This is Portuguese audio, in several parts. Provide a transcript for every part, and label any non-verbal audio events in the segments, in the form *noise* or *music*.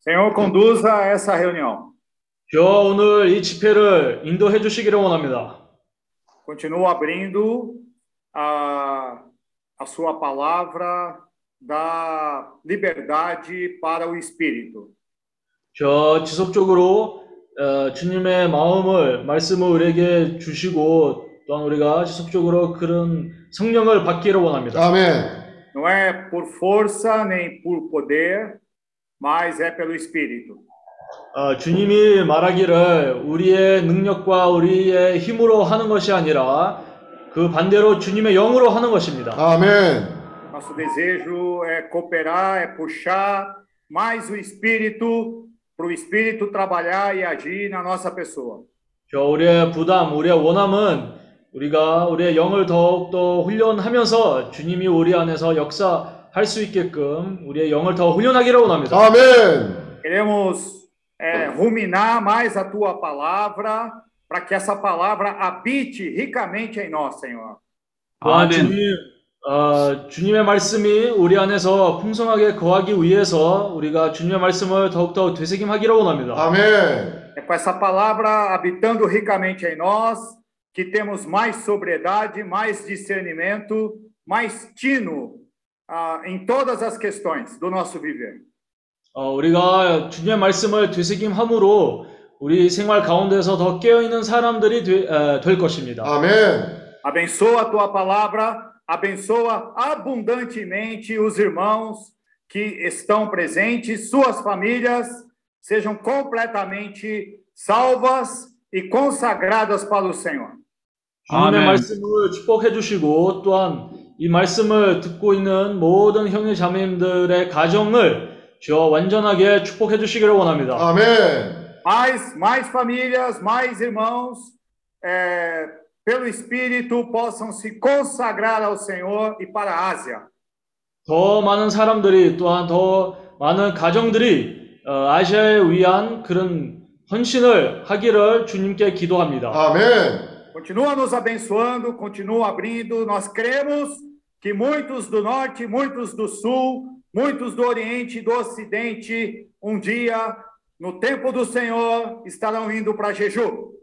Senhor, conduza essa reunião. 주여 오늘 이 집회를 인도해 주시기를 원합니다. Continua abrindo a, a sua palavra da liberdade para o espírito. 저 지속적으로 어, 주님의 마음을 말씀을 우리에게 주시고 또한 우리가 지속적으로 그런 성령을 받기를 원합니다. Não é por força nem por poder, mas é pelo espírito. 어, 주님이 말하기를 우리의 능력과 우리의 힘으로 하는 것이 아니라 그 반대로 주님의 영으로 하는 것입니다. Amém. Nosso desejo é cooperar, é puxar mais o espírito para o espírito trabalhar e agir na nossa pessoa. 저 우리의 부담, 우리의 원함은 우리가 우리의 영을 더욱 더 훈련하면서 주님이 우리 안에서 역사 할 수 있게끔 우리의 영을 더 훈련하기를 원합니다. Amém. Queremos é, ruminar mais a tua palavra para que essa palavra habite ricamente em nós, Senhor. 또한 주님, 어, 주님의 말씀이 우리 안에서 풍성하게 거하기 위해서 우리가 주님의 말씀을 더욱더 되새김하기를 원합니다. Amém. É com essa palavra habitando ricamente em nós que temos mais sobriedade, mais discernimento, mais tino ah, em todas as questões do nosso viver. 어, 우리가 주님의 말씀을 되새김함으로 우리 생활 가운데서 더 깨어있는 사람들이 되, 에, 될 것입니다. Amém. Abençoa a tua palavra, abençoa abundantemente os irmãos que estão presentes, suas famílias sejam completamente salvas e consagradas para o Senhor. 주님의 아멘. 말씀을 축복해 주시고 또한 이 말씀을 듣고 있는 모든 형제 자매님들의 가정을 주여 완전하게 축복해 주시기를 원합니다. Amém. Mais, mais famílias, mais irmãos, é, pelo Espírito, possam se consagrar ao Senhor e para a Ásia. 더 많은 사람들이 또한 더 많은 가정들이 어, 아시아에 위한 그런 헌신을 하기를 주님께 기도합니다. Amém. Continua nos abençoando, continua abrindo. Nós cremos que muitos do norte, muitos do sul, muitos do oriente e do ocidente, um dia, no tempo do Senhor, estarão indo para Jeju.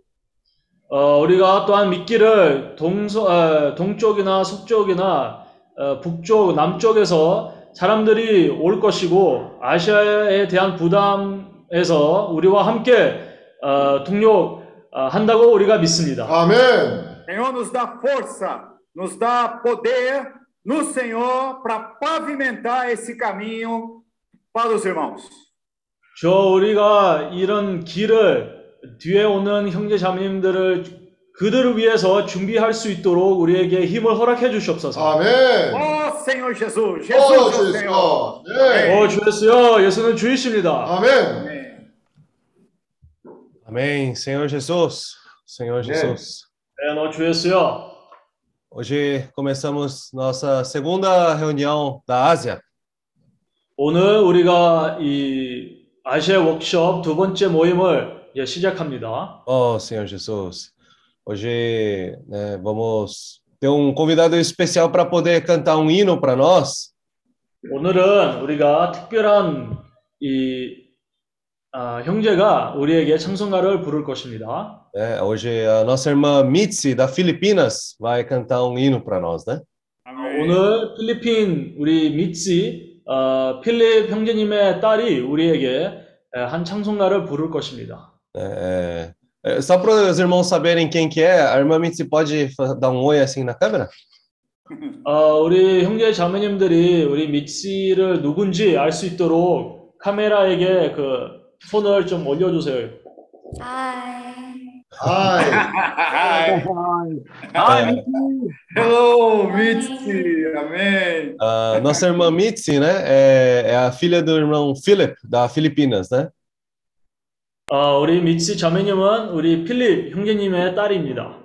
어, 우리가 또한 믿기를 동서, 어, 동쪽이나 서쪽이나 어, 북쪽, 남쪽에서 사람들이 올 것이고 아시아에 대한 부담에서 우리와 함께 어, 동력한다고 우리가 믿습니다. Amém. Senhor, nos dá força, nos dá poder no Senhor para pavimentar esse caminho para os irmãos. 저 우리가 이런 길을 뒤에 오는 형제 자매님들을 그들을 위해서 준비할 수 있도록 우리에게 힘을 허락해 주시옵소서. Amém. Ó Senhor Jesus, Jesus Oh, é o Jesus. Senhor. Amém. 어, 주였어요. 예수는 주이십니다. Amém. Amém. Amém. Senhor Jesus. Senhor Jesus. 네, 너 주였어요. Hoje começamos nossa segunda reunião da Ásia. 오늘 우리가 이 아시아 워크숍 두 번째 모임을 이제 시작합니다. Oh, Senhor Jesus. Hoje, né, vamos ter um convidado especial para poder cantar um hino para nós. 오늘은 우리가 특별한 이 아, 형제가 우리에게 찬송가를 부를 것입니다. Né? Hoje a nossa irmã Mitzi da Filipinas vai cantar um hino para nós, né? Amém. 오늘 필리핀 우리 미치 어, 필립 형제님의 딸이 우리에게 에, 한 찬송가를 부를 것입니다. É, é, só para os irmãos saberem quem que é, a irmã Mitzi pode dar um oi assim na câmera? 어, 우리 형제 자매님들이 우리 미치를 누군지 알 수 있도록 카메라에게 그 손을 좀 올려주세요. Hi. Ai. Ai, Hello, Mitzi. Amém. A nossa irmã Mitzi, né, é, é a filha do irmão Philip, da Filipinas, né? 어, 우리 미치 자매님은 우리 필립 형제님의 딸입니다.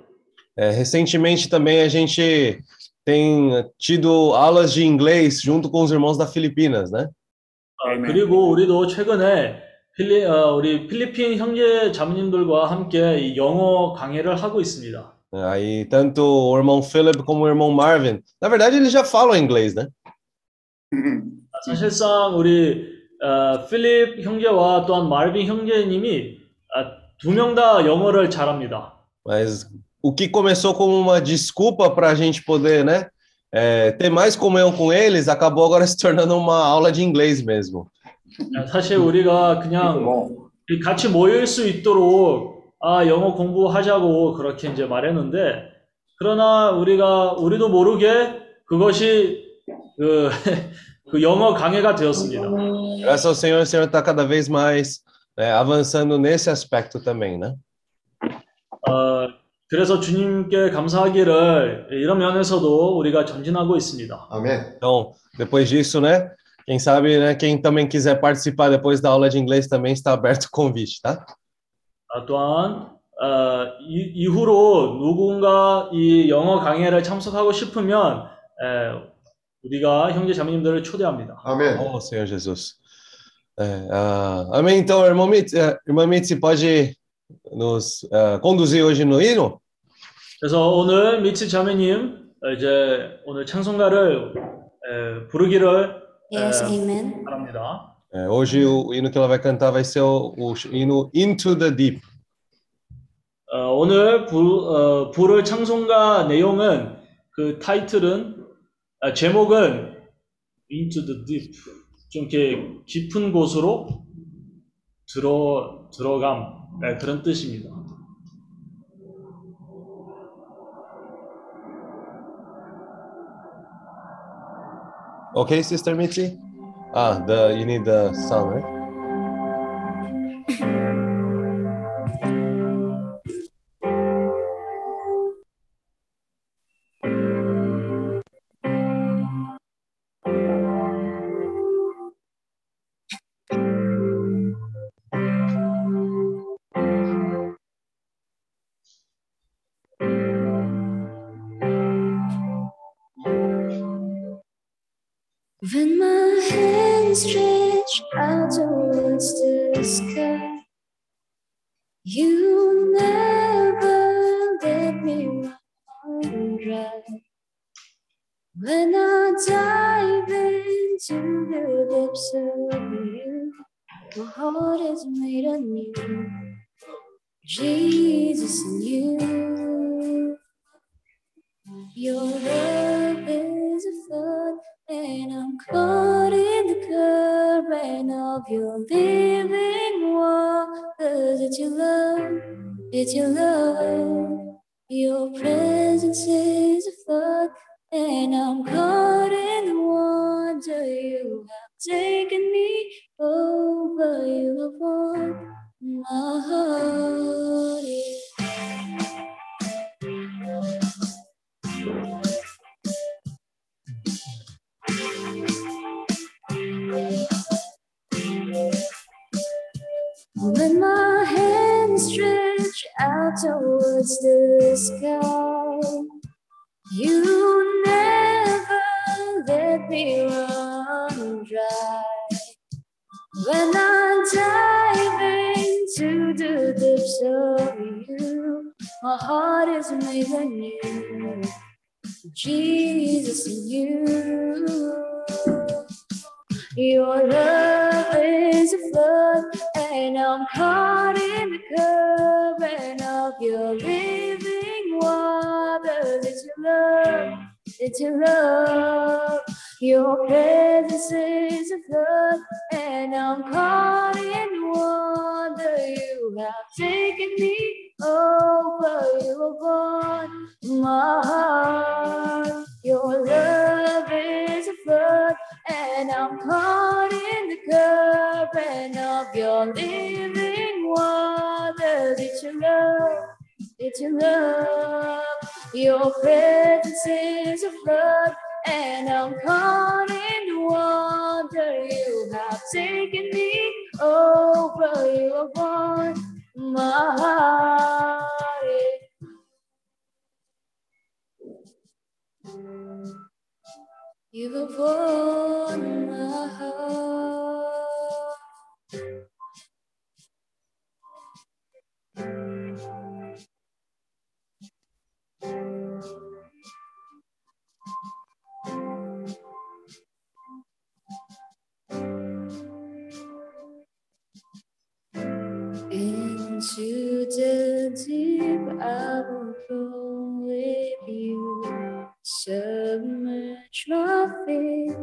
É, recentemente também a gente tem tido aulas de inglês junto com os irmãos da Filipinas, né? 어, 아멘. 그리고 우리도 최근에 필리, 어, 우리 필리핀 형제 자매님들과 함께 이 영어 강의를 하고 있습니다. Aí tanto o irmão Philip como o irmão Marvin, na verdade eles já falam inglês, né? *laughs* 사실상 우리 어, 필립 형제와 또한 마르빈 형제님이 두 명 다 영어를 잘합니다. Mas o que começou como uma desculpa para a gente poder, né, é, ter mais comunhão com eles, acabou agora se tornando uma aula de inglês mesmo. 사실 우리가 그냥 Bom, 같이 모일 수 있도록 아 영어 공부하자고 그렇게 이제 말했는데 그러나 우리가 우리도 모르게 그것이 그, 그 영어 강해가 되었습니다. Graças ao Senhor, o Senhor está cada vez mais né, avançando nesse aspecto também, né? 어, 그래서 주님께 감사하기를 이런 면에서도 우리가 전진하고 있습니다. Amém. Então, depois disso, né, quem sabe, né, quem também quiser participar depois da aula de inglês também está aberto o convite, tá? 아, 또한 어, 이, 이후로 누군가 이 영어 강의를 참석하고 싶으면 에, 우리가 형제 자매님들을 초대합니다. Amém. Oh, Senhor Jesus. É, ah, amém. Então, irmão Mitzi, eh, irmã Mitzi pode nos ah, conduzir hoje no hino? 그래서 오늘 미치 자매님 어, 이제 오늘 찬송가를 에, 부르기를 Yes, 에, amen. 바랍니다. É, hoje o hino que ela vai cantar vai ser o, o hino Into the Deep. 어, 오늘 부, 어, 부를 찬송가 내용은 그 타이틀은 아, 제목은 Into the Deep 좀 이렇게 깊은 곳으로 들어 들어감 네, 그런 뜻입니다. Okay, Sister Mitzi? Ah, the you need the sound, right? straight. Taken me over, you have won my heart. You have won my heart. The deep I will go with you. Submerge my feet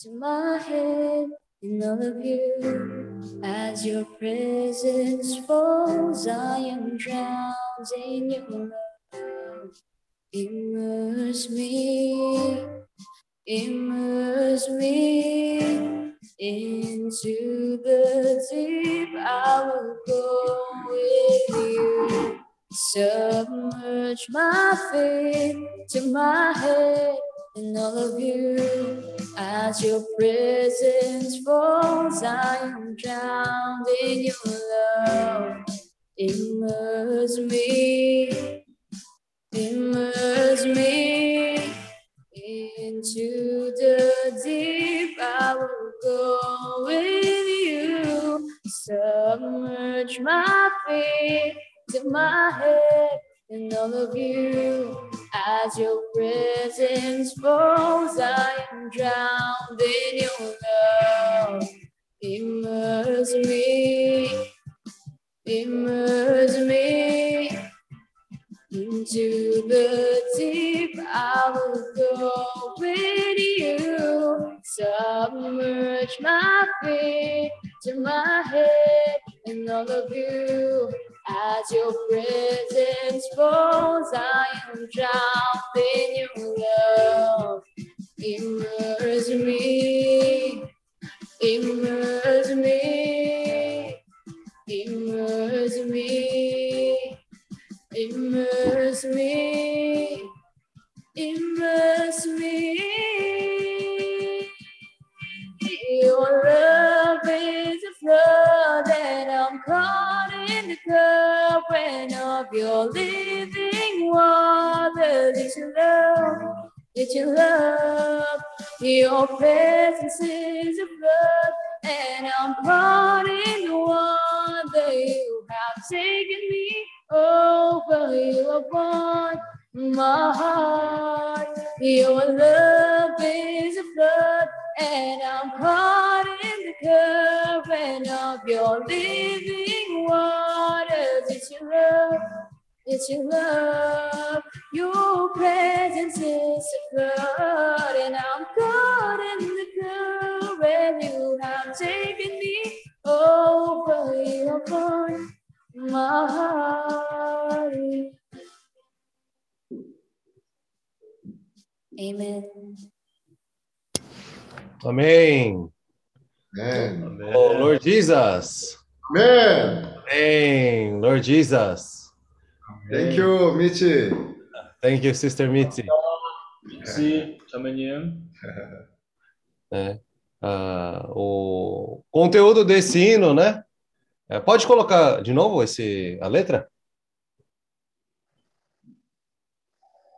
to my head in all of you. As your presence falls, I am drowned in your love. Immerse me, immerse me into the deep. I will go with you. Submerge my feet to my head in all of you. As your presence falls, I am drowned in your love. Immerse me, immerse me into the deep. I will go with you. Submerge my feet to my head and all of you. As your presence falls, I am drowned in your love. Immerse me, immerse me into the deep. I will go with you. Submerge my feet to my head and all of you. As your presence falls, I am drowned in your love. Immerse me, immerse me, immerse me, immerse me, immerse me. Your love is a flood and I'm caught in the current of your living water. It's your love, it's your love. Your presence is a flood and I'm caught in the water. You have taken me over, you have won my heart. Your love is a flood, and I'm caught in the current of your living waters. It's your love, it's your love. Your presence is a flood, and I'm caught in the current. You have taken me over, you have Mahari. Amen. Amém. Amém. Oh, Lord Jesus. Amém. Amém. Lord Jesus. Thank you, Michi. Thank you, Sister Mitzi. Mitzi, amanhã. O conteúdo desse hino, né? É, pode colocar de novo esse, a letra?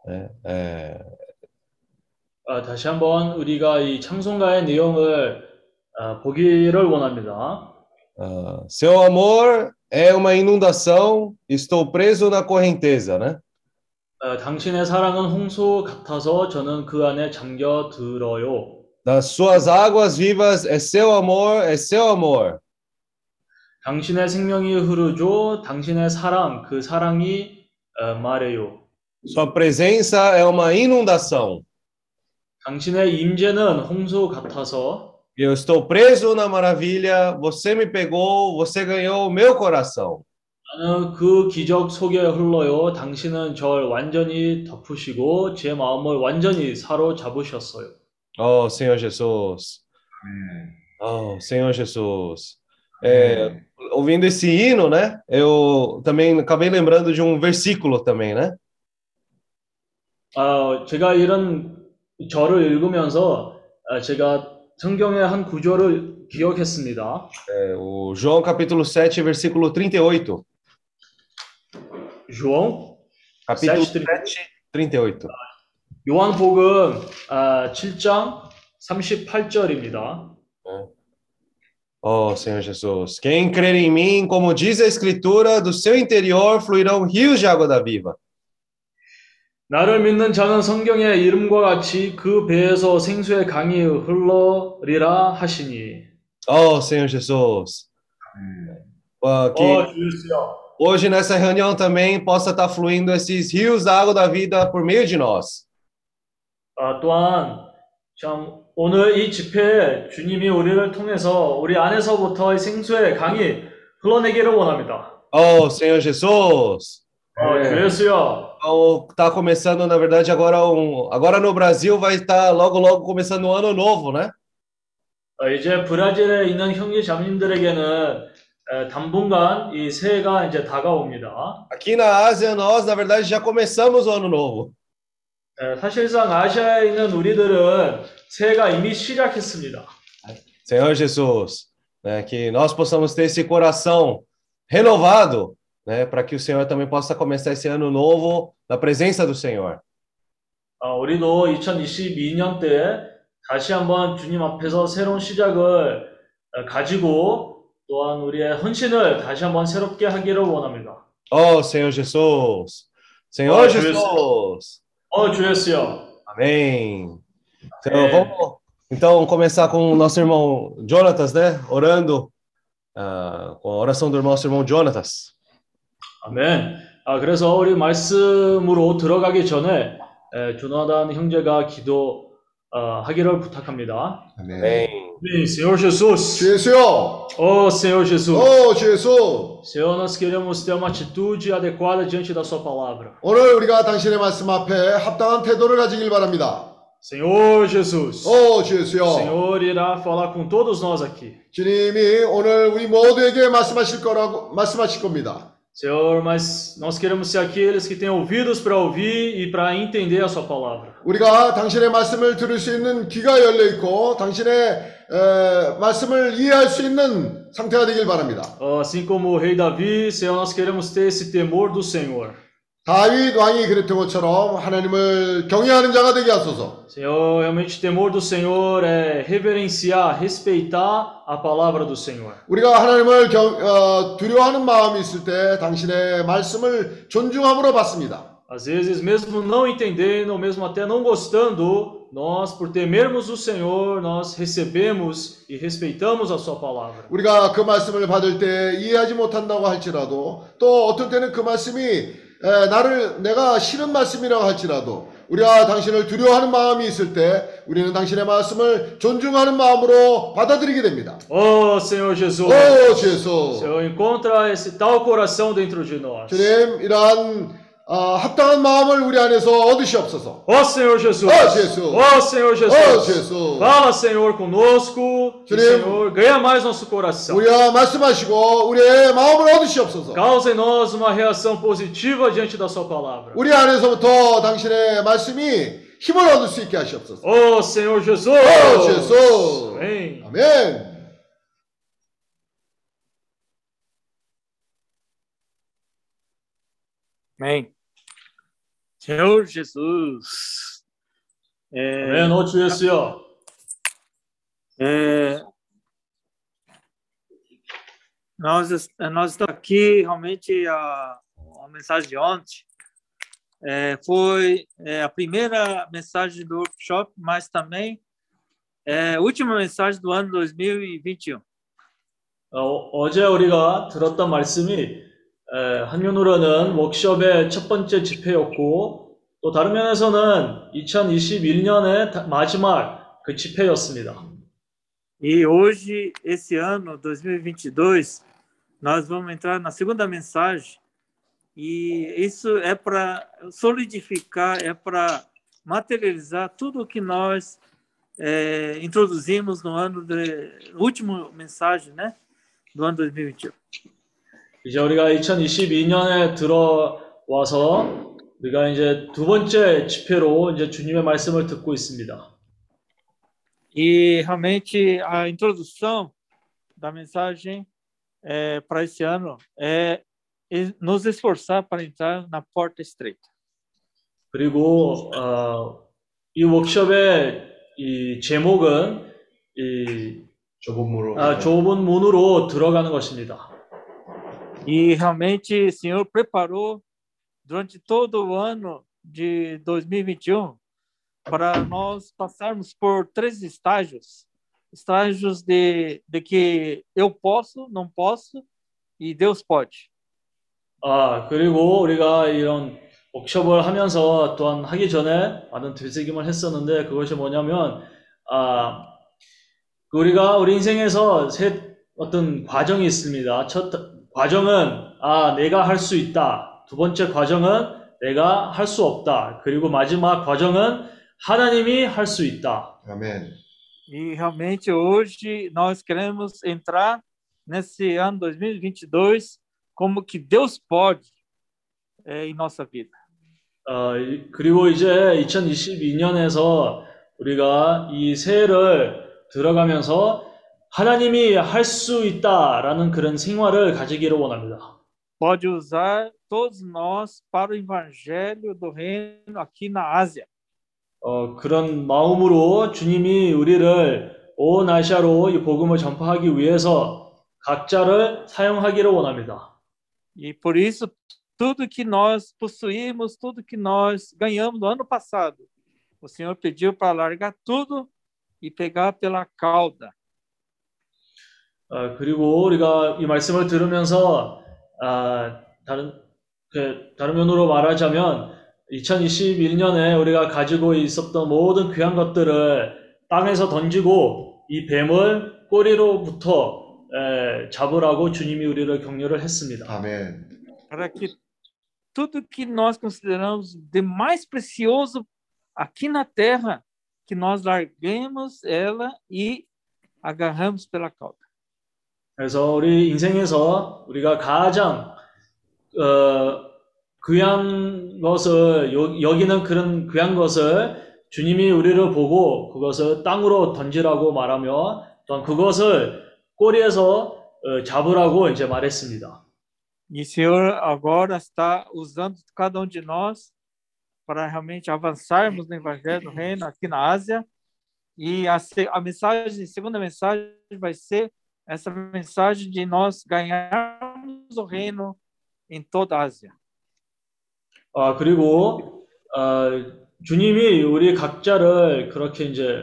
É, é, 아, 다시 한번 우리가 이 찬송가의 내용을 아, 보기를 원합니다. ah, seu amor é uma inundação, estou preso na correnteza, né? 아, 당신의 사랑은 홍수 같아서 저는 그 안에 잠겨 들어요. Das suas águas vivas é seu amor, é seu amor. 당신의 생명이 흐르죠. 당신의 사랑, 그 사랑이 어, 말해요. Sua presença é uma inundação. 당신의 임재는 홍수 같아서 Eu estou preso na maravilha, você me pegou, você ganhou o meu coração. 나는 그 기적 속에 흘러요. 당신은 절 완전히 덮으시고 제 마음을 완전히 사로잡으셨어요. Oh, Senhor Jesus. Oh, Senhor Jesus. É, ouvindo esse hino, né? Eu também acabei lembrando de um versículo também, né? 아, 제가 이런 절을 읽으면서 아, 제가 성경의 한 구절을 기억했습니다. É, o João capítulo 7, versículo 38. João Capítulo 7, 7, 38. 요한복음 아, 7장 38절입니다. Oh, Senhor Jesus. Quem crer em mim, como diz a Escritura, do seu interior fluirão rios de água da viva. 나를 믿는 자는 성경의 이름과 같이 그 배에서 생수의 강이 흘러리라 하시니. Oh, Senhor Jesus. Ah, que 어, 주여. hoje nessa reunião também possa estar fluindo esses rios da água da vida por meio de nós. 아, 또한 참 오늘 이 집회에 주님이 우리를 통해서 우리 안에서부터 이 생수의 강이 흘러내기를 원합니다. Oh, Senhor Jesus. 어, 네. 주 예수여, Então, tá começando, na verdade, agora um, agora no Brasil vai estar logo logo começando o ano novo, né? 어, 이제 브라질에 있는 형제 자매님들에게는 에, 당분간 이 새해가 이제 다가옵니다. Aqui na Ásia, nós, na verdade, já começamos o ano novo. 에, 사실상 아시아에 있는 우리들은 새해가 이미 시작했습니다. Senhor Jesus, né, que nós possamos ter esse coração renovado, né, para que o Senhor também possa começar esse ano novo na presença do Senhor. 어, 우리도 2022년 때 다시 한번 주님 앞에서 새로운 시작을 어, 가지고 또한 우리의 헌신을 다시 한번 새롭게 하기를 원합니다. Oh, Senhor Jesus. Senhor Oh, Jesus. 어, 주 예수여. Amém. Então, É. vamos então começar com o nosso irmão Jonatas, né? Orando ah, com a oração do nosso irmão Jonatas. 아멘. 아, 그래서 우리 말씀으로 들어가기 전에 에, 조나단 형제가 기도 어, 하기를 부탁합니다. 아멘. Amém. 네, Senhor Jesus. 주 예수요. Oh, Senhor Jesus. 오, 주 예수. Senhor, nós queremos ter uma atitude adequada diante da Sua palavra. 오늘 우리가 당신의 말씀 앞에 합당한 태도를 가지길 바랍니다. Senhor Jesus. 오, 주 O 예수요. Senhor irá falar com todos nós aqui. 주님이 오늘 우리 모두에게 말씀하실 거라고 말씀하실 겁니다. Senhor, mas nós queremos ser aqueles que têm ouvidos para ouvir e para entender a Sua palavra. 우리가 당신의 말씀을 들을 수 있는 귀가 열려 있고 당신의 에, 말씀을 이해할 수 있는 상태가 되길 바랍니다. Oh, Assim como o rei Davi, Senhor, nós queremos ter esse temor do Senhor. 다윗 왕이 그랬던 것처럼 하나님을 경외하는 자가 되게 하소서. Senhor, realmente temor do Senhor é reverenciar, respeitar a palavra do Senhor. 우리가 하나님을 경- 어, 두려워하는 마음이 있을 때 당신의 말씀을 존중함으로 받습니다. Às vezes, mesmo não entendendo, ou mesmo até não gostando, nós, por temermos o Senhor, nós recebemos e respeitamos a Sua palavra. 우리가 그 말씀을 받을 때 이해하지 못한다고 할지라도 또 어떤 때는 그 말씀이 에, 나를 내가 싫은 말씀이라고 할지라도 우리가 당신을 두려워하는 마음이 있을 때 우리는 당신의 말씀을 존중하는 마음으로 받아들이게 됩니다. Oh, Senhor Jesus! 오, 주 예수. Senhor, encontra esse tal coração dentro de nós. 주님, 이러한 아, 합당한 마음을 우리 안에서 얻으시옵소서. Ó Senhor Jesus! Ó Jesus! Ó Senhor 오, Jesus! 주 예수. Fala, Senhor, conosco. Junim. Senhor, ganha mais nosso coração. 우리와 말씀하시고 우리의 마음을 얻으시옵소서. Causa em nós uma reação positiva diante da Sua palavra. 우리 안에서부터 당신의 말씀이 힘을 얻을 수 있게 하시옵소서. Oh Senhor Jesus! 오, 주 예수. Amém. Amém. Senhor Jesus, é, Amém. Ó 주 예수여. é, nós, es- nós estamos aqui, realmente, a, a mensagem de ontem é, foi é, a primeira mensagem do workshop, mas também é, a última mensagem do ano 2021. 어, 어제 우리가 들었던 말씀이 에, 한면으로는 워크숍의 첫 번째 집회였고 또 다른 면에서는 2021년의 마지막 그 집회였습니다. E hoje, esse ano, 2022, nós vamos entrar na segunda mensagem. E isso é para solidificar, é para materializar tudo o que nós eh, introduzimos no ano de último mensagem, né, do ano 2021. 이제 우리가 2022년에 들어와서 우리가 이제 두 번째 집회로 이제 주님의 말씀을 듣고 있습니다. E realmente a introdução da mensagem eh, para esse ano é e- nos esforçar para entrar na porta estreita. 그리고 어, 이 워크숍의 이 제목은 이 좁은 무로. 아, 좁은 문으로 들어가는 것입니다. E realmente o Senhor preparou durante todo o ano de 2021 para nós passarmos por três estágios. Estágios de, de que eu posso, não posso e Deus pode. 아, 그리고 우리가 이런 워크숍을 하면서 또한 하기 전에 많은 되새김을 했었는데 그것이 뭐냐면, 아, 그 우리가 우리 인생에서 세 어떤 과정이 있습니다. 첫 과정은, 아, 내가 할 수 있다. 두 번째 과정은 내가 할 수 없다. 그리고 마지막 과정은 하나님이 할 수 있다. 아멘. E realmente hoje nós queremos entrar nesse ano 2022 como que Deus pode eh, em nossa vida. 어, 이- 그리고 이제 2022년에서 우리가 이 새해를 들어가면서 하나님이 할 수 있다라는 그런 생활을 가지기를 원합니다. Pode usar todos nós para o evangelho do reino aqui na Ásia. 어, 그런 마음으로 주님이 우리를 온 아시아로 이 복음을 전파하기 위해서 각자를 사용하기를 원합니다. E por isso, tudo que nós possuímos, tudo que nós ganhamos no ano passado, o Senhor pediu para largar tudo e pegar pela cauda. 어, 그리고 우리가 이 말씀을 들으면서 아, 다른 그, 다른 면으로 말하자면 2021년에 우리가 가지고 있었던 모든 귀한 것들을 땅에서 던지고 이 뱀을 꼬리로부터 에, 잡으라고 주님이 우리를 격려를 했습니다. 아멘. para que tudo que nós consideramos de mais precioso aqui na terra, que nós larguemos ela e agarramos pela cauda. 그래서 우리 인생에서 우리가 가장 어, 귀한 것을 여, 여기는 그런 귀한 것을 주님이 우리를 보고 그것을 땅으로 던지라고 말하며 또한 그것을 꼬리에서 어, 잡으라고 이제 말했습니다. E Senhor agora está usando cada um de nós para realmente avançarmos no Evangelho do Reino aqui na Ásia. E a, a mensagem, a segunda mensagem vai ser essa mensagem de nós ganharmos o reino em toda a Ásia. 아, 그리고 어, 주님이 우리 각자를 그렇게 이제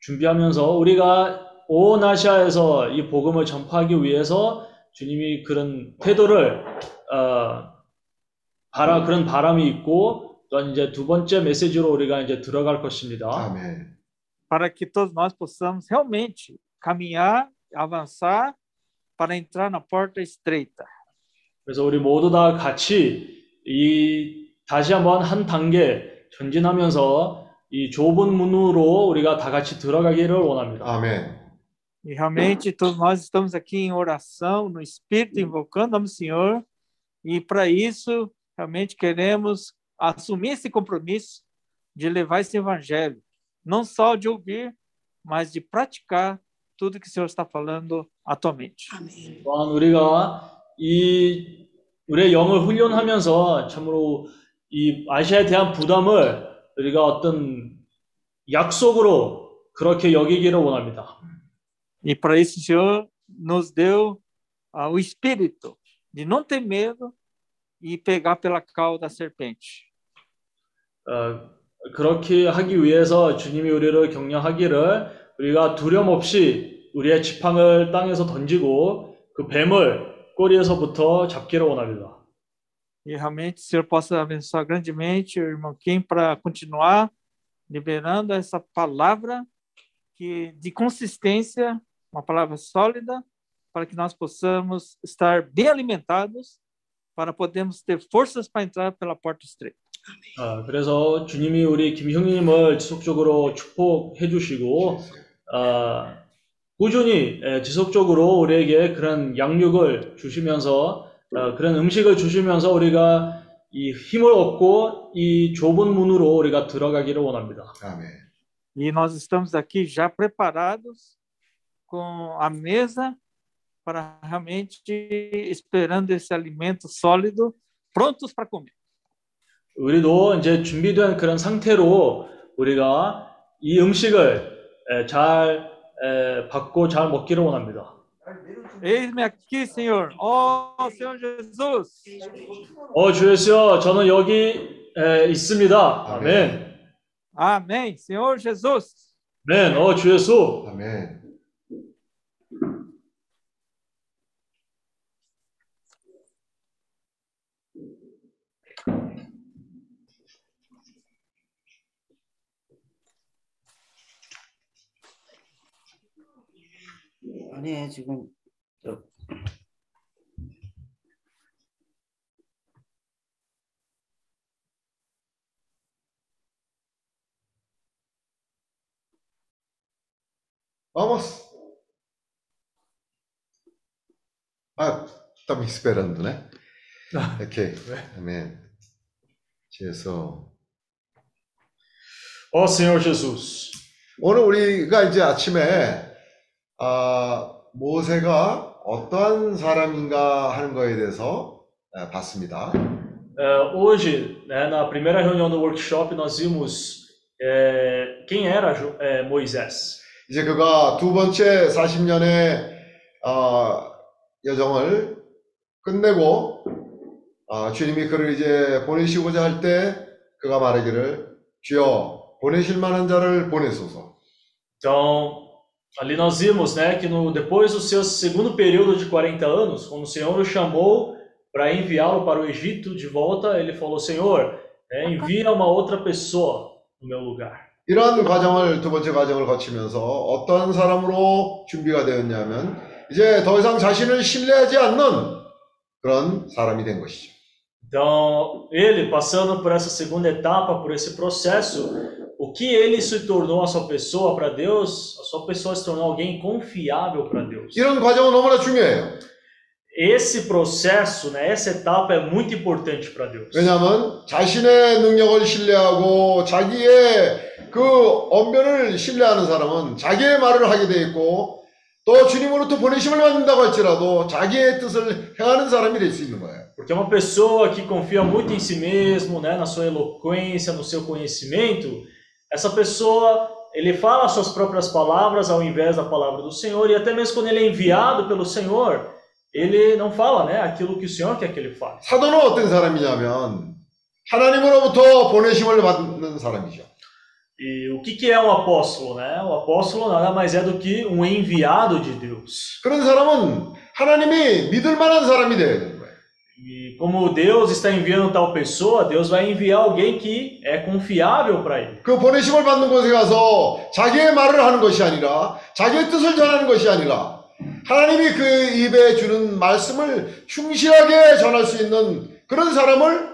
준비하면서 우리가 온 아시아에서 이 복음을 전파하기 위해서 주님이 그런 태도를 어, 바라 그런 바람이 있고 또한 이제 두 번째 메시지로 우리가 이제 들어갈 것입니다. 아멘. para que todos nós possamos realmente caminhar, avançar para entrar na porta estreita. 그래서 우리 모두 다 같이 이 다시 한번 한 단계 전진하면서 이 좁은 문으로 우리가 다 같이 들어가기를 원합니다. 아멘. E realmente todos nós estamos aqui em oração, no Espírito, invocando o nome do Senhor, e para isso realmente queremos assumir esse compromisso de levar esse evangelho, não só de ouvir, mas de praticar tudo que o Senhor está falando atualmente. 또한 우리가 이 우리의 영을 훈련하면서 참으로 이 아시아에 대한 부담을 우리가 어떤 약속으로 그렇게 여기기를 원합니다. E para isso o Senhor nos deu ah, o espírito de não ter medo e pegar pela cauda da serpente. 어, 그렇게 하기 위해서 주님이 우리를 격려하기를 우리가 두려움 없이 우리의 지팡을 땅에서 던지고 그 뱀을 꼬리에서부터 잡기를 원합니다. E realmente o Senhor possa abençoar grandemente o irmão Kim para continuar liberando essa palavra que de consistência, uma palavra sólida, para que nós possamos estar bem alimentados, para podermos ter forças para entrar pela porta estreita. 아, 그래서 주님이 우리 김형님을 지속적으로 축복해 주시고 아, 꾸준히 예, 지속적으로 우리에게 그런 양육을 주시면서 어, 그런 음식을 주시면서 우리가 이 힘을 얻고 이 좁은 문으로 우리가 들어가기를 원합니다. 아멘. E nós estamos aqui já preparados com a mesa para realmente esperando esse alimento sólido, prontos para comer. 우리도 이제 준비된 그런 상태로 우리가 이 음식을 에, 잘 에, 받고 잘 먹기를 원합니다. Eis-me aqui, Senhor. Ó Senhor Jesus. 어, 주 예수여, 저는 여기 에, 있습니다. 아멘. Amém. Senhor Jesus. 아멘. 어, 주 예수. 아멘. 아니 지금 저 Vamos. Ah, tá me esperando, né? Ok. Amém. Jesus. Ó Senhor Jesus, 오늘 우리가 이제 아침에 아, 모세가 어떠한 사람인가 하는 거에 대해서 아, 봤습니다. é, hoje, né, na primeira reunião do workshop, nós vimos é, quem era é, Moisés. 이제 그가 두 번째 40년의 어, 여정을 끝내고 어, ju님이 그를 이제 보내시고자 할 때 그가 말하기를 주여 보내실 만한 자를 보내소서. Então, ali nós vimos né, que no, depois do seu segundo período de 40 anos, quando o Senhor o chamou para enviá-lo para o Egito de volta, ele falou: Senhor, né, envia uma outra pessoa no meu lugar. 이러한 과정을 두 번째 과정을 거치면서 어떤 사람으로 준비가 되었냐면 이제 더 이상 자신을 신뢰하지 않는 그런 사람이 된 것이죠. Então, ele passando por essa segunda etapa, por esse processo, o que ele se tornou a sua pessoa para Deus, a sua pessoa se tornou alguém confiável para Deus. 이런 과정은 너무나 중요해요. Esse processo, né, essa etapa é muito importante para Deus. 왜냐하면 자신의 능력을 신뢰하고 자기의 그 언변을 신뢰하는 사람은 자기의 말을 하게 돼 있고 또 주님으로부터 보내심을 받는다고 할지라도 자기의 뜻을 행하는 사람이 될 수 있는 거예요. Porque uma pessoa que confia muito em si mesmo, né, na sua eloquência, no seu conhecimento, essa pessoa, ele fala as suas próprias palavras ao invés da palavra do Senhor, e até mesmo quando ele é enviado pelo Senhor, ele não fala, né, aquilo que o Senhor quer que ele fale. 사도는 어떤 사람이냐면 하나님으로부터 보내심을 받는 사람이죠. E o que, que é um apóstolo, né? O apóstolo nada mais é do que um enviado de Deus. 그런 사람은 하나님이 믿을 만한 사람이 돼야 되는 거예요. E como Deus está enviando tal pessoa, Deus vai enviar alguém que é confiável para ele. 그 보내심을 받는 곳에 가서 자기의 말을 하는 것이 아니라 자기의 뜻을 전하는 것이 아니라 하나님이 그 입에 주는 말씀을 충실하게 전할 수 있는 그런 사람을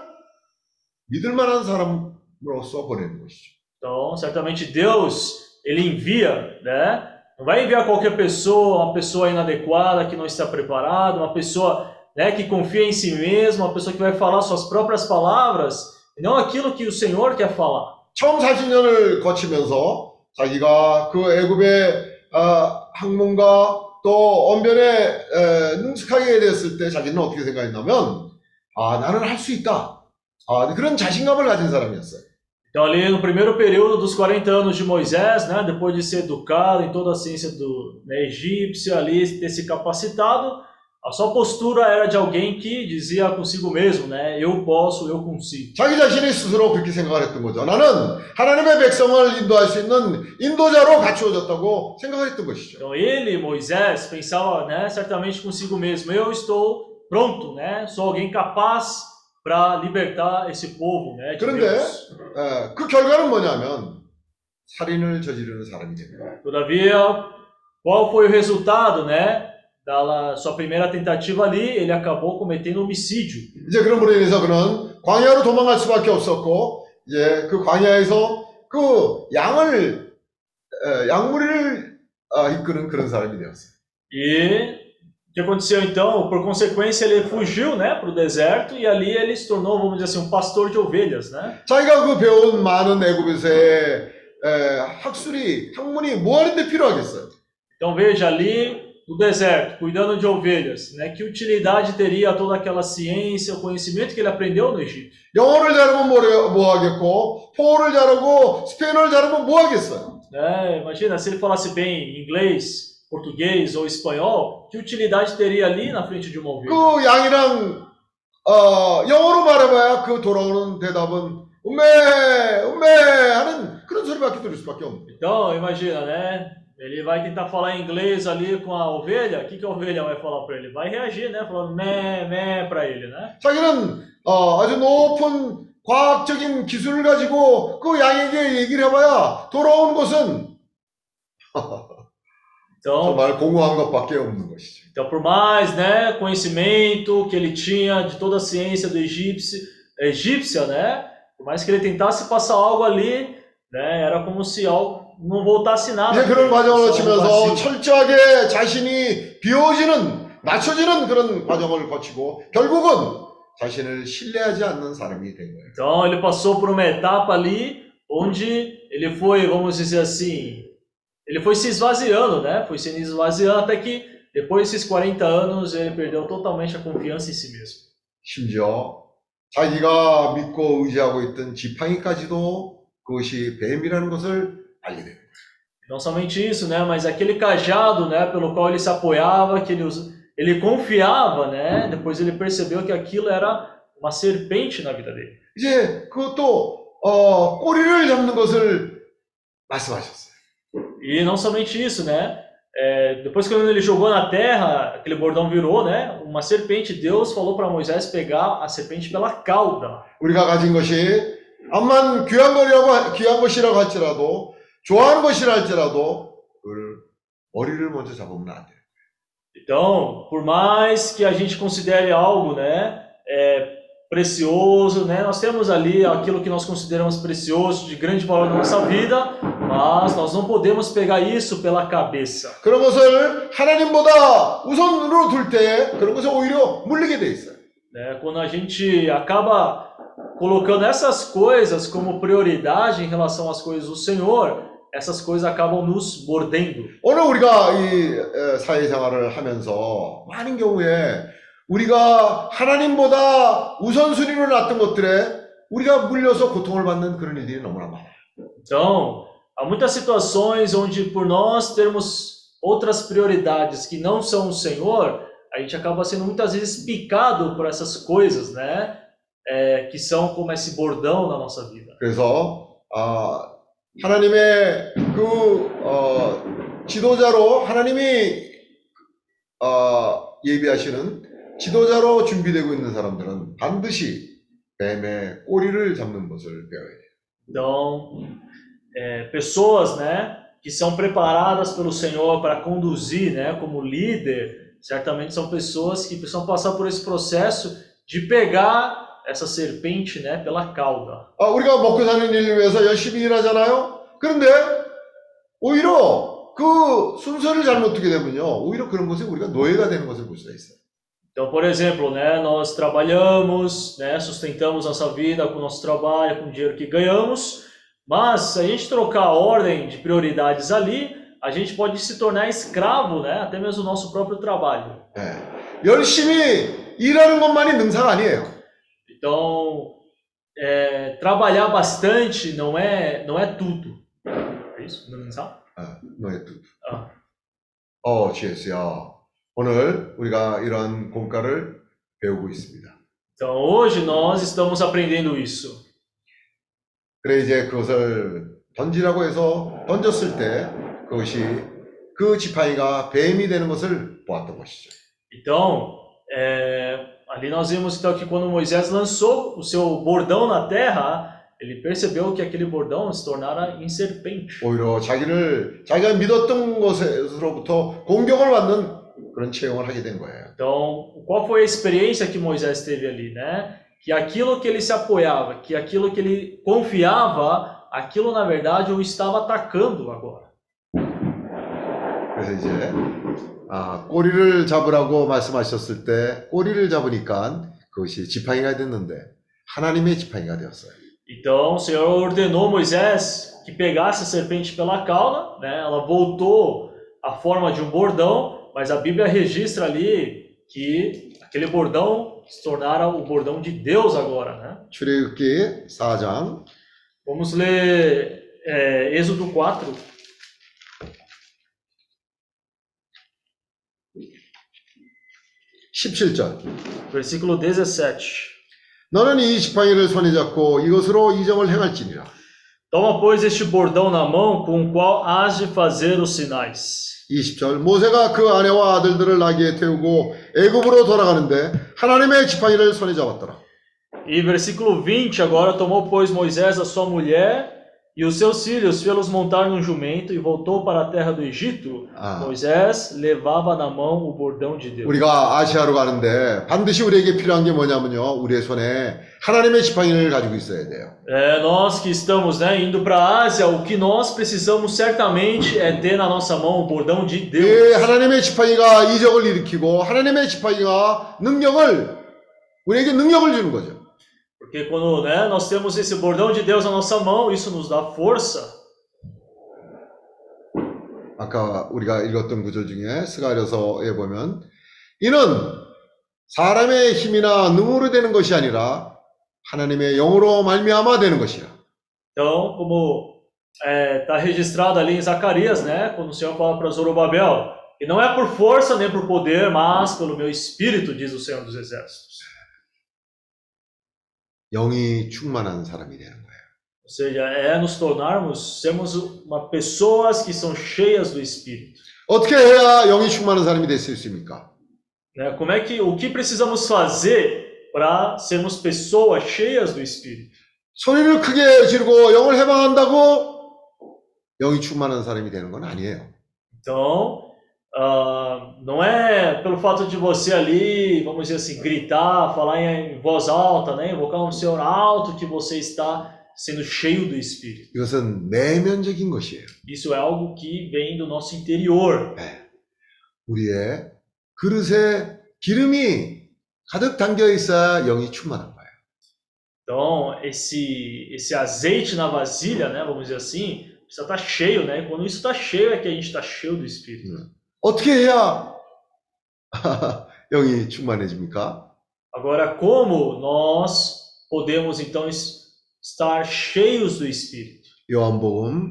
믿을 만한 사람으로서 보내는 것이죠. Então, certamente Deus, ele envia, né? Não vai enviar qualquer pessoa, uma pessoa inadequada que não está preparada, uma pessoa, né, que confia em si mesma, uma pessoa que vai falar suas próprias palavras, e não aquilo que o Senhor quer falar. 처음 40년을 거치면서 자기가 그 애굽의 아, 학문과 또 언변에 에, 능숙하게 됐을 때 자기는 어떻게 생각했냐면 아 나는 할 수 있다. 아, 그런 자신감을 가진 사람이었어요. Então, ali no primeiro período dos 40 anos de Moisés, né, depois de ser educado em toda a ciência do né, egípcio, ali ter se capacitado, a sua postura era de alguém que dizia consigo mesmo, né, eu posso, eu consigo. 자기 자신이 스스로 그렇게 생각을 했던 거죠. 나는 하나님의 백성을 인도할 수 있는 인도자로 갖추어졌다고 생각을 했던 것이죠. Então, ele, Moisés, pensava, né, certamente consigo mesmo, eu estou pronto, né, sou alguém capaz para libertar esse povo, né, de 그런데 Deus. 에, 그 결과는 뭐냐면 살인을 저지르는 사람이 됩니다. Todavia, qual foi o resultado, né? Da sua primeira tentativa ali, ele acabou cometendo homicídio. 이제 그런 분에 인해서 그는 광야로 도망갈 수밖에 없었고 이제 그 광야에서 그 양을 에, 양무리를 아, 이끄는 그런 사람이 되었어요. E o que aconteceu então? Por consequência, ele fugiu, né, para o deserto e ali ele se tornou, vamos dizer assim, um pastor de ovelhas, né? 자기가 그 배운 많은 애굽에서의 에, 학술이 학문이 뭐 하는데 필요하겠어요? Então veja ali no deserto, cuidando de ovelhas, né? Que utilidade teria toda aquela ciência, o conhecimento que ele aprendeu no Egito? 영어를 잘하면 뭐, 뭐 하겠고 포어를 잘하고 스페인어를 잘하면 뭐 하겠어요? né? Imagina se ele falasse bem inglês, português ou espanhol, que utilidade teria ali na frente de uma ovelha? 그 양이랑 어, 영어로 말해봐야 그 돌아오는 대답은 음메 음메 하는 그런 소리밖에 들을 수밖에 없는 거예요. Então, imagina, né? Ele vai tentar falar inglês ali com a ovelha, o que, que a ovelha vai falar para ele? Vai reagir, né? Falando mé, mé para ele, né? 자기는 어, 아주 높은 과학적인 기술을 가지고 그 양에게 얘기를 해봐야 돌아온 것은 Então, 정말 공허한 것밖에 없는 것이죠. então por mais né, conhecimento que ele tinha de toda a ciência do egípcio, egípcia, né? Por mais que ele tentasse passar algo ali, né? Era como se algo não voltasse nada. 이제 그런 과정을 um 거치면서. 철저하게 자신이 비워지는, 맞춰지는 그런 과정을 거치고 결국은 자신을 신뢰하지 않는 사람이 된 거예요. Então ele passou por uma etapa ali onde ele foi, vamos dizer assim, ele foi se esvaziando, né? Foi se esvaziando até que depois desses 40 anos ele perdeu totalmente a confiança em si mesmo. 심지어 자기가 믿고 의지하고 있던 지팡이까지도 그것이 뱀이라는 것을 알게 됩니다. Não somente isso, né? Mas aquele cajado, né? Pelo qual ele se apoiava, que ele, us- ele confiava, né? Depois ele percebeu que aquilo era uma serpente na vida dele. 이제 그것도 어, 꼬리를 잡는 것을 말씀하셨어요. E não somente isso, né? É, depois que ele jogou na terra, aquele bordão virou, né? Uma serpente. Deus falou para Moisés pegar a serpente pela cauda. 우리가 가진 것이 암만 귀한 거라고 귀한 것이라고 할지라도 좋아하는 것이라 할지라도 그걸 머리를 먼저 잡으면 안 돼요. Então, por mais que a gente considere algo, né? É, precioso, né? Nós temos ali aquilo que nós consideramos precioso, de grande valor na nossa vida, mas nós não podemos pegar isso pela cabeça. 그런 것을 하나님보다 우선으로 둘 때 그런 것은 오히려 물리게 돼 있어요. né? Quando a gente acaba colocando essas coisas como prioridade em relação às coisas do Senhor, essas coisas acabam nos mordendo. 오늘 우리가 이 에, 사회생활을 하면서 많은 경우에 우리가 하나님보다 우선순위로 놨던 것들에 우리가 물려서 고통을 받는 그런 일들이 너무나 많아요. Então, há muitas situações onde, por nós termos outras prioridades que não são o Senhor, a gente acaba sendo muitas vezes picado por essas coisas, né? É, que são como esse bordão na nossa vida. 그래서 아, 하나님의 그 어, 지도자로 하나님이 어, 예비하시는 지도자로 준비되고 있는 사람들은 반드시 뱀의 꼬리를 잡는 것을 배워야 돼요. Então, é, pessoas, né, que são preparadas pelo Senhor para conduzir, né, como líder, certamente são pessoas que precisam passar por esse processo de pegar essa serpente, né, pela cauda. 아, 우리가 먹고 사는 일을 위해서 열심히 일하잖아요. 그런데 오히려 그 순서를 잘못 두게 되면요, 오히려 그런 것에 우리가 노예가 되는 것을 볼 수가 있어요. Então, por exemplo, né, nós trabalhamos, né, sustentamos nossa vida com o nosso trabalho, com o dinheiro que ganhamos, mas se a gente trocar a ordem de prioridades ali, a gente pode se tornar escravo, né, até mesmo do nosso próprio trabalho. 예. 열심히 일하는 것만이 능사가 아니에요. Então, é, trabalhar bastante não é, não é tudo. É isso? Não sabe? 아, 너의 뜻. 아. 어, GS야. 오늘 우리가 이러한 공과를 배우고 있습니다. Então, hoje nós estamos aprendendo isso. 그래 이제 그것을 던지라고 해서 던졌을 때 그것이 그 지팡이가 뱀이 되는 것을 보았던 것이죠. Então, é, ali nós vimos então que quando Moisés lançou o seu bordão na terra, ele percebeu que aquele bordão se tornara em serpente. 오히려 자기를 자기가 믿었던 것으로부터 공격을 받는 그런 체험을 하게 된 거예요. Então, qual foi a experiência que Moisés teve ali, né? Que aquilo que ele se apoiava, que aquilo que ele confiava, aquilo na verdade o estava atacando agora. 그래서 이제 아, 꼬리를 잡으라고 말씀하셨을 때 꼬리를 잡으니까 그것이 지팡이가 됐는데 하나님의 지팡이가 되었어요. Então, o Senhor ordenou Moisés que pegasse a serpente pela cauda, né? Ela voltou à forma de um bordão, mas a Bíblia registra ali que aquele bordão se tornara o bordão de Deus agora, né? 출애굽기 4장 Vamos ler é, Êxodo 4. 십칠 절 Versículo 17. 너는 이 지팡이를 손에 잡고 이것으로 이정을 행할지니라. Toma, pois, este bordão na mão com o qual has de fazer os sinais. 20절 모세가 그 아내와 아들들을 나귀에 태우고 애굽으로 돌아가는데 하나님의 지팡이를 손에 잡았더라. E versículo 20, agora tomou, pois, Moisés a sua mulher E os seus filhos fê-los montar num jumento e voltou para a terra do Egito. 아, Moisés levava na mão o bordão de Deus. 우리가 아시아로 가는데 반드시 우리에게 필요한 게 뭐냐면요. 우리의 손에 하나님의 지팡이를 가지고 있어야 돼요. É, nós que estamos né, indo para a Ásia, o que nós precisamos certamente é ter na nossa mão o bordão de 이 Deus. 하나님의 지팡이가 이적을 일으키고 하나님의 지팡이가 능력을 우리에게 능력을 주는 거죠. Porque quando né, nós temos esse bordão de Deus na nossa mão, isso nos dá força. 아까 우리가 읽었던 구절 중에 스가랴서에 보면 이는 사람의 힘이나 능으로 되는 것이 아니라 하나님의 영으로 말미암아 되는 것이라. Então, como está registrado ali em Zacarias, né, quando o Senhor fala para Zorobabel, e não é por força nem por poder, mas pelo meu espírito, diz o Senhor dos Exércitos. 영이 충만한 사람이 되는 거예요. Ou seja, é nos tornarmos, sermos uma pessoas que são cheias do Espírito. 어떻게 해야 영이 충만한 사람이 될 수 있습니까? Né? Como é que, o que precisamos fazer para sermos pessoas cheias do Espírito? 소리를 크게 지르고 영을 해방한다고 영이 충만한 사람이 되는 건 아니에요. Então, ah, não é pelo fato de você ali, vamos dizer assim, gritar, falar em voz alta, né? invocar um Senhor alto que você está sendo cheio do Espírito. 이것은 내면적인 것이에요. Isso é algo que vem do nosso interior. 우리의 그릇에 기름이 가득 담겨 있어야 영이 충만한 거예요. Então, esse, esse azeite na vasilha, né, vamos dizer assim, precisa estar cheio, né? Quando isso está cheio, é que a gente está cheio do Espírito. 어떻게 해야 *laughs* 영이 충만해집니까? Agora, como nós podemos então es- estar cheios do Espírito? 요한복음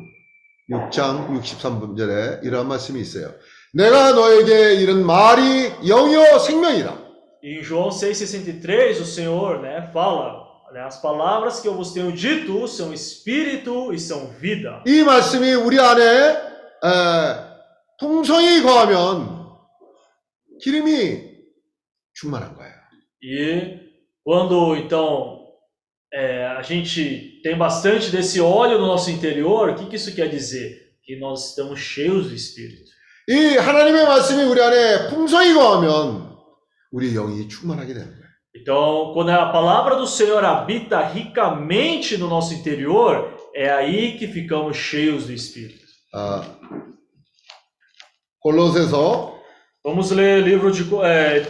6장 63절에 이러한 말씀이 있어요. 내가 너에게 이른 말이 영이요 생명이라. E em João 6,63, o Senhor né, fala: né, as palavras que eu vos tenho dito são espírito e são vida. 이 말씀이 우리 안에 에, 풍성이 거하면 기름이 충만한 거예요. E quando então é, a gente tem bastante desse óleo no nosso interior, o que, que isso quer dizer? Que nós estamos cheios do Espírito. 이 하나님의 말씀이 우리 안에 풍성이 거하면 우리 영이 충만하게 되는 거예요. Então, quando a palavra do Senhor habita ricamente no nosso interior, é aí que ficamos cheios do Espírito. 아, 골로새서 Vamos ler livro de é,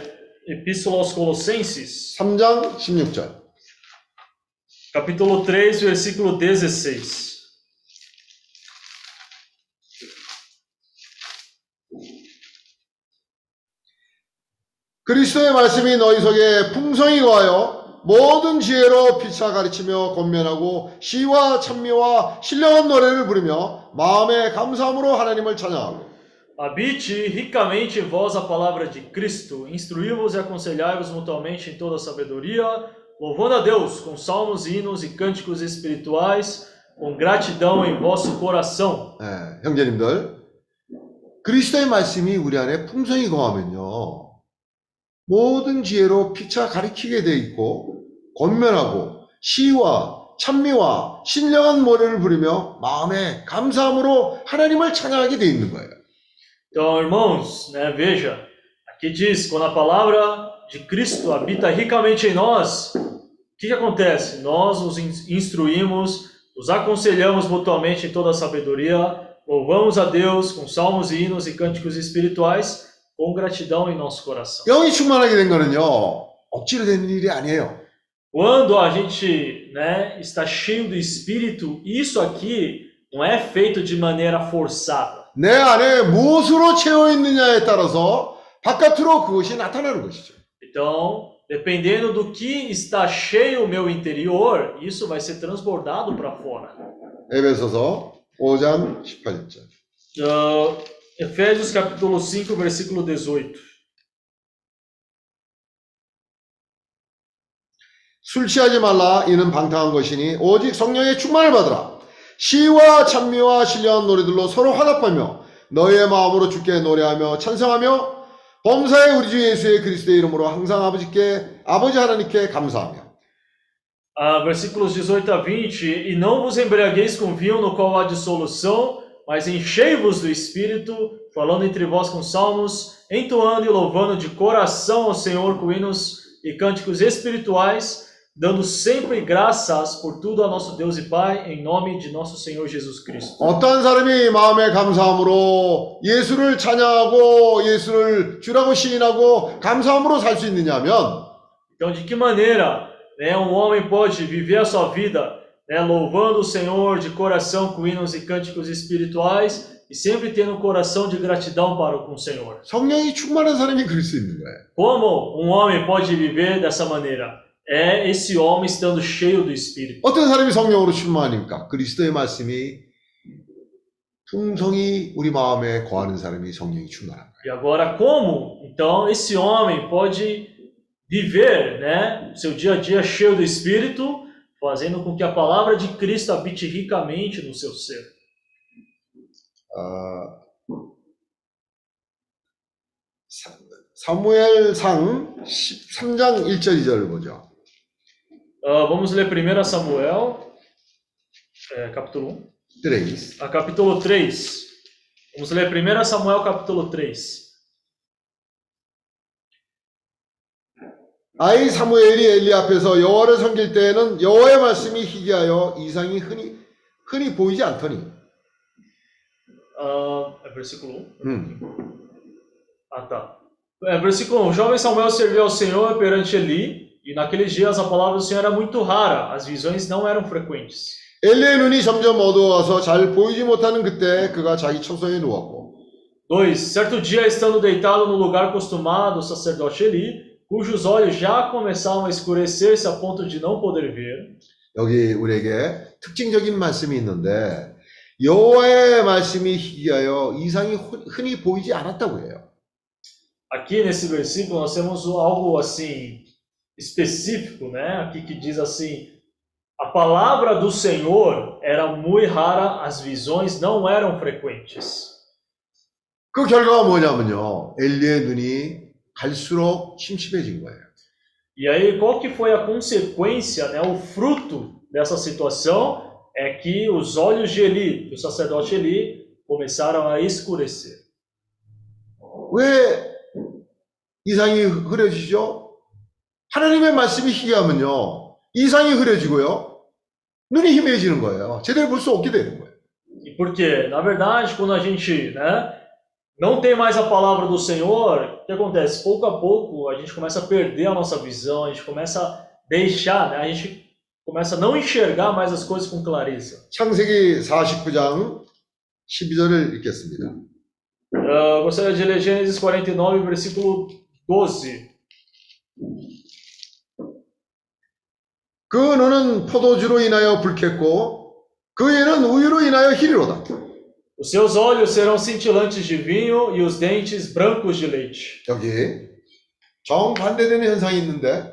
Epístola aos Colossenses, 3장 16절. capítulo 3, versículo 16. 그리스도의 말씀이 너희 속에 풍성히 거하여 모든 지혜로 피차 가르치며 권면하고 시와 찬미와 신령한 노래를 부르며 마음에 감사함으로 하나님을 찬양하고 Habite ricamente em vós a palavra de Cristo, instruí-vos e aconselhai-vos mutuamente em toda sabedoria, louvando a Deus com salmos, hinos e cânticos espirituais, com gratidão em vosso coração. 예, 형제님들 그리스도의 말씀이 우리 안에 풍성히 거하면요 모든 지혜로 피차 가리키게 돼 있고 권면하고 시와 찬미와 신령한 노래를 부르며 마음에 감사함으로 하나님을 찬양하게 돼 있는 거예요. Então, irmãos, né, veja, aqui diz: quando a palavra de Cristo habita ricamente em nós, o que, que acontece? Nós nos instruímos, nos aconselhamos mutuamente em toda a sabedoria, louvamos a Deus com salmos e hinos e cânticos espirituais, com gratidão em nosso coração. Quando a gente né, está cheio do Espírito, isso aqui não é feito de maneira forçada. 내 안에 무엇으로 채워 있느냐에 따라서 바깥으로 그것이 나타나는 것이죠. Então, dependendo do que está cheio o meu interior, isso vai ser transbordado para fora. 에베소서 5장 18절. Uh, Efésios capítulo 5, versículo 18. 술 취하지 말라 이는 방탕한 것이니 오직 성령의 충만을 받으라 시와 찬미와 신령한 노래들로 서로 화답하며 너희의 마음으로 주께 노래하며 찬성하며 범사의 우리 주 예수의 그리스도의 이름으로 항상 아버지께 아버지 하나님께 감사하며 Ah, versículos 18 a 20: E não vos embriagueis com vinho no qual há dissolução, mas enchei-vos do espírito, falando entre vós com salmos, entoando e louvando de coração ao Senhor com hinos e cânticos espirituais, dando sempre graças por tudo a nosso Deus e Pai, em nome de nosso Senhor Jesus Cristo. 어떤 사람이 마음의 감사함으로 예수를 찬양하고 예수를 주라고 시인하고 감사함으로 살 수 있느냐면 Então, de que maneira né, um homem pode viver a sua vida né, louvando o Senhor de coração com hinos e cânticos espirituais e sempre tendo um coração de gratidão para o com o Senhor? 성령이 충만한 사람이 그럴 수 있는 거예요. Como um homem pode viver dessa maneira? É esse homem estando cheio do Espírito. 어떤 사람이 성령으로 충만합니까? 그리스도의 말씀이 풍성히 우리 마음에 거하는 사람이 성령이 충만한 거예요. E agora, como então esse homem pode viver né, seu dia a dia cheio do Espírito, fazendo com que a palavra de Cristo habite ricamente no seu ser? 아, 사- 사무엘상 13장 1절 2절을 보죠. Ah, vamos ler 1 Samuel, é, capítulo 1. 3. A capítulo 3. Vamos ler 1 Samuel, capítulo 3. 아이 사무엘이 엘리 앞에서 여호와를 섬길 때에는 여호와의 말씀이 희귀하여 이상이 흔히 흔히 보이지 않더니 Ah, é versículo 1. 음. Ah, tá. É, versículo 1. O jovem Samuel serviu ao Senhor perante Eli, e naqueles dias a palavra do Senhor era muito rara, as visões não eram frequentes. 엘리의 눈이 점점 어두워서 잘 보이지 못하는 그때 그가 자기 처소에 누웠고 2. Certo dia, estando deitado no lugar costumado, o sacerdote Eli, cujos olhos já começavam a escurecer-se a ponto de não poder ver, 여기 우리에게 특징적인 말씀이 있는데 여호와의 말씀이 희귀하여 이상이 흔- 흔히 보이지 않았다고 해요. Aqui nesse versículo nós temos algo assim específico, né? Aqui que diz assim: a palavra do Senhor era muito rara, as visões não eram frequentes. 그 결과가 뭐냐면요. 엘리의 눈이 갈수록 침침해진 거예요. E aí, qual que foi a consequência, né? O fruto dessa situação é que os olhos de Eli, do sacerdote Eli, começaram a escurecer. 왜 이상이 흐려지죠? 하나님의 말씀이 희귀하면요. 이상이 흐려지고요. 눈이 희미해지는 거예요. 제대로 볼 수 없게 되는 거예요. E por quê? Na verdade, quando a gente, né, não tem mais a palavra do Senhor, o que acontece? Pouco a pouco a gente começa a perder a nossa visão, a gente começa a deixar, né, a gente começa a não enxergar mais as coisas com clareza. 창세기 49장 12절을 읽겠습니다. Eu gostaria de ler Gênesis 49, versículo 12. 그 눈은 포도주로 인하여 붉겠고 그 이는 우유로 인하여 희리로다. Os seus olhos serão cintilantes de vinho e os dentes brancos de leite. 여기 정반대되는 현상이 있는데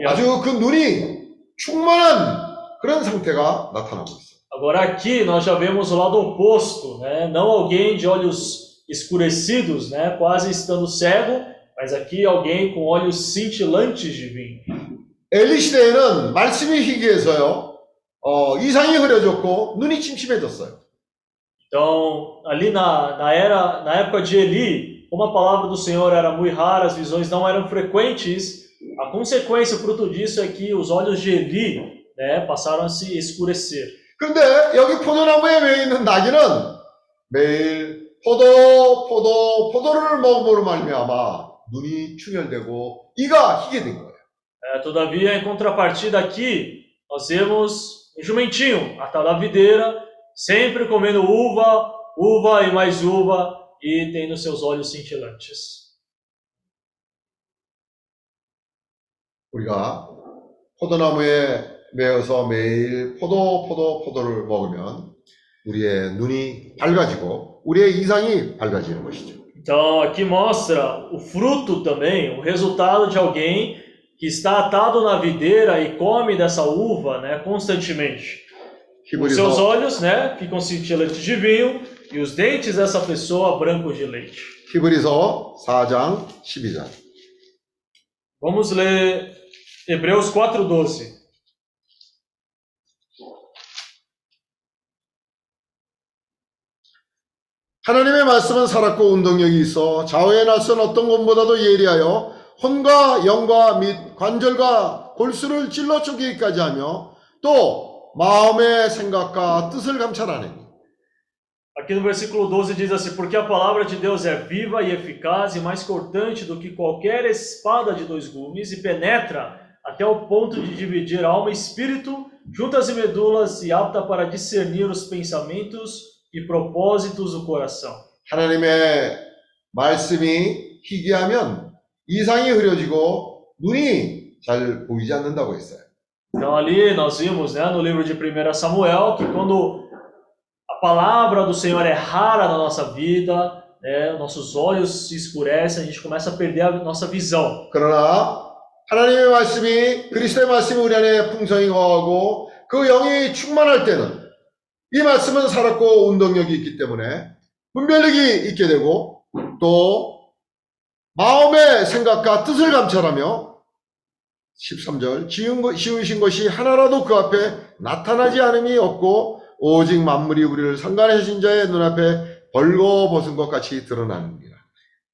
E a- 아주 그 눈이 충만한 그런 상태가 나타나고 있어. Agora aqui nós já vemos o lado oposto, né? Não alguém de olhos escurecidos, né? Quase estando cego, mas aqui alguém com olhos cintilantes de vinho. 엘리 시대에는 말씀이 희귀해서요. 어, 이상이 흐려졌고 눈이 침침해졌어요. Então, ali na, na era, na época de Eli, como a palavra do Senhor era muito rara, as visões não eram frequentes, a consequência, o fruto disso é que os olhos de Eli, né, passaram a se escurecer. 그런데 여기 포도나무에 매 있는 나귀는 매일 포도, 포도, 포도를 먹음으로 말미암아 눈이 충혈되고 이가 희게 된 거예요. É, todavia, em contrapartida aqui, nós temos um jumentinho, a tal da videira, sempre comendo uva, uva e mais uva, e tendo seus olhos cintilantes. 우리가 포도나무에 매어서 매일 포도, 포도, 포도를 먹으면 우리의 눈이 밝아지고 우리의 이상이 밝아지는 것이죠. Então, aqui mostra o fruto também, o resultado de alguém que está atado na videira e come dessa uva né, constantemente. Os seus olhos né, ficam cintilantes de vinho e os dentes dessa pessoa brancos de leite. 히브리서 4장 12. Vamos ler Hebreus 4:12. 하나님의 말씀은 살았고 운동력이 있어 좌우에 낯선 어떤 것보다도 예리하여 혼과 영과 및 관절과 골수를 찔러 쪼개기까지 하며 또 마음의 생각과 뜻을 감찰하느니 Aqui no versículo 12 diz assim: Porque a palavra de Deus é viva e eficaz e mais cortante do que qualquer espada de dois gumes e penetra até o ponto de dividir alma e espírito, juntas e medulas e apta para discernir os pensamentos e propósitos do coração. 하나님의 말씀이 희귀하면 이상이 흐려지고 눈이 잘 보이지 않는다고 했어요. Então ali nós vimos, né, no livro de 1 Samuel, que quando a palavra do Senhor é rara na nossa vida, né, nossos olhos se escurecem, a gente começa a perder a nossa visão. 그러나 하나님의 말씀이 그리스도의 말씀이 우리 안에 풍성히 거하고 그 영이 충만할 때는 이 말씀은 살았고 운동력이 있기 때문에 분별력이 있게 되고 또 마음의 생각과 뜻을 감찰하며 13절 지은 것, 지으신 것이 하나라도 그 앞에 나타나지 않음이 없고 오직 만물이 우리를 상관하신 자의 눈앞에 벌거벗은 것 같이 드러납니다.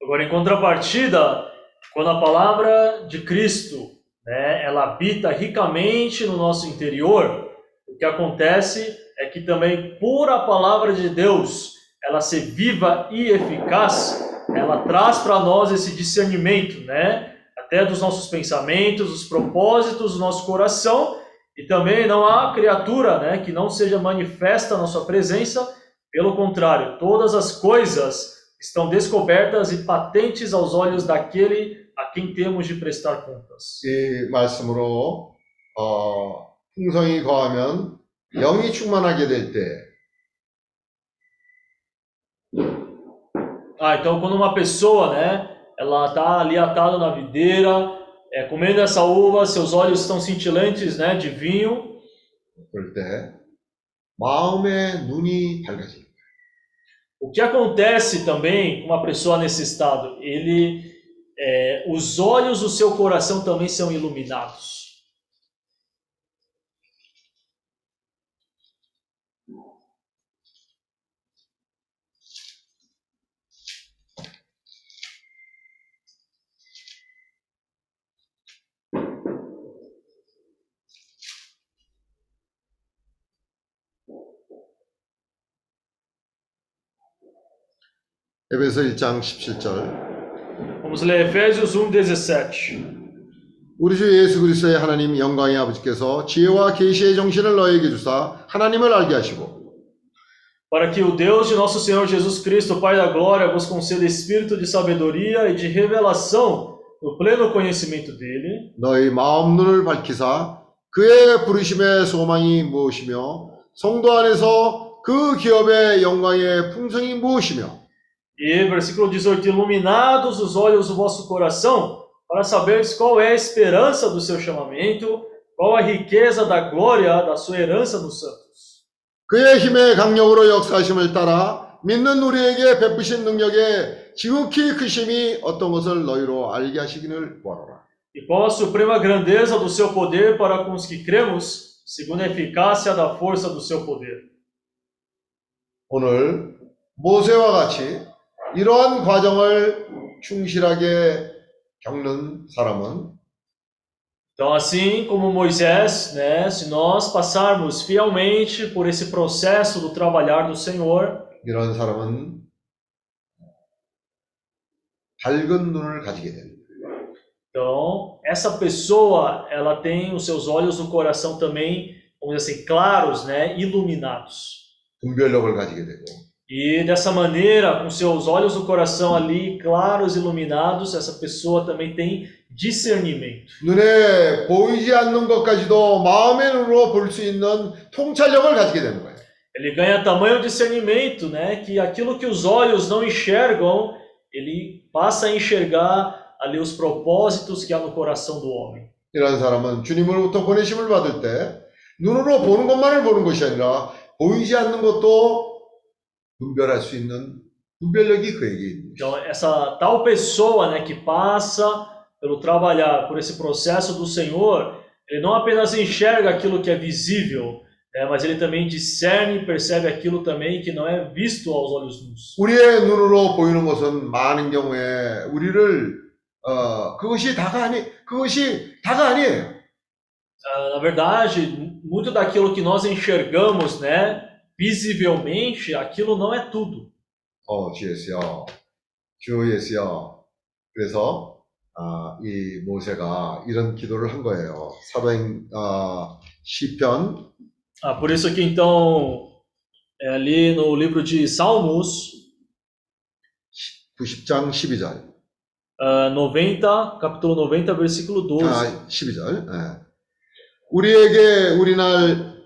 Agora, em contrapartida, quando a palavra de Cristo, né, ela habita ricamente no nosso interior, o que acontece é que também por a palavra de Deus, ela ser viva e eficaz, ela traz para nós esse discernimento, né, até dos nossos pensamentos, dos propósitos do nosso coração, e também não há criatura, né, que não seja manifesta na sua presença, pelo contrário, todas as coisas estão descobertas e patentes aos olhos daquele a quem temos de prestar contas. 이 말씀으로 어, 풍성이 거하면 영이 충만하게 될 때 Ah, então quando uma pessoa, né, ela está ali atada na videira, é, comendo essa uva, seus olhos estão cintilantes, né, de vinho. O que acontece também com uma pessoa nesse estado? Ele, é, os olhos do seu coração também são iluminados. 에베소 1장 17절 Vamos ler Efésios 1:17. 우리 주 예수 그리스도의 하나님 영광의 아버지께서 지혜와 계시의 정신을 너에게 주사 하나님을 알게 하시고 Para que o Deus de nosso Senhor Jesus Cristo, Pai da Glória, vos conceda espírito de sabedoria e de revelação no pleno conhecimento dele, 너희 마음 눈을 밝히사 그의 부르심의 소망이 무엇이며 성도 안에서 그 기업의 영광의 풍성이 무엇이며 E versículo 18: Iluminados os olhos do vosso coração, para saberes qual é a esperança do seu chamamento, qual a riqueza da glória da sua herança nos santos. 그의 힘의 강력으로 역사하심을 따라 믿는 우리에게 베푸신 능력의 지극히 크심이 어떤 것을 너희로 알게 하시기를 구하노라. E qual a suprema grandeza do seu poder para com os que cremos, segundo a eficácia da força do seu poder. 오늘 모세와 같이 이러한 과정을 충실하게 겪는 사람은 Então, assim como Moisés, né, se nós passarmos fielmente por esse processo do trabalhar do Senhor, 이런 사람은 밝은 눈을 가지게 됩니다. então essa pessoa, ela tem os seus olhos no coração também, vamos dizer assim, claros, né, iluminados. 분별력을 가지게 되고 E dessa maneira, com seus olhos no coração ali, claros, iluminados, essa pessoa também tem discernimento. 눈에 보이지 않는 것까지도 마음의 눈으로 볼 수 있는 통찰력을 가지게 되는 거예요. Ele ganha tamanho discernimento, né, que aquilo que os olhos não enxergam, ele passa a enxergar ali os propósitos que há no coração do homem. 이런 사람은 주님으로부터 보내심을 받을 때 눈으로 보는 것만을 보는 것이 아니라 보이지 않는 것도 분별할 수 있는 분별력이 그에게 있는 Então, essa tal pessoa, né, que passa pelo trabalhar por esse processo do Senhor, ele não apenas enxerga aquilo que é visível, né, mas ele também discerne e percebe aquilo também que não é visto aos olhos nus. 우리의 눈으로 보이는 것은 많은 경우에 우리를 어, 그것이 다가 아니 그것이 다가 아니에요. Ah, na verdade, muito daquilo que nós enxergamos, né, visivelmente, aquilo não é tudo. 어, 주 예수여, 주 예수여. 그래서 아, 이 모세가 이런 기도를 한 거예요. 사도행 어, 시편 Ah, por isso que então, é ali no livro de Salmos, 90장 12절. ah, 90, capítulo 90, versículo 12. 아, 12절. 예. 우리에게 우리날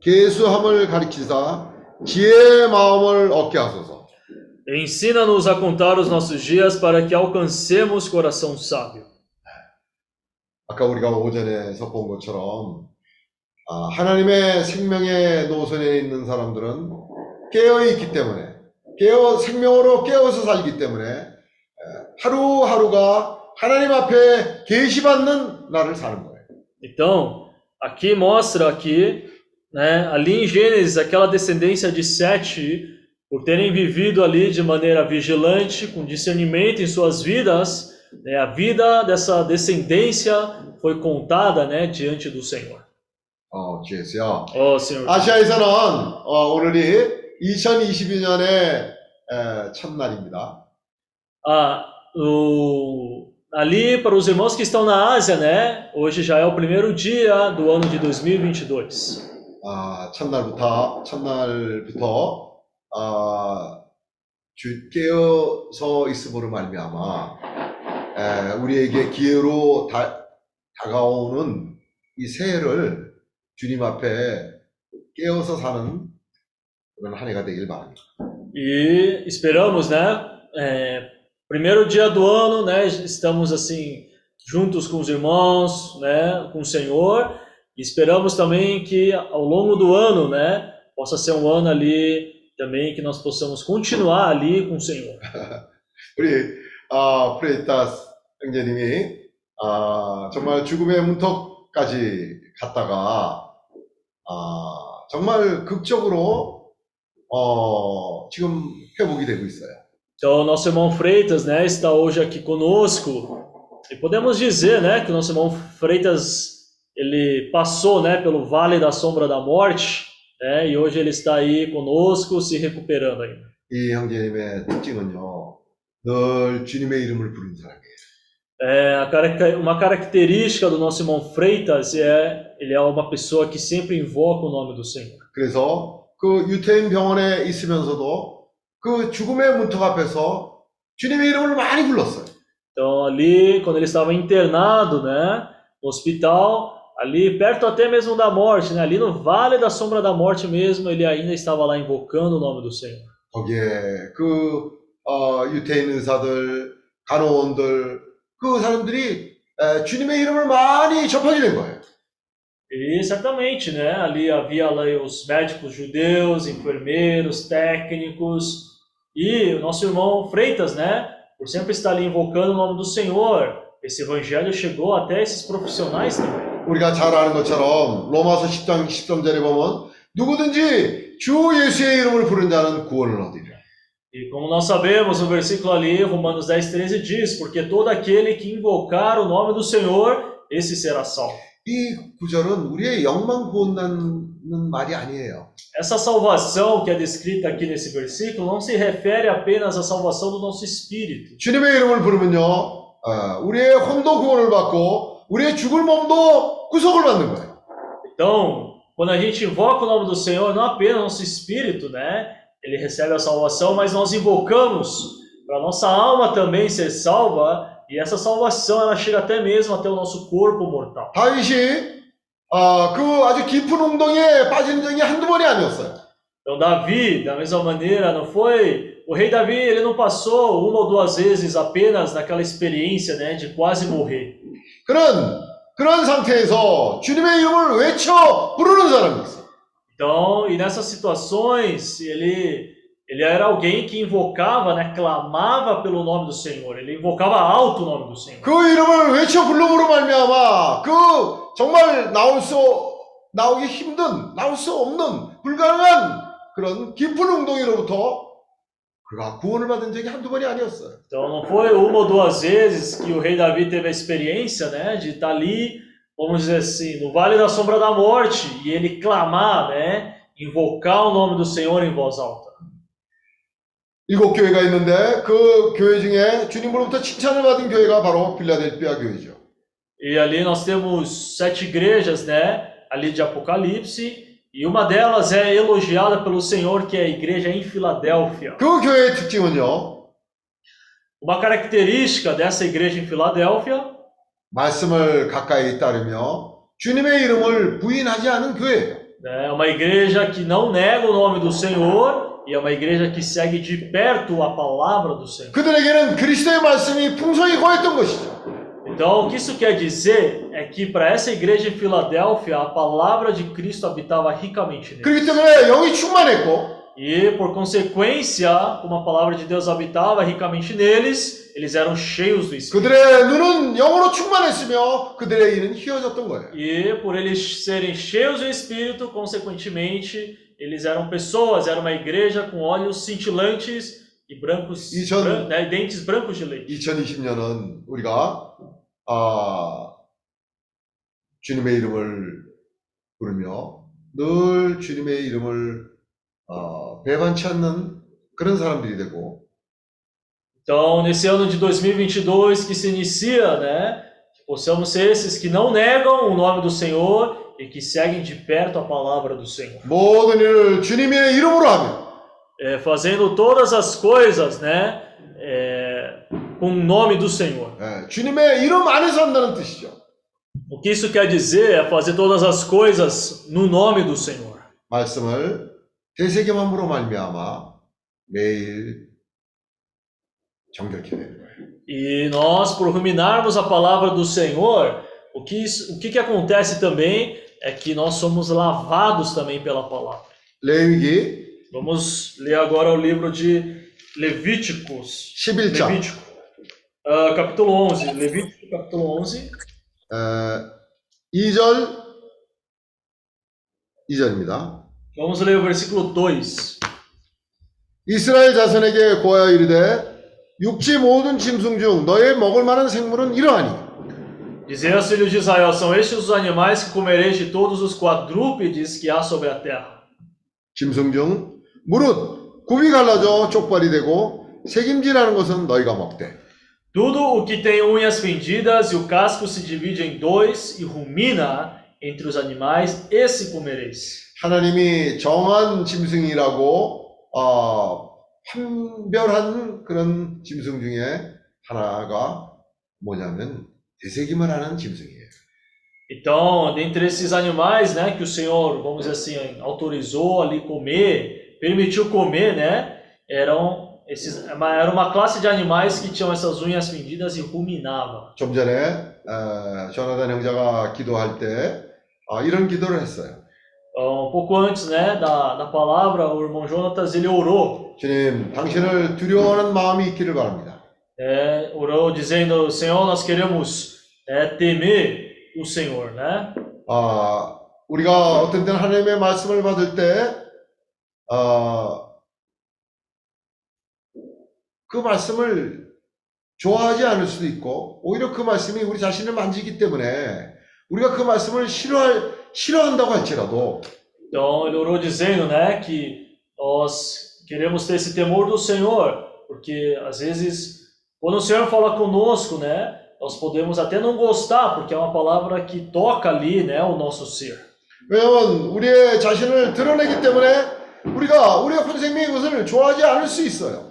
계수함을 가리키사 지혜의 마음을 얻게 하소서. Ensina-nos a contar os nossos dias para que alcancemos coração sábio. 아까 우리가 오전에서 본 것처럼 아, 하나님의 생명의 노선에 있는 사람들은 깨어 있기 때문에 깨어 생명으로 깨어서 살기 때문에 에, 하루하루가 하나님 앞에 계시받는 날을 사는 거예요. Então, aqui mostra aqui, né, ali em Gênesis, aquela descendência de Sete, por terem vivido ali de maneira vigilante, com discernimento em suas vidas, né, a vida dessa descendência foi contada, né, diante do Senhor. 어, 주예수요. Oh, Senhor. 아시아에서는 어, 오늘이 2022년의 첫날입니다. Ah, o- ali para os irmãos que estão na Ásia, né, hoje já é o primeiro dia do ano de 2022. 아, 첫날부터 첫날부터 아, 주 깨어서 있음으로 말미암아 에, 우리에게 기회로 다, 다가오는 이 새해를 주님 앞에 깨어서 사는 그런 한 해가 되길 바랍니다. E esperamos, né? é, primeiro dia do ano, né? Estamos assim juntos com os irmãos, né? Com o Senhor. E esperamos também que ao longo do ano, né? Possa ser um ano ali também que nós possamos continuar ali com o Senhor. *laughs* 우리 아, 프레이타스 형제님이 아, 정말 죽음의 문턱까지 갔다가 아, 정말 극적으로 어, 지금 회복이 되고 있어요. Então, nosso irmão Freitas, né? Está hoje aqui conosco. E podemos dizer, né? Que o nosso irmão Freitas ele passou, né? Pelo vale da sombra da morte, né? E hoje ele está aí conosco, se recuperando ainda. 이 형제님의 특징은요, 늘 주님의 이름을 부르는 사람이에요. É, a caraca- uma característica do nosso irmão Freitas é ele é uma pessoa que sempre invoca o nome do Senhor. 그래서 그 유태인 병원에 있으면서도 그 죽음의 문턱 앞에서 주님의 이름을 많이 불렀어요. Então ali, quando ele estava internado, né, no hospital, ali perto até mesmo da morte, né, ali no vale da sombra da morte mesmo, ele ainda estava lá invocando o nome do Senhor. 거기에 그 어, 유태인 의사들, 간호원들, 그 사람들이 에, 주님의 이름을 많이 접하게 된 거예요. E certamente, né, ali havia lá os médicos judeus, enfermeiros, técnicos e o nosso irmão Freitas, né, por sempre estar ali invocando o nome do Senhor. Esse evangelho chegou até esses profissionais também. 우리가 잘 아는 것처럼 로마서 10장 13절에 보면 누구든지 주 예수의 이름을 부른 자는 구원을 얻으리라. E como nós sabemos, no versículo ali, Romanos 10, 13 diz: Porque todo aquele que invocar o nome do Senhor, esse será salvo. 이 구절은 우리의 영만 구원다는 말이 아니에요. Essa salvação que é descrita aqui nesse versículo não se refere apenas à salvação do nosso espírito. 주님의 이름을 부르면요, 어, 우리의 혼도 구원을 받고 우리의 죽을 몸도 구속을 받는 거예요. Então, quando a gente invoca o nome do Senhor, não apenas nosso espírito, né? Ele recebe a salvação, mas nós invocamos para a nossa alma também ser salva, e essa salvação ela chega até mesmo até o nosso corpo mortal. 다윗이 어, 그 아주 깊은 웅덩이에 빠지는 적이 한두 번이 아니었어요. Então, Davi, da mesma maneira, não foi. O rei Davi, ele não passou uma ou duas vezes apenas naquela experiência, né, de quase morrer. 그런 그런 상태에서 주님의 이름을 외쳐 부르는 사람이 있어요. Então, e nessas situações, ele, ele era alguém que invocava, né, clamava pelo nome do Senhor. Ele invocava alto o nome do Senhor. 그 이름을 외쳐 부름으로 말미암아 그 정말 나올 수 나오기 힘든, 나올 수 없는, 불가능한 그런 깊은 웅덩이로부터 그가 구원을 받은 적이 한두 번이 아니었어요. Então não foi uma ou duas vezes que o rei Davi teve a experiência, né, de estar ali, vamos dizer assim, no vale da sombra da morte e ele clamar, né, invocar o nome do Senhor em voz alta. 일곱 교회가 있는데 그 교회 중에 주님으로부터 칭찬을 받은 교회가 바로 빌라델피아 교회죠. E ali nós temos sete igrejas, né, ali de Apocalipse, e uma delas é elogiada pelo Senhor, que é a igreja em Filadélfia. 그 교회의 특징은요, Uma característica dessa igreja em Filadélfia 말씀을 가까이 따르며 주님의 이름을 부인하지 않은 교회예요. né, é uma igreja que não nega o nome do Senhor e é uma igreja que segue de perto a palavra do Senhor. 그들에게는 그리스도의 말씀이 풍성히 거했던 것이죠. Então, o que isso quer dizer é que para essa igreja em Filadélfia, a palavra de Cristo habitava ricamente nele. 그렇기 때문에 영이 충만했고 E, por consequência, como a palavra de Deus habitava ricamente neles, eles eram cheios do Espírito. 그들의 눈은 영으로 충만했으며 그들의 이는 휘어졌던 거예요. E, por eles serem cheios do Espírito, consequentemente, eles eram pessoas, era uma igreja com olhos cintilantes e brancos, E John- bran- né, dentes brancos de leite. 2020년은 우리가 아, 주님의 이름을 부르며 늘 주님의 이름을 어, 배반치 않는 그런 사람들이 되고 Então, nesse ano de 2022 que se inicia, né, que possamos ser esses que não negam o nome do Senhor e que seguem de perto a palavra do Senhor, 모든 일을 주님의 이름으로 하며 É, fazendo todas as coisas, né, é, com o nome do Senhor. 예, 주님의 이름 안에서 한다는 뜻이죠. O que isso quer dizer é fazer todas as coisas no nome do Senhor. 말씀을 되새김함으로 말미암아 매일 정결케 되는 거예요. E nós, por ruminarmos a palavra do Senhor, o que, isso- o que, que acontece também é que nós somos lavados também pela palavra. 레위기 Vamos ler agora o livro de Levíticos. 11장 Levítico, ah, capítulo 11. Levítico, capítulo 11. 에, 2절 2절입니다. Vamos ler o versículo 2. 이스라엘 자손에게 고하여 이르되 육지 모든 짐승 중 너의 먹을 만한 생물은 이러하니 Dizer aos filhos de Israel: São estes os animais que comereis de todos os quadrúpedes que há sobre a terra. 짐승 중 무릇 굽이 갈라져 쪽발이 되고 색임질하는 것은 너희가 먹되 Tudo o que tem unhas fendidas e o casco se divide em dois e rumina entre os animais, esse comereis. 하나님이 정한 짐승이라고 어, 판별한 그런 짐승 중에 하나가 뭐냐면 되새김을 하는 짐승이에요. Então, dentre esses animais, né, que o Senhor, vamos dizer assim, autorizou ali comer, permitiu comer, né, eram esses, era uma classe de animais que tinham essas unhas fendidas e ruminava. 좀 전에 어, 조나단 형제가 기도할 때 어, 이런 기도를 했어요. Então, um pouco antes, né, da, da palavra, o irmão Jonatas, ele orou, 주님, 당신을 두려워하는 마음이 있기를 바랍니다. né, orou dizendo, Senhor, nós queremos é, temer o Senhor, né? 아, 우리가 어떤 때는 하나님의 말씀을 받을 때, 어, 그 말씀을 좋아하지 않을 수도 있고, 오히려 그 말씀이 우리 자신을 만지기 때문에, 우리가 그 말씀을 싫어할, 싫어한다고 할지라도, Então ele orou dizendo, né, que nós queremos ter esse temor do Senhor, porque às vezes quando o Senhor fala conosco, né, nós podemos até não gostar, porque é uma palavra que toca ali, né, o nosso ser. 왜냐면 우리의 자신을 드러내기 때문에, 우리가 우리의 혼생명의 것을 좋아하지 않을 수 있어요.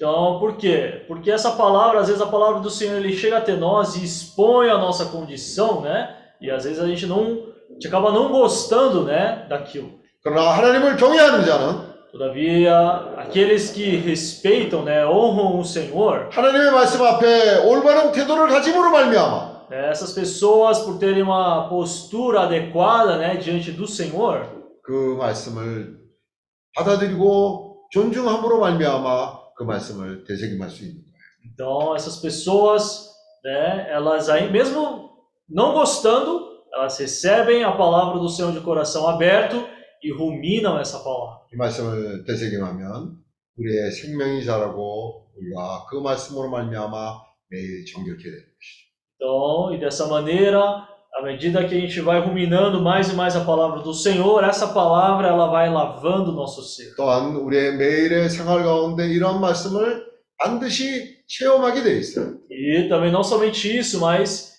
Então, por quê? Porque essa palavra, às vezes a palavra do Senhor ele chega até nós e expõe a nossa condição, né? E às vezes a gente não, a gente acaba não gostando, né, daquilo. 그러나 하나님을 경외하는 자는 Todavia, aqueles que respeitam, né, honram o Senhor, 하나님의 말씀 앞에 올바른 태도를 가짐으로 말미암아 né, essas pessoas por terem uma postura adequada, né, diante do Senhor, 그 말씀을 받아들이고 존중함으로 말미암아 그 말씀을 되새김할 수 있는 거예요. então essas pessoas, né, elas aí mesmo não gostando, elas recebem a palavra do Senhor de coração aberto e ruminam essa palavra. 이 말씀을 되새김하면 우리의 생명이 자라고 우리가 그 말씀으로 말미암아 매일 정결케 되는 것이죠. Então, e dessa maneira, à medida que a gente vai ruminando mais e mais a palavra do Senhor, essa palavra ela vai lavando o nosso ser. 또한 우리의 매일의 생활 가운데 이러한 말씀을 반드시 체험하게 돼 있어요. E também não somente isso, mas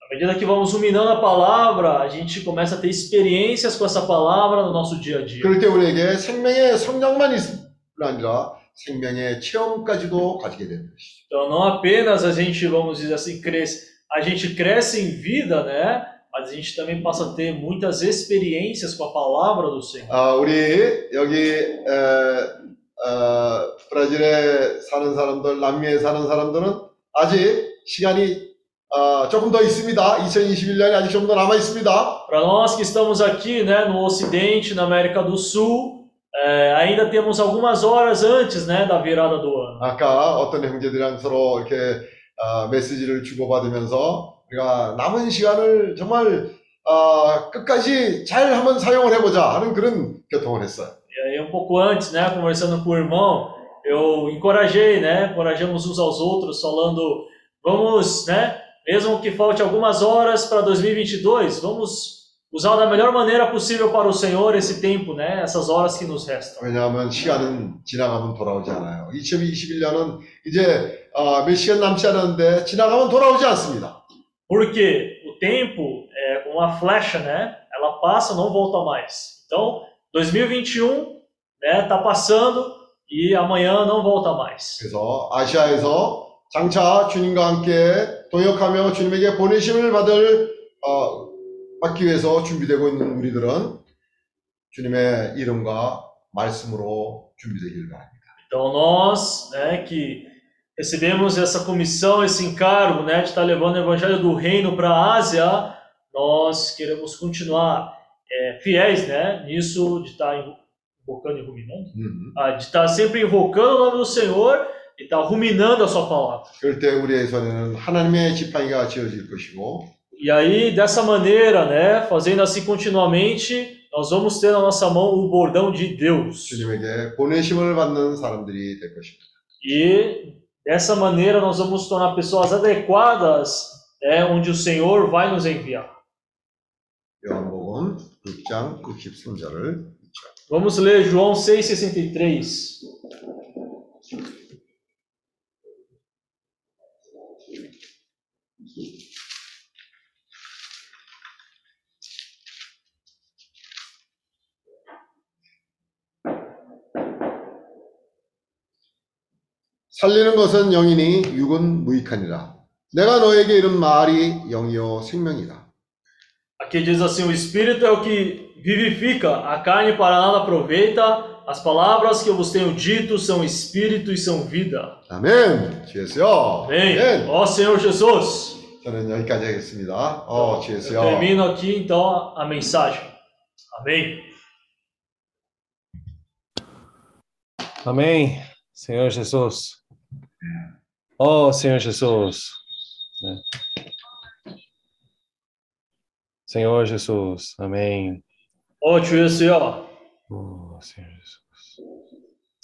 à medida que vamos ruminando a palavra, a gente começa a ter experiências com essa palavra no nosso dia a dia. 그럴 때 우리에게 생명의 성장만 있을 뿐 아니라 생명의 체험까지도 가지게 되는 것이죠. Então, não apenas a gente, vamos dizer assim, cresce, a gente cresce em vida, né? Mas a gente também passa a ter muitas experiências com a palavra do Senhor. 아, 우리 여기 에, 어, 브라질에 사는 사람들, 남미에 사는 사람들은 아직 시간이 어, 조금 더 있습니다. 2021년이 아직 좀 더 남아 있습니다. Para nós que estamos aqui, né, no Ocidente, na América do Sul, é, ainda temos algumas horas antes, né, da virada do ano. 아까 어떤 형제들이랑 서로 이렇게 어, 메시지를 주고받으면서 우리가 남은 시간을 정말 어, 끝까지 잘 한번 사용을 해보자 하는 그런 교통을 했어요. E aí, um pouco antes, né, conversando com o irmão, eu encorajei, né, encorajamos uns aos outros, falando, vamos, né, mesmo que falte algumas horas para 2022, vamos usar da melhor maneira possível para o Senhor esse tempo, né, essas horas que nos restam. 왜냐하면 시간은 지나가면 돌아오지 않아요. 2021년은 이제 어, 몇 시간 남지 않았는데 지나가면 돌아오지 않습니다. Porque o tempo é uma flecha, né, ela passa, não volta mais. Então, 2021, né, tá passando e amanhã não volta mais. 그래서 아시아에서 장차 주님과 함께 동역하며 주님에게 보내심을 받을 어, 받기 위해서 준비되고 있는 우리들은 주님의 이름과 말씀으로 준비되길 바랍니다. Então nós, né, que recebemos essa comissão, esse encargo, né, de estar levando o evangelho do reino para a Ásia, nós queremos continuar é, fiéis, né, nisso de estar invocando e ruminando, 음. ah, de estar sempre invocando o nome do Senhor e estar ruminando a sua palavra. 그럴 때 우리의 손에는 하나님의 지팡이가 지어질 것이고 E aí, dessa maneira, né, fazendo assim continuamente, nós vamos ter na nossa mão o bordão de Deus. 주님에게 보내심을 받는 사람들이 될 것입니다. E dessa maneira nós vamos tornar pessoas adequadas é, onde o Senhor vai nos enviar. 요한복음 6장 63절을 Vamos ler João 6,63. 살리는 것은 영이니 육은 무익하니라. 내가 너에게 이른 말이 영이요 생명이라. Aqui diz assim: o Espírito é o que vivifica, a carne para nada aproveita. As palavras que eu vos tenho dito são Espírito e são vida. 아멘. 주예수요. Amém. Ó Senhor Jesus. 저는 여기까지 하겠습니다. 어, Eu 주예수요. termino aqui então a mensagem. Amém. Amém. Senhor Jesus. Oh, Senhor Jesus. né? Senhor Jesus. Amém. Ó 주 예수여. Oh, Senhor Jesus.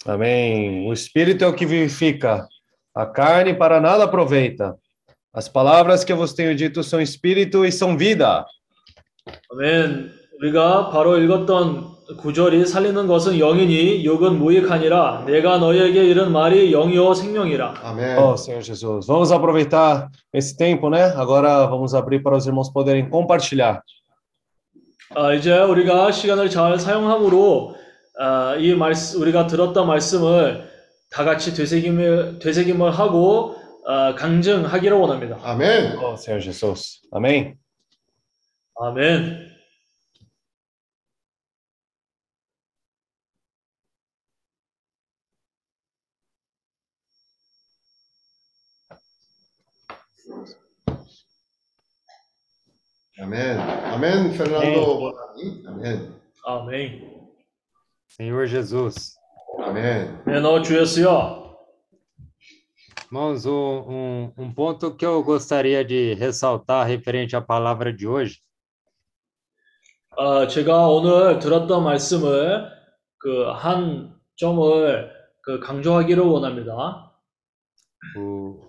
Amém. O Espírito é o que vivifica, a carne para nada aproveita. As palavras que eu vos tenho dito são espírito e são vida. 아멘. 우리가 바로 읽었던 구절이 살리는 것은 영이니 육은 무익하니라. 내가 너희에게 이른 말이 영이요 생명이라. 아멘. Oh, Senhor Jesus. Vamos aproveitar esse tempo, né? Agora vamos abrir para os irmãos poderem compartilhar. 아, 이제 우리가 시간을 잘 사용함으로 아, 이 말씀 우리가 들었던 말씀을 다 같이 되새김을 되새김을 하고 아, 강증하기를 원합니다. 아멘. Oh, Senhor Jesus. Amém. 아멘. 아멘. 아멘. 페르난도 보라니. 아멘. 아멘. Senhor Jesus. 아멘. 네, 너 주였어요. Irmãos, um, um, um ponto que eu gostaria de ressaltar referente à palavra de hoje 어, 제가 오늘 들었던 말씀을 그 한 점을 그 강조하기를 원합니다. O,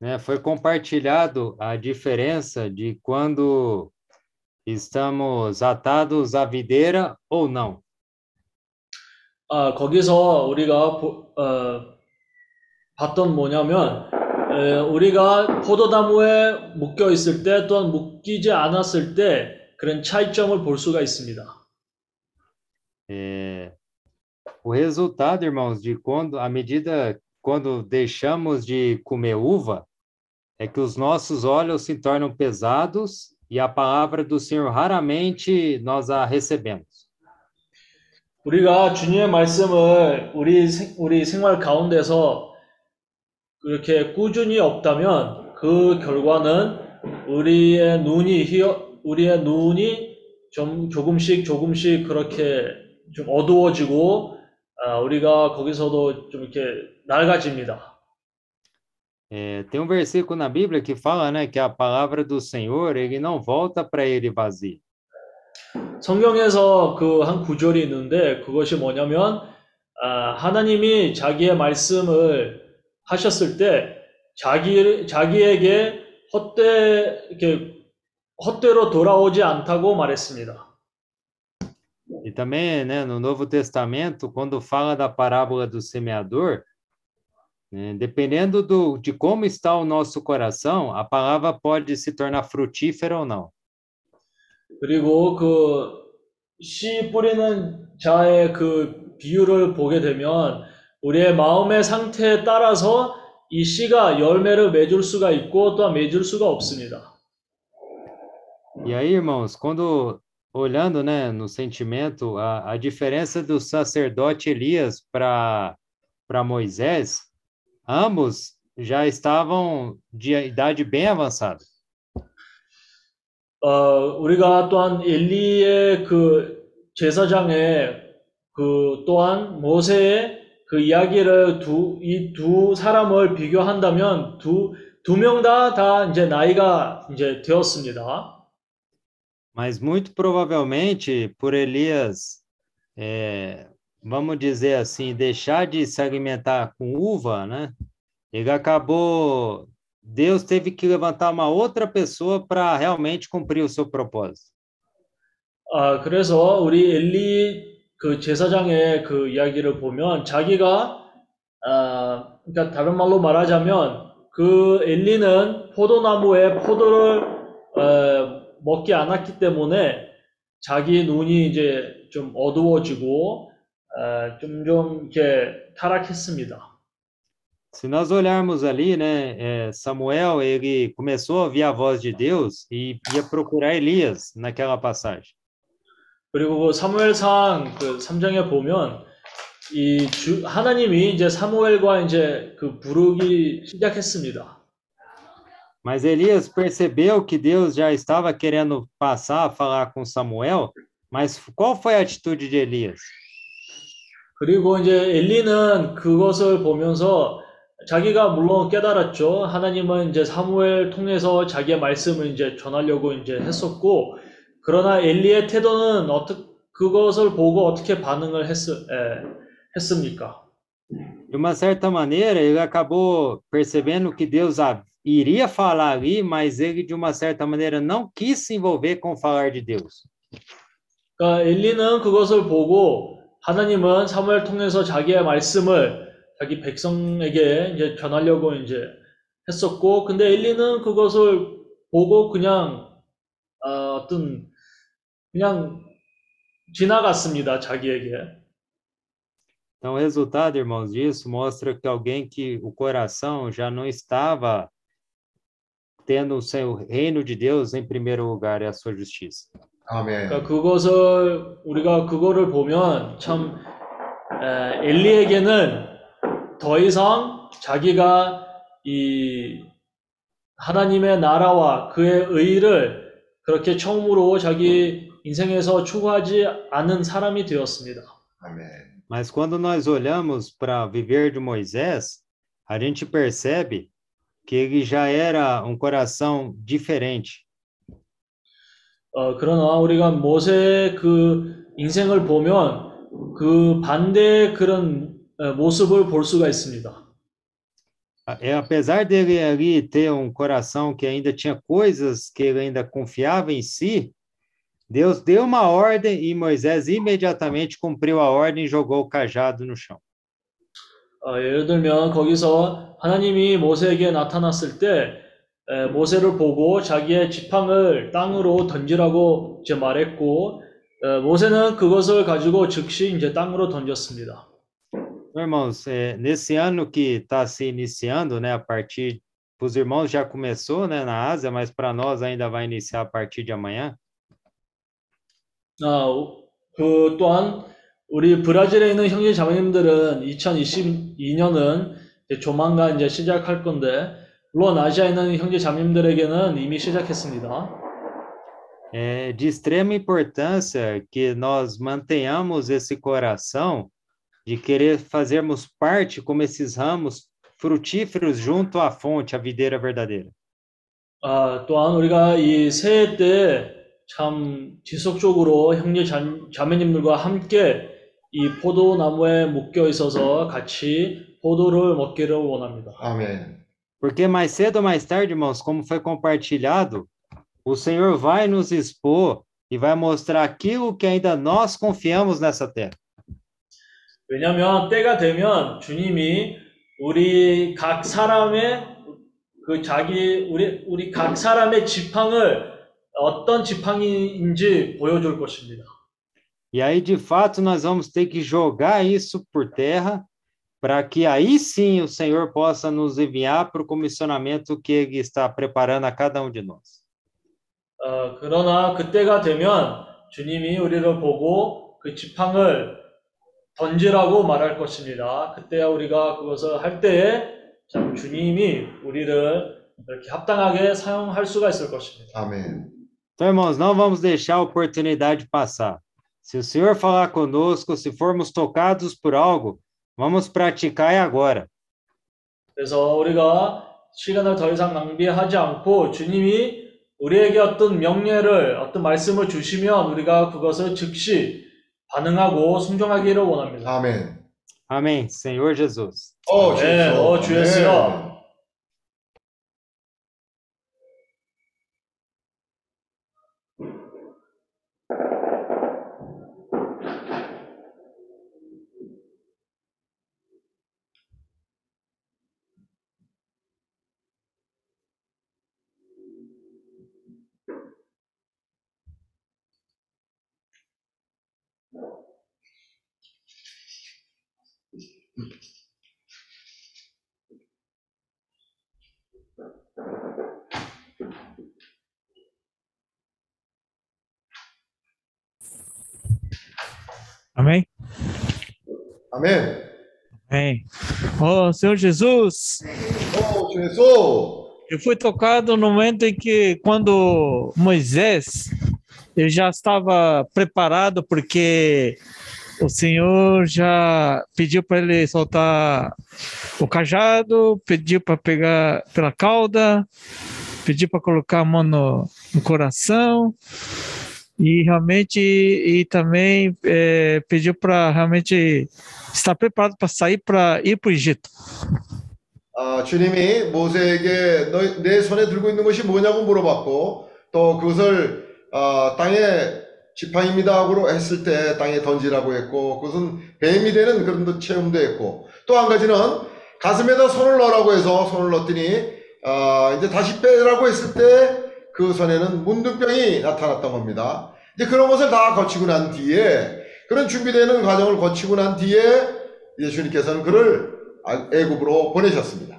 né, foi compartilhado a diferença de quando estamos atados à videira ou não. 아, 거기서 우리가 보- 어, 봤던 뭐냐면 에, 우리가 포도나무에 묶여 있을 때 또한 묶이지 않았을 때 그런 차이점을 볼 수가 있습니다. É, o resultado, irmãos, de quando, à medida quando deixamos de comer uva, é que os nossos olhos se tornam pesados e a palavra do Senhor raramente nós a recebemos. 우리가 주님의 말씀을 우리 생, 우리 생활 가운데서 그렇게 꾸준히 없다면 그 결과는 우리의 눈이 희어, 우리의 눈이 좀 조금씩 조금씩 그렇게 좀 어두워지고 아, 우리가 거기서도 좀 이렇게 낡아집니다. É, tem um versículo na Bíblia que fala, né, que a palavra do Senhor, ele não volta para ele vazio. 성경에서 그 한 구절이 있는데 그것이 뭐냐면 아, 하나님이 자기의 말씀을 하셨을 때 자기 자기에게 헛되 이렇게 헛되로 돌아오지 않다고 말했습니다. E também, né, no Novo Testamento, quando fala da parábola do semeador, né, dependendo do, de como está o nosso coração, a palavra pode se tornar frutífera ou não. 그리고 그 씨 뿌리는 자의 그 비유를 보게 되면 우리의 마음의 상태에 따라서 이 씨가 열매를 맺을 수가 있고 또한 맺을 수가 없습니다. E aí, irmãos, quando olhando, né, no sentimento, a, a diferença do sacerdote Elias para para Moisés, ambos já estavam de idade bem avançada. 어, 우리가 또한 엘리의 그 제사장의 그 또한 모세의 그 이야기를 두, 이 두 사람을 비교한다면 두, 두 명 다, 다 이제 나이가 이제 되었습니다. Mas muito provavelmente por Elias, é, vamos dizer assim, deixar de se alimentar com uva, né? Ele acabou. Deus teve que levantar uma outra pessoa para realmente cumprir o seu propósito. 아, 그래서 우리 엘리 그 제사장의 그 이야기를 보면 자기가, 아, 그러니까 다른 말로 말하자면 그 엘리는 포도나무에 포도를 어, 먹지 않았기 때문에 자기 눈이 이제 좀 어두워지고 어, 좀, 좀 이렇게 타락했습니다. Se nós olharmos ali, né, é, Samuel, ele começou a ouvir a voz de Deus e ia procurar Elias naquela passagem. 그리고 그 사무엘상 그 3장에 보면 이 주, 하나님이 이제 사무엘과 이제 그 부르기 시작했습니다. Mas Elias percebeu que Deus já estava querendo passar a falar com Samuel, mas qual foi a atitude de Elias? 그리고 이제 엘리는 그것을 보면서 자기가 물론 깨달았죠. 하나님은 이제 사무엘 통해서 자기의 말씀을 이제 전하려고 이제 했었고, 그러나 엘리의 태도는 어떻게 그것을 보고 어떻게 반응을 했, 에, 했습니까? De uma certa maneira, ele acabou percebendo que Deus iria falar ali, mas ele, de uma certa maneira, não quis se envolver com falar de Deus. 그러니까 엘리는 그것을 보고 하나님은 사무엘 통해서 자기의 말씀을 자기 백성에게 이제 전하려고 이제 했었고, 근데 엘리는 그것을 보고 그냥 어, 어떤 그냥 지나갔습니다 자기에게. Então, o resultado, irmãos, disso mostra que alguém que o coração já não estava tendo o reino de Deus em primeiro lugar e a sua justiça. 아멘. 그러니까 그것을 우리가 그거를 보면 참 에, 엘리에게는 더 이상 자기가 이 하나님의 나라와 그의 의를 그렇게 처음으로 자기 인생에서 추구하지 않은 사람이 되었습니다. 아멘. Mas quando nós olhamos para viver de Moisés, a gente percebe que ele já era um coração diferente. 어, 그러나 우리가 모세의 그 인생을 보면 그 반대의 그런 어, 모습을 볼 수가 있습니다. É, apesar dele ali ter um coração que ainda tinha coisas que ele ainda confiava em si, Deus deu uma ordem e Moisés imediatamente cumpriu a ordem e jogou o cajado no chão. 어, 예를 들면 거기서 하나님이 모세에게 나타났을 때 에, 모세를 보고 자기의 지팡을 땅으로 던지라고 이제 말했고 어, 모세는 그것을 가지고 즉시 이제 땅으로 던졌습니다. Irmãos, nesse ano que está se iniciando, né, a partir, os irmãos já começou, né, na Ásia, mas para nós ainda vai iniciar a partir de amanhã. 아, 그 또한 우리 브라질에 있는 형제 자매님들은 2022년은 조만간 이제 시작할 건데 물론 아시아에 있는 형제 자매님들에게는 이미 시작했습니다. É de extrema importância que nós mantenhamos esse coração de querer fazermos parte como esses ramos frutíferos junto à fonte, a videira verdadeira. 아, 또한 우리가 이 새해 때 참 지속적으로 형제 자, 자매님들과 함께 이 포도나무에 묶여 있어서 같이 포도를 먹기를 원합니다. 아멘. Porque mais cedo ou mais tarde, irmãos, como foi compartilhado, o Senhor vai nos expor e vai mostrar aquilo que ainda nós confiamos nessa terra. 왜냐하면 때가 되면 주님이 우리 각 사람의 그 자기 우리 우리 각 사람의 지팡을 어떤 지팡이인지 보여줄 것입니다. E aí, de fato, nós vamos ter que jogar isso por terra para que aí sim o Senhor possa nos enviar para o comissionamento que Ele está preparando a cada um de nós. 어, 그러나 그때가 되면 주님이 우리를 보고 그 지팡을 던지라고 말할 것입니다. 그때 우리가 그것을 할 때에 참 주님이 우리를 이렇게 합당하게 사용할 수가 있을 것입니다. 아멘. Então, irmãos, não vamos deixar a oportunidade passar. Se o Senhor falar conosco, se formos tocados por algo, vamos praticar agora. 그래서 우리가 시간을 더 이상 낭비하지 않고 주님이 우리에게 어떤 명예를, 어떤 말씀을 주시면 우리가 그것을 즉시 반응하고 순종하기를 원합니다. 아멘. Amém. Senhor Jesus. 어, 네, 주여. 어, 주였어요. Amém? Amém. Oh, Senhor Jesus! Oh, Jesus! Eu fui tocado no momento em que, quando Moisés, eu já estava preparado, porque o Senhor já pediu para ele soltar o cajado, pediu para pegar pela cauda, pediu para colocar a mão no, no coração. E realmente, e também eh, pediu para realmente estar preparado para sair para ir para o Egito. 아, 주님이 모세에게 너, 내 손에 들고 있는 것이 뭐냐고 물어봤고 또 그것을 아, 땅에 지팡이입니다 하고 했을 때 땅에 던지라고 했고 그것은 뱀이 되는 그런 또 체험도 했고 또 한 가지는 가슴에다 손을 넣으라고 해서 손을 넣었더니 아, 이제 다시 빼라고 했을 때 그 손에는 문둥병이 나타났던 겁니다. 이제 그런 것을 다 거치고 난 뒤에 그런 준비되는 과정을 거치고 난 뒤에 이제 주님께서는 그를 아- 애굽으로 보내셨습니다.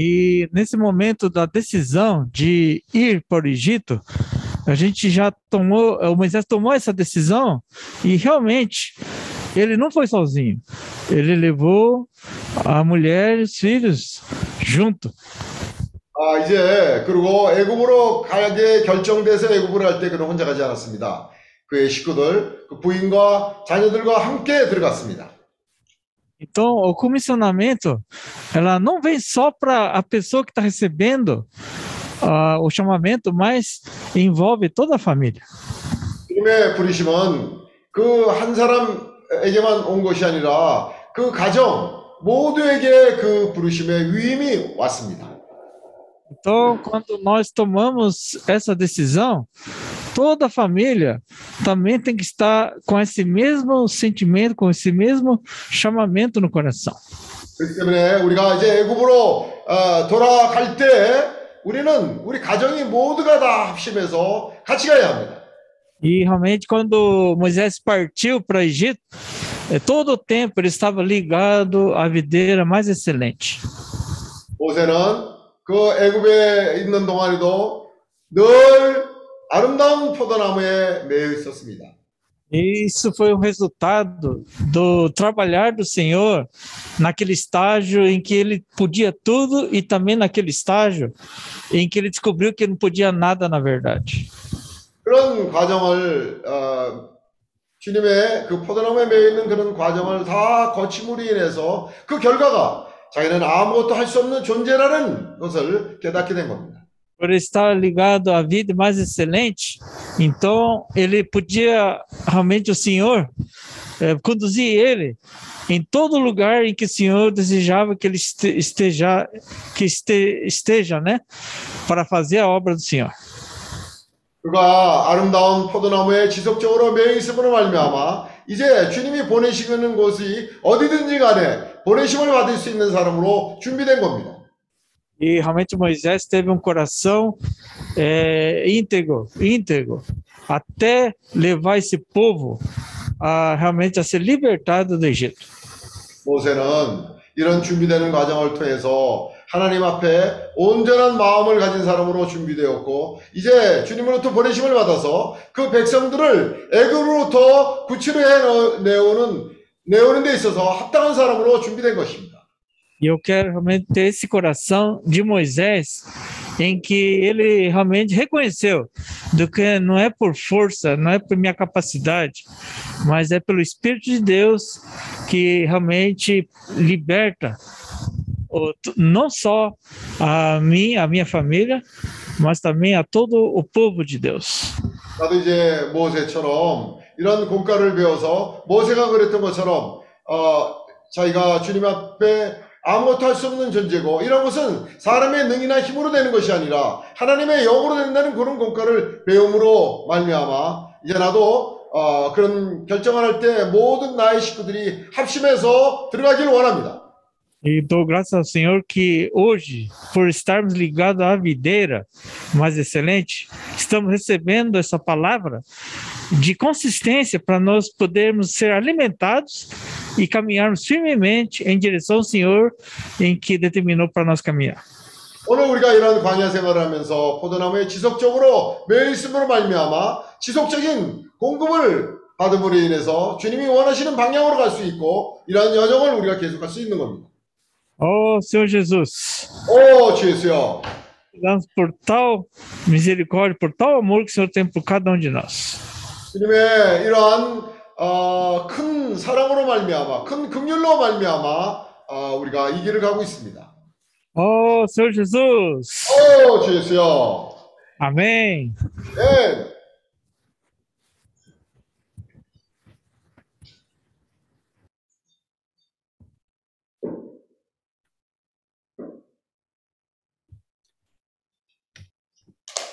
E nesse momento da decisão de ir para o Egito, a gente já tomou, o Moisés tomou essa decisão e realmente ele não foi sozinho. Ele levou a mulher e os filhos junto. 아, 이제, 그리고 애굽으로 가게 결정돼서 애굽으로 갈때 그는 혼자 가지 않았습니다. 그의 식구들, 그 부인과 자녀들과 함께 들어갔습니다. Então, o comissionamento, ela não vem só para a pessoa que está recebendo ah, o chamamento, mas envolve toda a família. 주님의 부르심은 그 한 사람에게만 온 것이 아니라 그 가정 모두에게 그 부르심의 위임이 왔습니다. Então, quando nós tomamos essa decisão, toda a família também tem que estar com esse mesmo sentimento, com esse mesmo chamamento no coração. 그렇기 때문에 우리가 이제 애굽으로 어, 돌아갈 때 우리는 우리 가정이 모두가 다 합심해서 같이 가야 합니다. E realmente, quando Moisés partiu para o Egito, eh, todo o tempo ele estava ligado à videira mais excelente. 모세는 그 애굽에 있는 동안에도 늘 아름다운 포도나무에 매여 있었습니다. E isso foi o resultado do trabalhar do Senhor naquele estágio em que ele podia tudo e também naquele estágio em que ele descobriu que não podia nada na verdade. 그런 과정을 어, 주님의 그 포도나무에 매여 있는 그런 과정을 다 거침으로 인해서 그 결과가 자기는 아무것도 할 수 없는 존재라는 것을 깨닫게 된 겁니다. Por estar ligado à vida mais excelente, então ele podia realmente o Senhor eh, conduzir ele em todo lugar em que o Senhor desejava que ele este- esteja, que este- esteja, né, para fazer a obra do Senhor. 그가 아름다운 포도나무에 지속적으로 매여 있음으로 말미암아 이제 주님이 보내시는 곳이 어디든지 간에 보내심을 받을 수 있는 사람으로 준비된 겁니다. E realmente Moisés teve um coração eh, íntegro, íntegro, até levar esse povo a realmente a ser libertado do Egito. 모세는 이런 준비되는 과정을 통해서 하나님 앞에 온전한 마음을 가진 사람으로 준비되었고 이제 주님으로부터 보내심을 받아서 그 백성들을 애굽으로부터 구치로 해내오는 내오는 데 있어서 합당한 사람으로 준비된 것입니다. E eu quero realmente ter esse coração de Moisés, em que ele realmente reconheceu do que não é por força, não é por minha capacidade, mas é pelo Espírito de Deus que realmente liberta o- não só a mim, a minha família, mas também a todo o povo de Deus. 나도 이제 모세처럼 이런 공과를 배워서 모세가 그랬던 것처럼 어, 자기가 주님 앞에 아무것도 할 수 없는 존재고 이런 것은 사람의 능이나 힘으로 되는 것이 아니라 하나님의 영으로 된다는 그런 공과를 배움으로 말미암아 이제 나도 어, 그런 결정을 할 때 모든 나의 식구들이 합심해서 들어가기를 원합니다. E dou graças ao Senhor que hoje, por estarmos ligados à videira mais excelente, estamos recebendo essa palavra de consistência para nós podermos ser alimentados e caminharmos firmemente em direção ao Senhor em que determinou para nós caminhar. 오늘 우리가 이런 광야 생활을 하면서 포도나무에 지속적으로 매여 있음으로 말미암아 지속적인 공급을 받음으로 인해서 주님이 원하시는 방향으로 갈 수 있고 이러한 여정을 우리가 계속할 수 있는 겁니다. Oh, Senhor Jesus, 오, 주 예수여. damos por tal misericórdia, por tal amor que o Senhor tem por cada um de nós. 주님의 이러한 어, 큰 사랑으로 말미암아, 큰 긍휼로 말미암아 어, 우리가 이 길을 가고 있습니다. Oh, Senhor Jesus, 오, 주 예수여. amém. 네.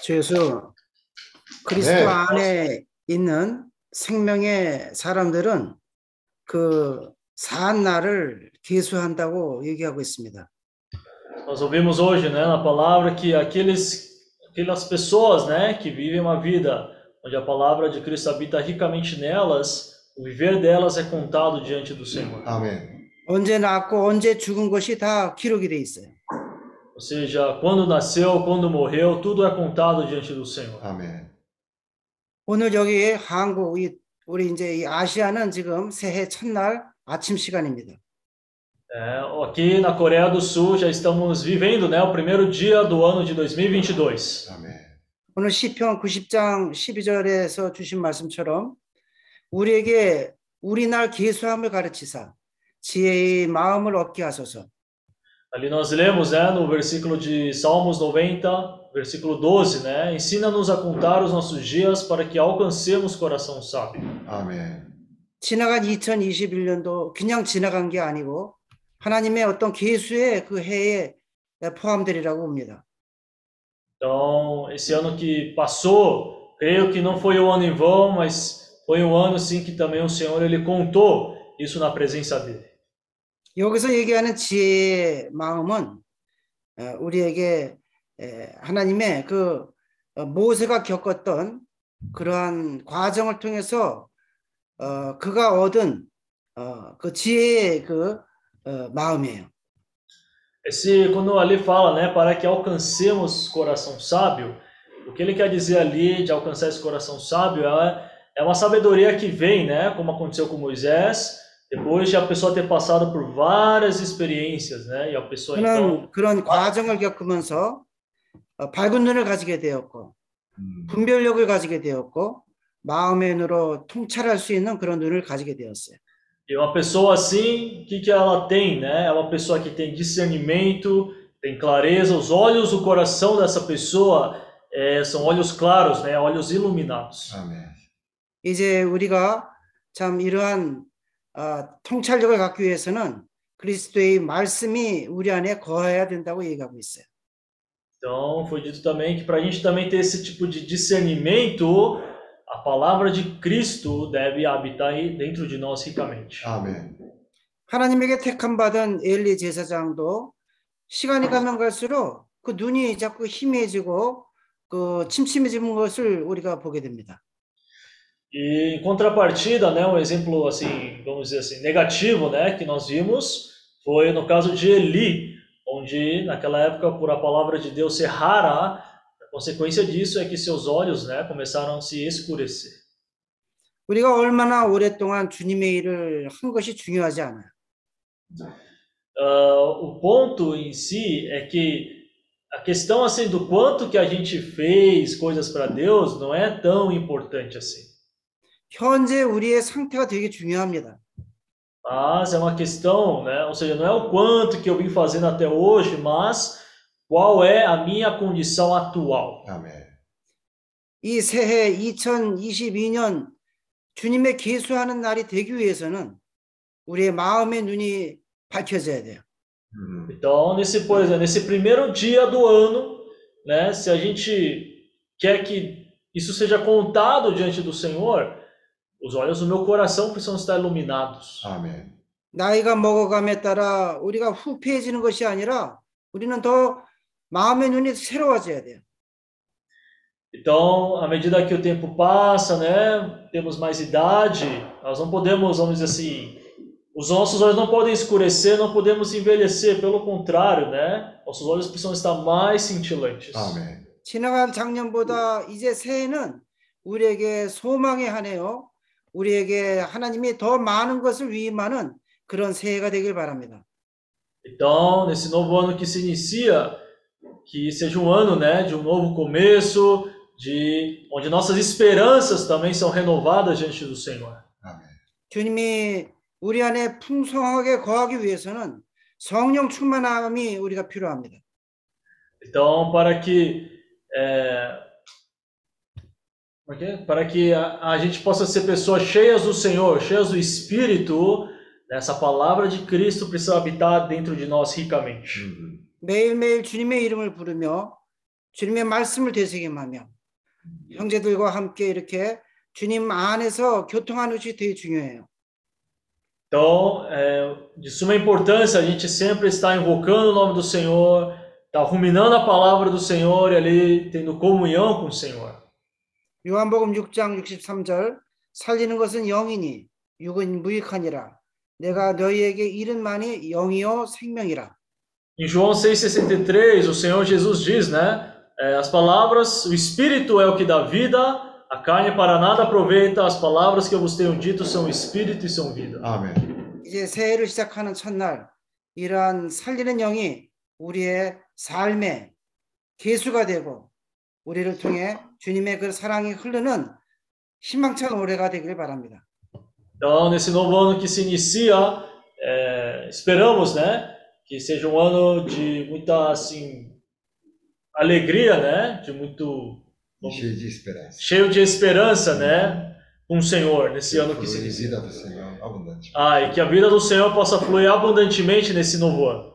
주 예수, 그리스도 네. 안에 있는 생명의 사람들은 그 사한 날을 계수한다고 얘기하고 있습니다. Nós ouvimos hoje, né, na palavra que aqueles, aquelas pessoas, né, que vivem uma vida onde a palavra de Cristo habita ricamente nelas, o viver delas é contado diante do Senhor. 아멘. 언제 낳고 언제 죽은 것이 다 기록이 돼 있어요. Ou seja, quando nasceu, quando morreu, tudo é contado diante do Senhor. 아멘. 오늘 여기 한국 이- 우리 이제 이 아시아는 지금 새해 첫날 아침 시간입니다. É, aqui na Coreia do Sul já estamos vivendo, né, o primeiro dia do ano de 2022. 아멘. 오늘 시편 90장 12절에서 주신 말씀처럼 우리에게 우리 날 계수함을 가르치사 지혜의 마음을 얻게 하소서. Ali nós lemos, né, no versículo de Salmos 90, versículo 12, né? Ensina-nos a contar os nossos dias para que alcancemos coração sábio. 아멘. 지나간 2021년도 그냥 지나간 게 아니고 하나님의 어떤 계수의 그 해에 포함되리라고 봅니다. Então, esse ano que passou, creio que não foi um ano em vão, mas foi um ano sim que também o Senhor ele contou isso na presença dele. 여기서 얘기하는 지혜의 마음은 어, 우리에게 에, 하나님의 그 어, 모세가 겪었던 그러한 과정을 통해서 어, 그가 얻은 어, 그 지혜의 그 어, 마음이에요. Esse, quando ali fala, né, para que alcancemos coração sábio, o que ele quer dizer ali de alcançar esse coração sábio é, é uma sabedoria que vem, né, como aconteceu com Moisés, depois de a pessoa ter passado por várias experiências, né, e a pessoa então 그런 그런 과정을 겪으면서 어, 밝은 눈을 가지게 되었고 분별력을 가지게 되었고 마음의 눈으로 통찰할 수 있는 그런 눈을 가지게 되었어요. E uma pessoa assim, o que, que ela tem, né? É uma pessoa que tem discernimento, tem clareza, os olhos, o coração dessa pessoa é, são olhos claros, né? Olhos iluminados. 아멘. 이제 우리가 참 이러한 어, 통찰력을 갖기 위해서는 그리스도의 말씀이 우리 안에 거해야 된다고 얘기하고 있어요. Então, foi dito também que para a gente também ter esse tipo de discernimento, a palavra de Cristo deve habitar aí dentro de nós ricamente. 아멘. 하나님에게 택함 받은 엘리 제사장도 시간이 가면 갈수록 그 눈이 자꾸 희미해지고 그 침침해지는 것을 우리가 보게 됩니다. E em contrapartida, né, um exemplo assim, vamos dizer assim, negativo, né, que nós vimos foi no caso de Eli, onde naquela época, por a palavra de Deus ser rara, a consequência disso é que seus olhos, né, começaram a se escurecer. 우리가 얼마나 오랫동안 주님의 일을 한 것이 중요하지 않아요. Ah, o ponto em si é que a questão assim do quanto que a gente fez coisas para Deus não é tão importante assim. 현재 우리의 상태가 되게 중요합니다. Mas é uma questão, né? Ou seja, não é o quanto que eu vim fazendo até hoje, mas qual é a minha condição atual. 아멘. 이 새해 2022년 주님의 계수하는 날이 되기 위해서는 우리의 마음의 눈이 밝혀져야 돼요. 음. Então, nesse, por exemplo, nesse primeiro dia do ano, né? Se a gente quer que isso seja contado diante do Senhor, os olhos do meu coração precisam estar iluminados. 아멘. 나이가 먹어감에 따라 우리가 후패해지는 것이 아니라 우리는 더 마음의 눈이 새로워져야 돼요. Então, à medida que o tempo passa, né, temos mais idade, nós não podemos, vamos dizer assim, os nossos olhos não podem escurecer, não podemos envelhecer, pelo contrário, né? Nossos olhos precisam estar mais cintilantes. 아멘. 지나간 작년보다 이제 새해는 우리에게 소망의 한 해요. 우리에게 하나님이 더 많은 것을 위임하는 그런 새해가 되길 바랍니다. Então, nesse novo ano que se inicia, que seja um ano, né, de um novo começo, de onde nossas esperanças também são renovadas diante do Senhor. 아멘. 주님이 우리 안에 풍성하게 거하기 위해서는 성령 충만함이 우리가 필요합니다. Então, para que é, como é que é? para que a, a gente possa ser pessoas cheias do Senhor, cheias do Espírito, essa palavra de Cristo precisa habitar dentro de nós ricamente. 음. 매일매일 주님의 이름을 부르며 주님의 말씀을 되새김하며 형제들과 함께 이렇게 주님 안에서 교통하는 것이 되게 중요해요. Então, é de suma importância a gente sempre estar invocando o nome do Senhor, estar ruminando a palavra do Senhor e ali tendo comunhão com o Senhor. 요한복음 6장 63절 살리는 것은 영이니 육은 무익하니라 내가 너희에게 이른 만이 영이요 생명이라 Em João 6,63, o Senhor Jesus diz, né? as palavras, o Espírito é o que dá vida, a carne para nada aproveita, as palavras que eu vos tenho dito são Espírito e são vida. 아멘. 이제 새해를 시작하는 첫날 이러한 살리는 영이 우리의 삶의 계수가 되고 우리를 통해 주님의 그 사랑이 흐르는 희망찬 올해가 되길 바랍니다. Então, nesse novo ano que se inicia, é, esperamos, né? que seja um ano de muita assim alegria, né? De muito Cheio de esperança. cheio de esperança, né? Com o Senhor nesse ano que se inicia. vida do Senhor abundante. Ah, e que a vida do Senhor possa fluir abundantemente nesse novo ano.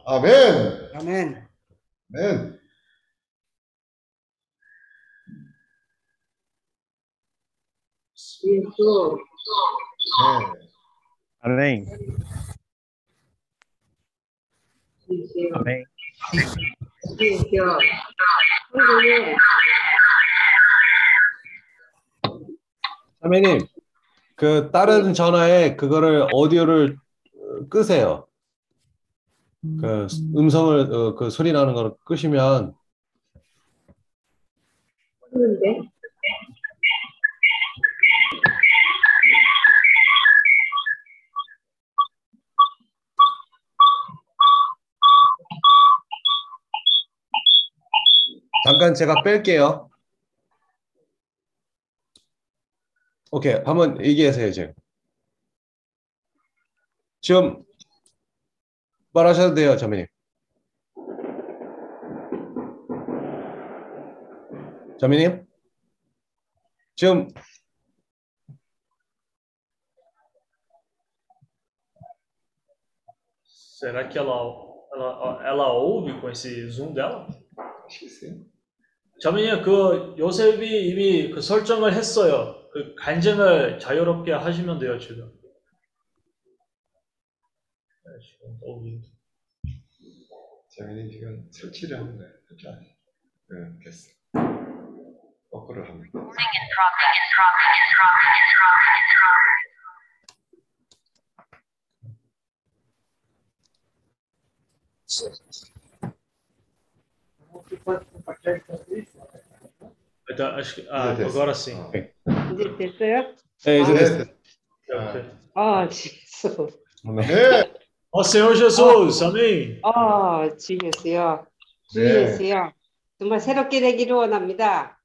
아멘. 아멘. 아멘. 네. Amém. Amém. 자매님, 그 다른 전화에 그거를 오디오를 어, 끄세요. 그 음성을 어, 그 소리 나는 거를 끄시면 잠깐 제가 뺄게요. 오케이, 한번 얘기하세요, 지금. 지금 말하셔도 돼요, 자매님. 자매님? 지금 Será que ela, ela, ela ouve com esse zoom dela? 아시겠어요? 자매님, 그 요셉이 이미 그 설정을 했어요. 그 간증을 자유롭게 하시면 돼요, 지금. 네. 자매님 지금 설치를 하는 거예요. 안 해요. 네, 됐어. 거꾸로 돼. Então, acho que, ah, Isso, isso. agora sim. 어. 됐어요. 됐어. Ok. 아, 주여. 네. 네. Ó Senhor Jesus, amém. 아, 주여세요. 네. 주여세요. 정말 새롭게 되기를 원합니다.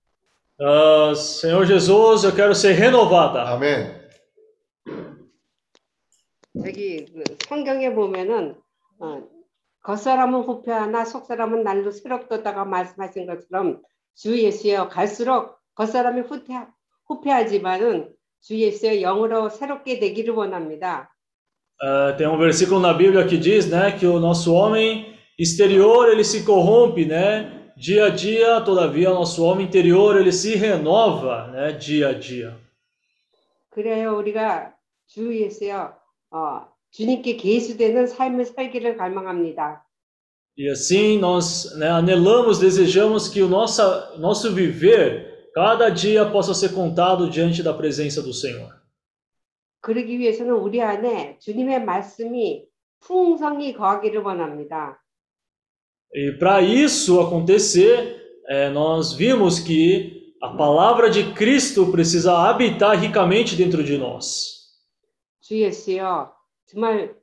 Ah, Senhor Jesus, eu quero ser renovada. 아멘. 저기 그 성경에 보면은 어, 겉사람은 후패하나 속사람은 날로 새롭도다가 말씀하신 것처럼 주 예수여 갈수록 겉사람이 후퇴, 후패하지만은 주 예수여 영으로 새롭게 되기를 원합니다. Ah, tem um versículo na Bíblia que diz, né, que o nosso homem exterior ele se corrompe, né, dia a dia. Todavia, o nosso homem interior ele se renova, né, dia a dia. 그래요 우리가 주 예수여 어, 주님께 계수되는 삶을 살기를 갈망합니다. E assim nós né, anelamos, desejamos que o nossa, nosso viver cada dia possa ser contado diante da presença do Senhor. 그러기 위해서는 우리 안에 주님의 말씀이 풍성히 거하기를 원합니다. E para isso acontecer, eh, nós vimos que a palavra de Cristo precisa habitar ricamente dentro de nós. 주 예수여, 정말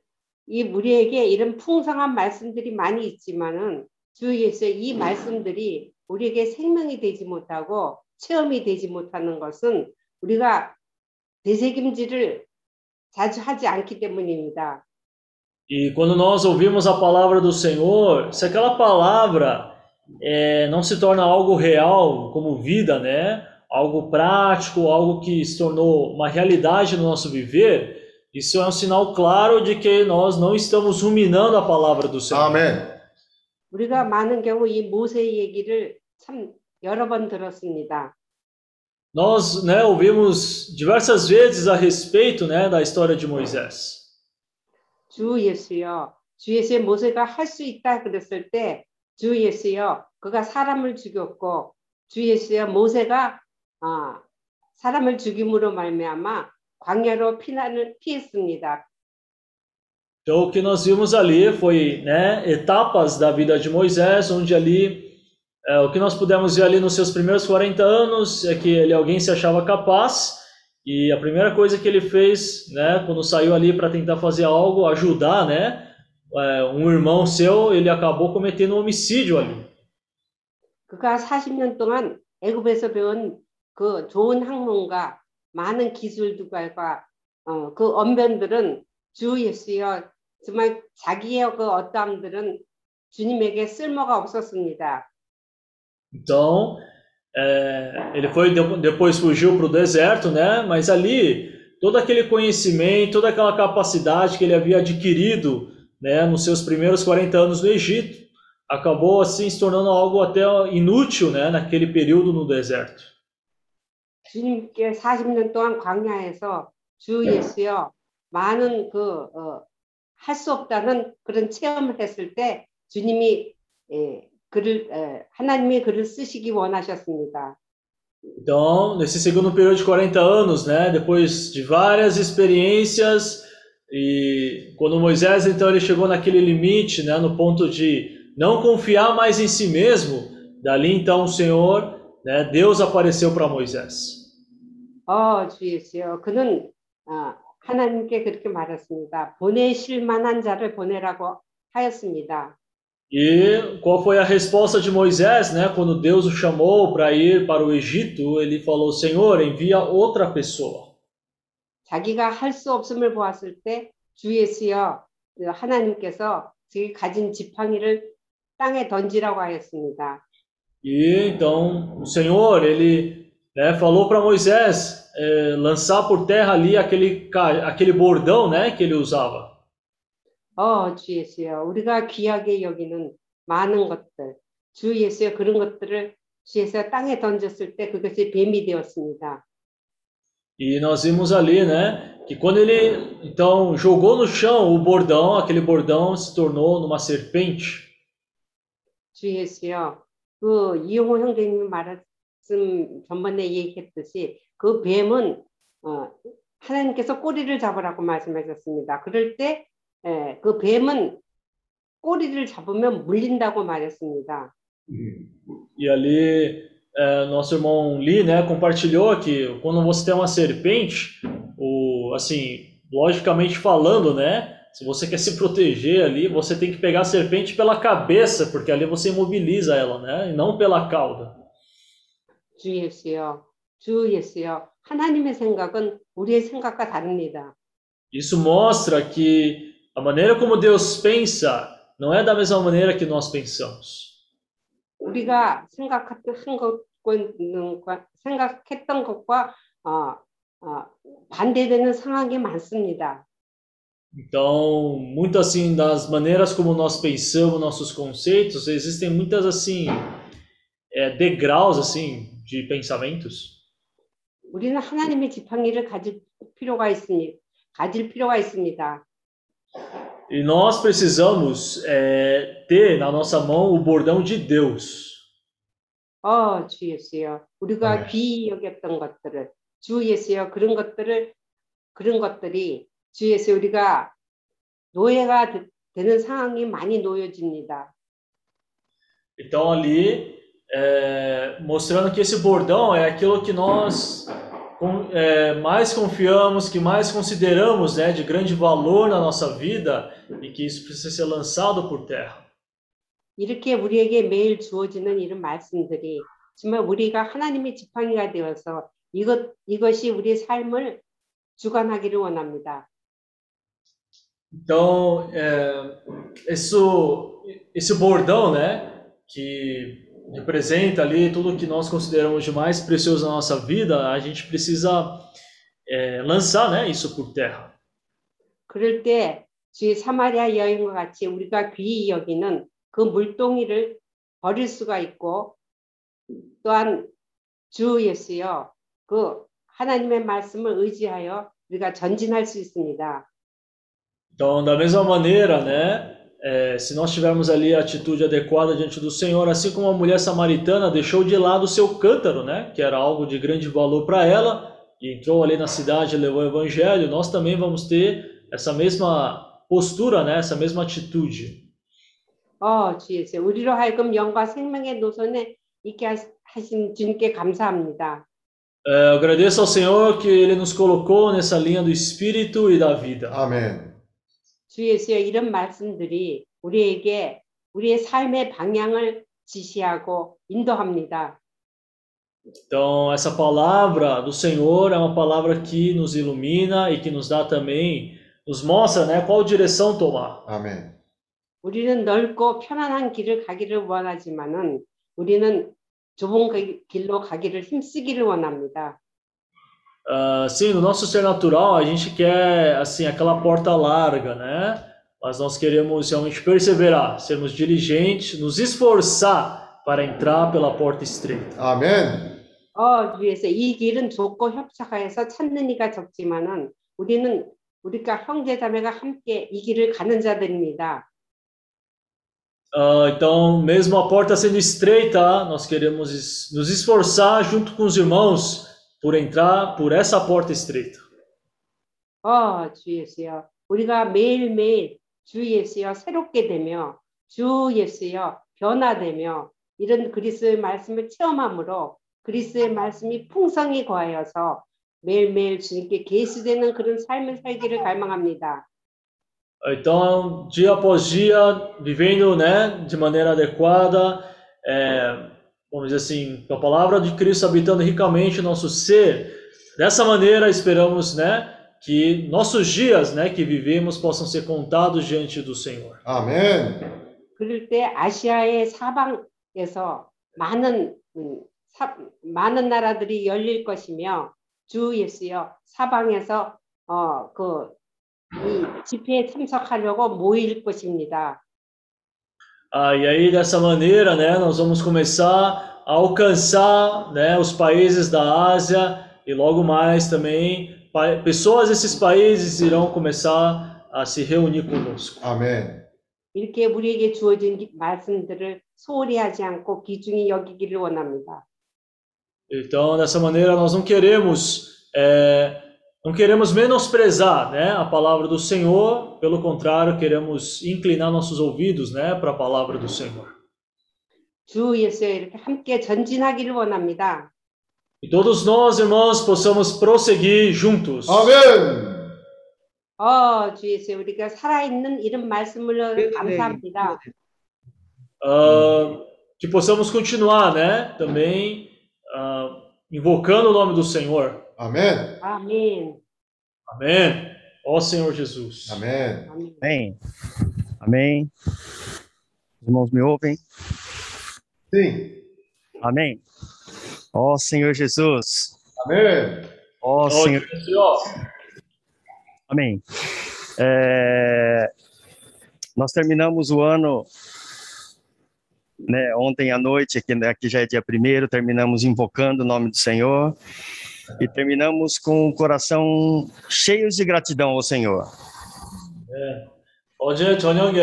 이 우리에게 이런 풍성한 말씀들이 많이 있지만은 주 예수여 이 말씀들이 우리에게 생명이 되지 못하고 체험이 되지 못하는 것은 우리가 되새김질을 자주 하지 않기 때문입니다. E quando nós ouvimos a palavra do Senhor, se aquela palavra eh, não se torna algo real, como vida, né? Algo prático, algo que se tornou uma realidade no nosso viver, isso é um sinal claro de que nós não estamos ruminando a palavra do Senhor. 아멘. 우리가 많은 경우 이 모세 얘기를 참 여러 번 들었습니다. Nós né, ouvimos diversas vezes a respeito né, da história de Moisés. 주 예수여, 주 예수의 모세가 할 수 있다 그랬을 때, 주 예수여, 그가 사람을 죽였고, 주 예수여, 모세가 아, 사람을 죽임으로 말미암아 광야로 피난을 피했습니다. Então, o que nós vimos ali foi né, etapas da vida de Moisés, onde ali, é, o que nós pudemos ver ali nos seus primeiros 40 anos é que ele alguém se achava capaz, e a primeira coisa que ele fez, né, quando saiu ali para tentar fazer algo, ajudar, né, é, um irmão seu, ele acabou cometendo um homicídio ali. 그가 40년 동안 애굽에서 배운 그 좋은 학문과 많은 기술들과 어, 그 언변들은 주 예수여 정말 자기의 그 어떠함들은 주님에게 쓸모가 없었습니다. Então, é, ele foi de- depois fugiu para o deserto, né? Mas ali todo aquele conhecimento, toda aquela capacidade que ele havia adquirido, né, nos seus primeiros 40 anos no Egito, acabou assim se tornando algo até inútil, né, naquele período no deserto. 주님께 40년 동안 광야에서 주 예수여 많은 그 할 수 없다는 그런 체험을 했을 때 주님이 예, 그를 에, 하나님이 그를 쓰시기 원하셨습니다. Então, nesse segundo período de 40 anos, né, depois de várias experiências, e quando Moisés então ele chegou naquele limite, né, no ponto de não confiar mais em si mesmo, dali então o Senhor, né, Deus apareceu para Moisés. 어, 주 예수여 그는 어, 하나님께 그렇게 말했습니다. 보내실 만한 자를 보내라고 하였습니다. E qual foi a resposta de Moisés, né, quando Deus o chamou para ir para o Egito? Ele falou: Senhor, envia outra pessoa. 자기가 할 수 없음을 보았을 때 주 예수여 그 하나님께서 자기 가진 지팡이를 땅에 던지라고 하였습니다. E então o Senhor ele né, falou para Moisés eh, lançar por terra ali aquele ca- aquele bordão, né, que ele usava. 어, 주 예수여, 우리가 귀하게 여기는 많은 것들, 주 예수여 그런 것들을 주 예수여 땅에 던졌을 때 그것이 뱀이 되었습니다. E nós vimos ali, né, que quando ele então jogou no chão o bordão, aquele bordão se tornou numa serpente. 주 예수여, 그 이용호 형제님이 말씀 전번에 얘기했듯이 그 뱀은 어, 하나님께서 꼬리를 잡으라고 말씀하셨습니다. 그럴 때 에, 그 뱀은 꼬리를 잡으면 물린다고 말했습니다. E ali eh, nosso irmão Lee, né, compartilhou que quando você tem uma serpente, o assim, logicamente falando, né, se você quer se proteger ali, você tem que pegar a serpente pela cabeça, porque ali você imobiliza ela, né, e não pela cauda. 주 예수여, 주 예수여, 하나님의 생각은 우리의 생각과 다릅니다. Isso mostra que a maneira como Deus pensa não é da mesma maneira que nós pensamos. 우리가 생각했던 것과 생각했던 것과 어, 어, 반대되는 상황이 많습니다. Então, muito assim das maneiras como nós pensamos, nossos conceitos, existem muitas assim é, degraus assim de pensamentos. 우리는 하나님의 지팡이를 가질 필요가 있습니다. 가질 필요가 있습니다. E nós precisamos é, ter na nossa mão o bordão de Deus. 어, 주 예수여, 우리가 귀히 여겼던 것들을 주 예수여 그런 것들을 그런 것들이 주 예수 우리가 노예가 되- 되는 상황이 많이 놓여집니다. Então ali é, mostrando que esse bordão é aquilo que nós é, mais confiamos, que mais consideramos, né, de grande valor na nossa vida e que isso precisa ser lançado por terra. 이렇게 우리에게 매일 주어지는 이런 말씀들이 정말 우리가 하나님의 지팡이가 되어서 이것 이것이 우리의 삶을 주관하기를 원합니다. Então, é, isso, esse bordão, né, que representa ali tudo que nós consideramos de mais precioso na nossa vida, a gente precisa é, lançar, né, isso por terra. 그럴 때 주의 사마리아 여인과 같이 우리가 귀히 여기는 그 물동이를 버릴 수가 있고 또한 주 예수여 그 하나님의 말씀을 의지하여 우리가 전진할 수 있습니다. Então, da mesma maneira, né, é, se nós tivermos ali a atitude adequada diante do Senhor, assim como a mulher samaritana deixou de lado o seu cântaro, né, que era algo de grande valor para ela, e entrou ali na cidade e levou o evangelho, nós também vamos ter essa mesma postura, né, essa mesma atitude. 어, 주 예수 우리로 하여금 영과 생명의 노선에 있게 하- 하신 주님께 감사합니다. É, eu agradeço ao Senhor que Ele nos colocou nessa linha do Espírito e da vida. 아멘. 주 예수여 이런 말씀들이 우리에게 우리의 삶의 방향을 지시하고 인도합니다. Então, essa palavra do Senhor é uma palavra que nos ilumina e que nos dá também nos mostra, né, qual direção tomar. 아멘. 우리는 넓고 편안한 길을 가기를 원하지만은 우리는 좁은 그 길로 가기를 힘쓰기를 원합니다. Ah, sim, no nosso ser natural, a gente quer, assim, aquela porta larga, né? Mas nós queremos realmente perseverar, sermos diligentes, nos esforçar para entrar pela porta estreita. 아멘. 어, 위에서 이 길은 좁고 협착하여서 찾는 이가 적지만은 우리는 우리가 형제자매가 함께 이 길을 가는 자들입니다. Ah, então, mesmo a porta sendo estreita, nós queremos es- nos esforçar junto com os irmãos por entrar por essa porta estreita. 어, 주 예수여. 우리가 매일매일 주 예수여 새롭게 되며 주 예수여 변화되며 이런 그리스도의 말씀을 체험함으로 그리스도의 말씀이 풍성히 거하여서 매일매일 주님께 계수되는 그런 삶을 살기를 갈망합니다. Então, dia após dia, vivendo, né, de maneira adequada, é, vamos dizer assim, com a palavra de Cristo habitando ricamente o nosso ser. Dessa maneira, esperamos, né, que nossos dias, né, que vivemos possam ser contados diante do Senhor. 아멘. 그럴 때 아시아의 사방에서 많은 음, 사- 많은 나라들이 열릴 것이며 주 예수여 사방에서 어그이 집회에 참석하려고 모일 것입니다. Ah, e aí, dessa maneira, né, nós vamos começar a alcançar, né, os países da Ásia e logo mais também pa- pessoas desses países irão começar a se reunir conosco. 아멘. 이렇게 우리에게 주어진 기- 말씀들을 소홀히 하지 않고 귀중히 여기기를 원합니다. Então, dessa maneira, nós não queremos, é, não queremos menosprezar, né, a palavra do Senhor. Pelo contrário, queremos inclinar nossos ouvidos, né, para a palavra do Senhor. 주 예수여 이렇게 함께 전진하기를 원합니다. E todos nós, irmãos, possamos prosseguir juntos. 아멘. 어, 주 예수여 우리가 살아있는 이런 말씀을 감사합니다. Ah, que possamos continuar, né, também ah, invocando o nome do Senhor. Amém. Amém. Amém. Ó Senhor Jesus. Amém. Amém. Amém. Os irmãos me ouvem? Sim. Amém. Ó Senhor Jesus. Amém. Ó Senhor Jesus. Amém. É... Nós terminamos o ano né, ontem à noite, aqui, aqui né, já é dia primeiro, terminamos invocando o nome do Senhor e terminamos com o coração cheios de gratidão ao Senhor. 어제 저녁에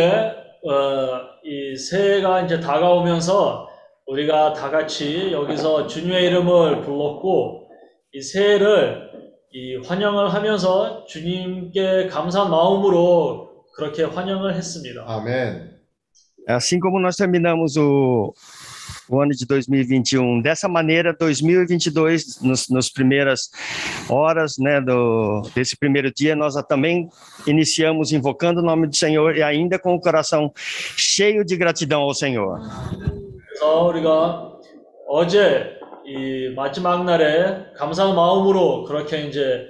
어, 이 새해가 이제 다가오면서 우리가 다 같이 여기서 주님의 이름을 불렀고 이 새해를 이 환영을 하면서 ju님께 감사한 마음으로 그렇게 환영을 했습니다. 아멘. Assim como nós terminamos o, o ano de 2021 dessa maneira, 2022, nos, nos primeiras horas né, do, desse primeiro dia, nós também iniciamos invocando o nome do Senhor e ainda com o coração cheio de gratidão ao Senhor. 그래서 우리가 어제 이 마지막 날에 감사한 마음으로 그렇게 이제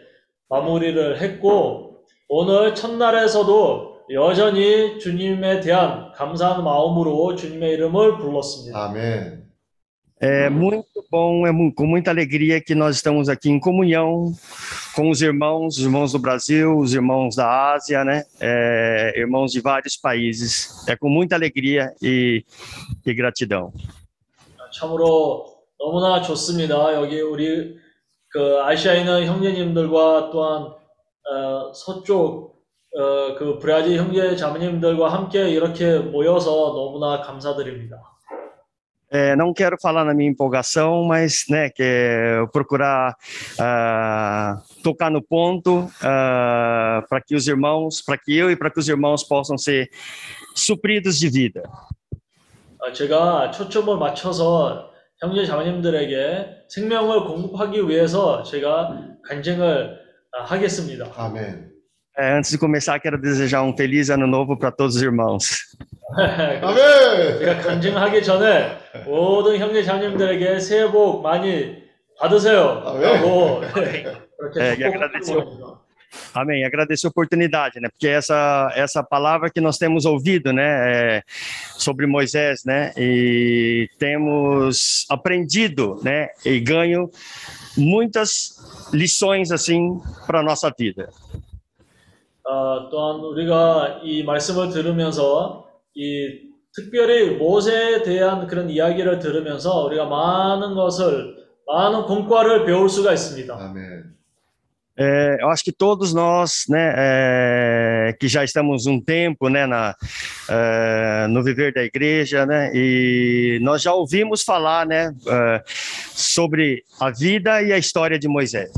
마무리를 했고 오늘 첫날에서도 여전히 주님에 대한 감사한 마음으로 주님의 이름을 불렀습니다. 아멘. É muito bom, é mu- com muita alegria que nós estamos aqui em comunhão com os irmãos, os irmãos do Brasil, os irmãos da Ásia, né? É, irmãos de vários países. É com muita alegria e, e gratidão. 참으로 너무나 좋습니다. 여기 우리 그 아시아에 있는 형제님들과 또한 어, 서쪽 어, 그 브라질 형제 자매님들과 함께 이렇게 모여서 너무나 감사드립니다. É, não quero falar na minha empolgação, mas né, que procurar ah, tocar no ponto ah, para que os irmãos, para que eu e para que os irmãos possam ser supridos de vida. 아, 제가 초점을 맞춰서 형제 자매님들에게 생명을 공급하기 위해서 제가 간증을 아, 하겠습니다. 아멘. É, antes de começar, quero desejar um feliz ano novo para todos os irmãos. *laughs* 아멘. 제가 간증하기 전에 모든 형제 자매님들에게 새해 복 많이 받으세요. 아멘. 라고 그렇게 네, 축복하는 아그라데시오. 겁니다. Amém. Agradeço a oportunidade, né? Porque essa essa palavra que nós temos ouvido, né, é sobre Moisés, né? E temos aprendido, né? E ganho muitas lições assim para nossa vida. 어, 또한 우리가 이 말씀을 들으면서 이 특별히 모세에 대한 그런 이야기를 들으면서 우리가 많은 것을 많은 공과를 배울 수가 있습니다. 아멘. É, eu acho que todos nós, né, é, que já estamos um tempo, né, na, é, no viver da igreja, né, e nós já ouvimos falar, né, é, sobre a vida e a história de Moisés.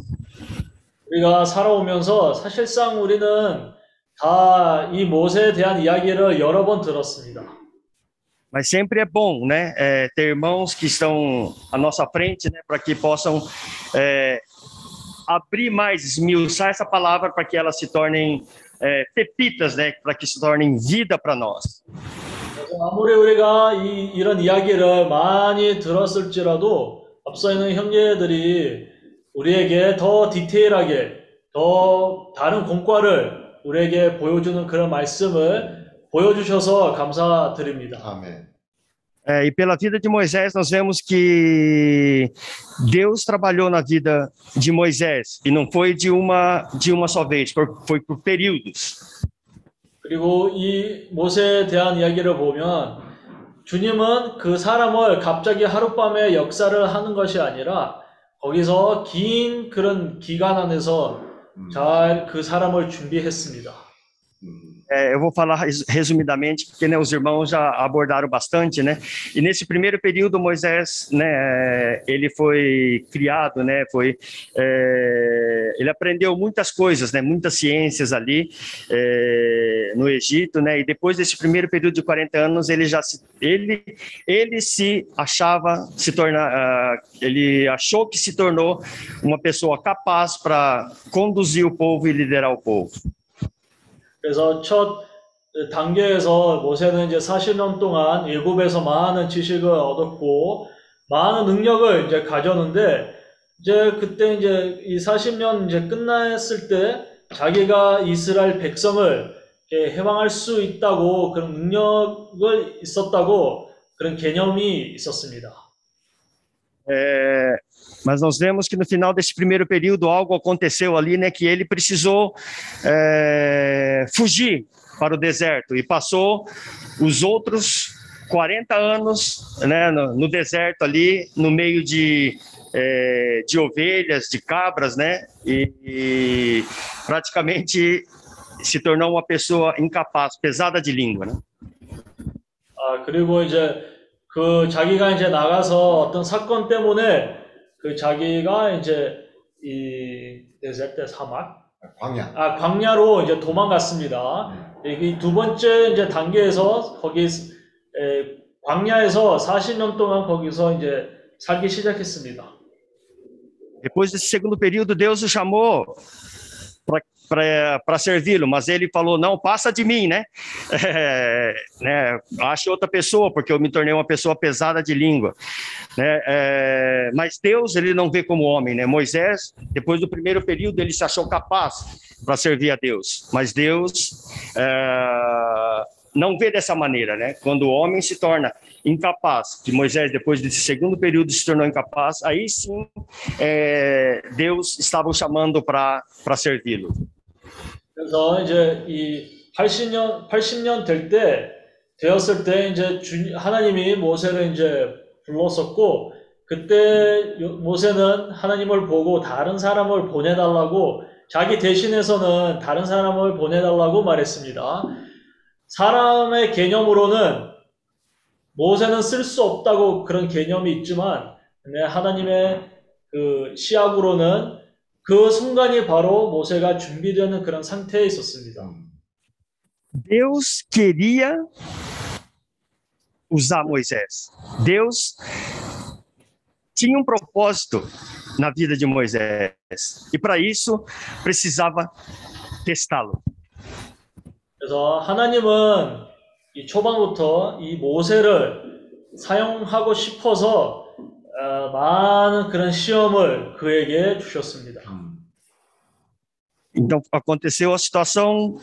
우리가 살아오면서 사실상 우리는 다 이 모세에 대한 이야기를 여러 번 들었습니다. Mas sempre é bom, né, é, ter irmãos que estão à nossa frente, né, para que possam é, abrir mais, esmiuçar essa palavra para que elas se tornem é, pepitas, né, para que se tornem vida para nós. 아무리 우리가 이, 이런 이야기를 많이 들었을지라도 앞서 있는 형제들이 우리에게 더 디테일하게 더 다른 공과를 우리에게 보여주는 그런 말씀을 보여주셔서 감사드립니다. 아멘. É, e pela vida de Moisés, nós vemos que Deus trabalhou na vida de Moisés e não foi de uma de uma só vez, foi, foi por períodos. 그리고 이 모세에 대한 이야기를 보면 주님은 그 사람을 갑자기 하룻밤에 역사를 하는 것이 아니라 거기서 긴 그런 기간 안에서 잘그 사람을 준비했습니다. 음. É, eu vou falar res- resumidamente, porque né, os irmãos já abordaram bastante, né? E nesse primeiro período, Moisés, né, ele foi criado, né? Foi, é, ele aprendeu muitas coisas, né? Muitas ciências ali é, no Egito, né? E depois desse primeiro período de 40 anos, ele já se, ele, ele se achava se tornar, ah, ele achou que se tornou uma pessoa capaz para conduzir o povo e liderar o povo. 그래서 첫 단계에서 모세는 이제 40년 동안 일곱에서 많은 지식을 얻었고 많은 능력을 이제 가졌는데 이제 그때 이제 이 40년 이제 끝났을 때 자기가 이스라엘 백성을 해방할 수 있다고 그런 능력을 있었다고 그런 개념이 있었습니다. É, mas nós vemos que no final desse primeiro período algo aconteceu ali, né? Que ele precisou é, fugir para o deserto e passou os outros 40 anos, né? No, no deserto ali, no meio de é, de ovelhas, de cabras, né? E, e praticamente se tornou uma pessoa incapaz, pesada de língua, né? 아, 그리고 이제 그 자기가 이제 나가서 어떤 사건 때문에 그 자기가 이제 이 데ser트 사막 광야. 아 광야로 이제 도망갔습니다. 이두 번째 이제 단계에서 거기 에, 광야에서 40년 동안 거기서 이제 살기 시작했습니다. Depois desse segundo período, Deus o chamou para servi-lo, mas ele falou: não, passa de mim, né? *laughs* É, né? Ache outra pessoa, porque eu me tornei uma pessoa pesada de língua. Né? É, mas Deus, ele não vê como homem, né? Moisés, depois do primeiro período, ele se achou capaz para servir a Deus, mas Deus é, não vê dessa maneira, né? Quando o homem se torna incapaz, que Moisés, depois desse segundo período, se tornou incapaz, aí sim é, Deus estava o chamando para servi-lo. 그래서 이제 이 80년 80년 될 때 되었을 때 이제 주, 하나님이 모세를 이제 불렀었고 그때 요- 모세는 하나님을 보고 다른 사람을 보내달라고 자기 대신해서는 다른 사람을 보내달라고 말했습니다. 사람의 개념으로는 모세는 쓸 수 없다고 그런 개념이 있지만 네, 하나님의 그 시약으로는 그 순간이 바로 모세가 준비되는 그런 상태에 있었습니다. Deus queria usar Moisés. Deus tinha um propósito na vida de Moisés. E para isso precisava testá-lo. 그래서 하나님은 이 초반부터 이 모세를 사용하고 싶어서 어, 많은 그런 시험을 그에게 주셨습니다. 음. Então aconteceu a situação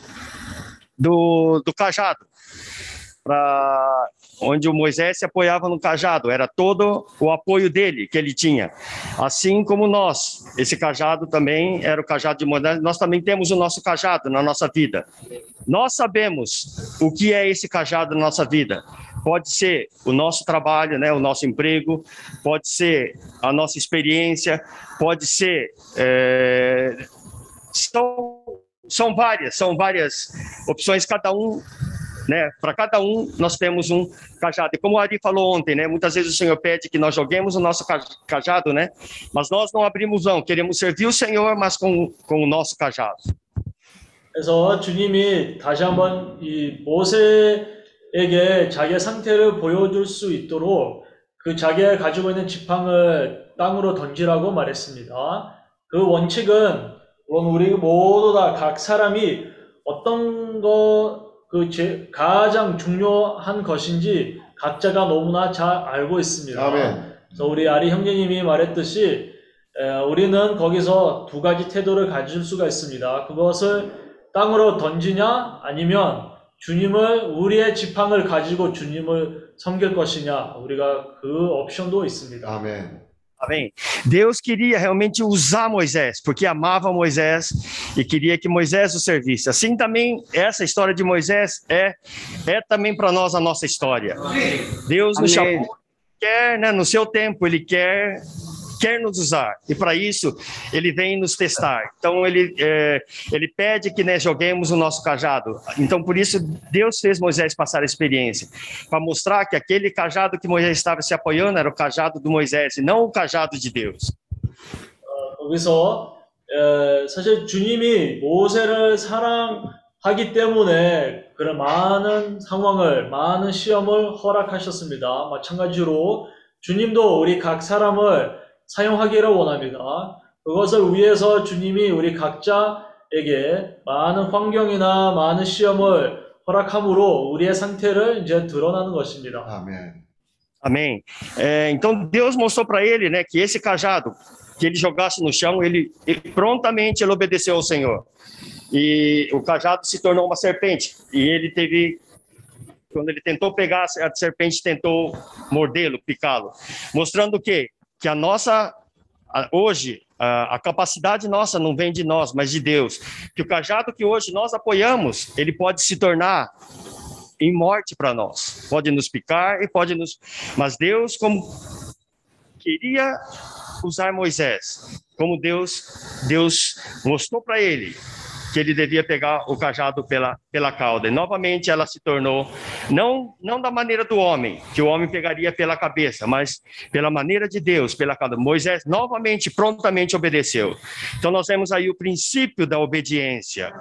do, do cajado, pra, onde o Moisés se apoiava no cajado, era todo o apoio dele que ele tinha. Assim como nós, esse cajado também era o cajado de Moisés, nós também temos o nosso cajado na nossa vida. Nós sabemos o que é esse cajado na nossa vida. Pode ser o nosso trabalho, né, o nosso emprego, pode ser a nossa experiência, pode ser. é, são, são várias, são várias opções, cada um. Né, para cada um, nós temos um cajado. E como o Ari falou ontem, né, muitas vezes o Senhor pede que nós joguemos o nosso ca- cajado, né, mas nós não abrimos mão, queremos servir o Senhor, mas com, com o nosso cajado. 그래서 주님이 다시 한번 이 모세 에게 자기의 상태를 보여줄 수 있도록 그 자기가 가지고 있는 지팡을 땅으로 던지라고 말했습니다. 그 원칙은 물론 우리 모두 다 각 사람이 어떤 거, 그 제- 가장 중요한 것인지 각자가 너무나 잘 알고 있습니다. 아멘. 그래서 우리 아리 형제님이 말했듯이 에, 우리는 거기서 두 가지 태도를 가질 수가 있습니다. 그것을 땅으로 던지냐 아니면 주님을 우리의 지팡을 가지고 주님을 섬길 것이냐 우리가 그 옵션도 있습니다. 아멘. Amém. Deus queria realmente usar Moisés, porque amava Moisés e queria que Moisés o servisse. Assim também, essa história de Moisés é, é também para nós a nossa história. Deus nos Amém. chamou, quer, né, no seu tempo, Ele quer quer nos usar e para isso ele vem nos testar. Então ele é, ele pede que né, joguemos o nosso cajado. Então por isso Deus fez Moisés passar a experiência para mostrar que aquele cajado que Moisés estava se apoiando era o cajado do Moisés e não o cajado de Deus. 거기서 에, 사실 주님이 모세를 사랑하기 때문에 그런 많은 상황을 많은 시험을 허락하셨습니다. 마찬가지로 주님도 우리 각 사람을 사용하기를 원합니다. 그것을 위해서 주님이 우리 각자에게 많은 환경이나 많은 시험을 허락함으로 우리의 상태를 이제 드러나는 것입니다. 아멘. Amém. É, então Deus mostrou para ele, né, que esse cajado que ele jogasse no chão, ele, ele prontamente ele obedeceu ao Senhor. E o cajado se tornou uma serpente. E ele teve quando ele tentou pegar a serpente tentou mordê-lo, picá-lo, mostrando o quê? que a nossa hoje a, a capacidade nossa não vem de nós, mas de Deus. Que o cajado que hoje nós apoiamos, ele pode se tornar em morte para nós. Pode nos picar e pode nos. Mas Deus, como queria usar Moisés, como Deus, Deus mostrou para ele que ele devia pegar o cajado pela, pela cauda. E novamente ela se tornou, não, não da maneira do homem, que o homem pegaria pela cabeça, mas pela maneira de Deus, pela cauda. Moisés novamente, prontamente obedeceu. Então nós vemos aí o princípio da obediência.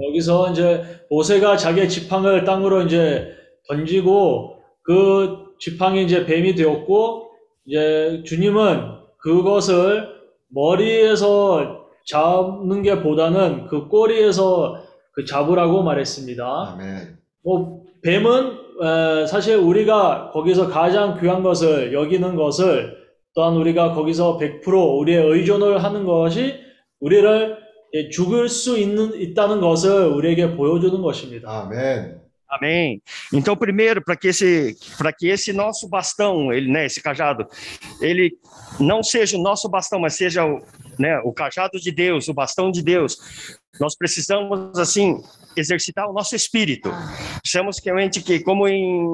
여기서 이제 모세가 자기의 지팡을 땅으로 이제 던지고 그 지팡이 이제 뱀이 되었고 이제 주님은 그것을 머리에서 잡는 게 보다는 그 꼬리에서 그 잡으라고 말했습니다. 아멘. 뭐 뱀은 에, 사실 우리가 거기서 가장 귀한 것을 여기는 것을 또한 우리가 거기서 100% 우리의 의존을 하는 것이 우리를 예, 죽을 수 있는 있다는 것을 우리에게 보여주는 것입니다. 아멘. Amém. Então, primeiro, para que esse, para que esse nosso bastão, ele, né, esse cajado, ele não seja o nosso bastão, mas seja o, né, o cajado de Deus, o bastão de Deus. Nós precisamos assim exercitar o nosso espírito. Precisamos que realmente que, como em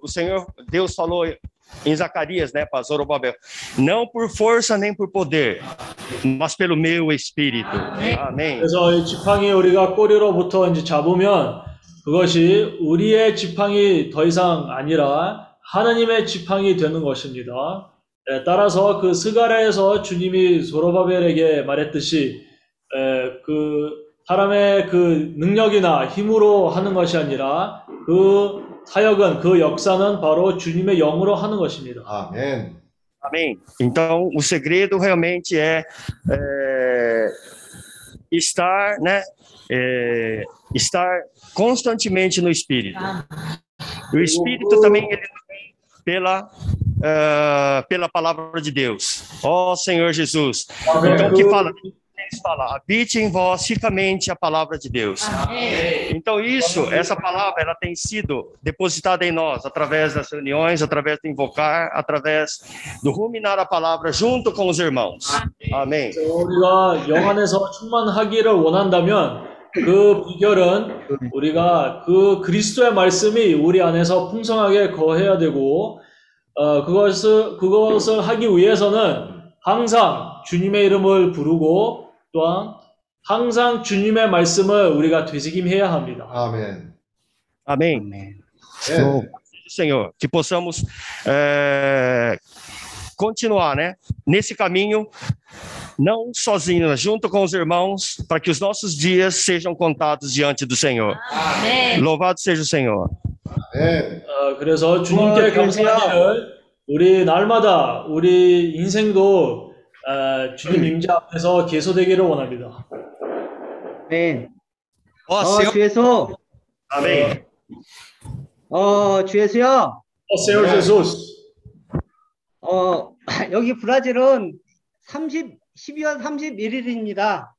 o Senhor Deus falou em Zacarias, né, para Zorobabel, não por força nem por poder, mas pelo meu espírito. Amém. 그래서 이 지팡이 우리가 꼬리로부터 이제 잡으면 그것이 우리의 지팡이 더 이상 아니라 하나님의 지팡이 되는 것입니다. 예, 따라서 그 스가랴에서 주님이 소로바벨에게 말했듯이 에, 그 사람의 그 능력이나 힘으로 하는 것이 아니라 그 사역은 그 역사는 바로 주님의 영으로 하는 것입니다. 아멘. Amém. Então, o segredo realmente é, é, estar, né, é, estar constantemente no Espírito. O Espírito também ele vem pela ah, pela palavra de Deus. Ó Senhor Jesus. Então, que fala 3 fala: habite em vós ricamente a palavra de Deus. Então, isso, essa palavra, ela tem sido depositada em nós através das reuniões, através do invocar, através do ruminar a palavra junto com os irmãos. Amém. 우리가 영 안에서 충만하기를 원한다면 그 비결은 우리가 그 그리스도의 말씀이 우리 안에서 풍성하게 거해야 되고 어, 그것을 그것을 하기 위해서는 항상 주님의 이름을 부르고 또한 항상 주님의 말씀을 우리가 되새김해야 합니다. Amém. É. Louvado seja o Senhor, que possamos é, continuar, né, nesse caminho, não sozinhos, junto com os irmãos, para que os nossos dias sejam contados diante do Senhor. Louvado seja o Senhor. Amém. 어, 그래서 주님께 어, 감사하기를 우리 날마다 우리 인생도 어, 주님 임재 앞에서 계속되기를 원합니다. 아멘. Ó 어, Senhor, 주 예수. amém. 어, 주 예수요. Ó Senhor Jesus, 어, 여기 브라질은 30, 12월 31일입니다.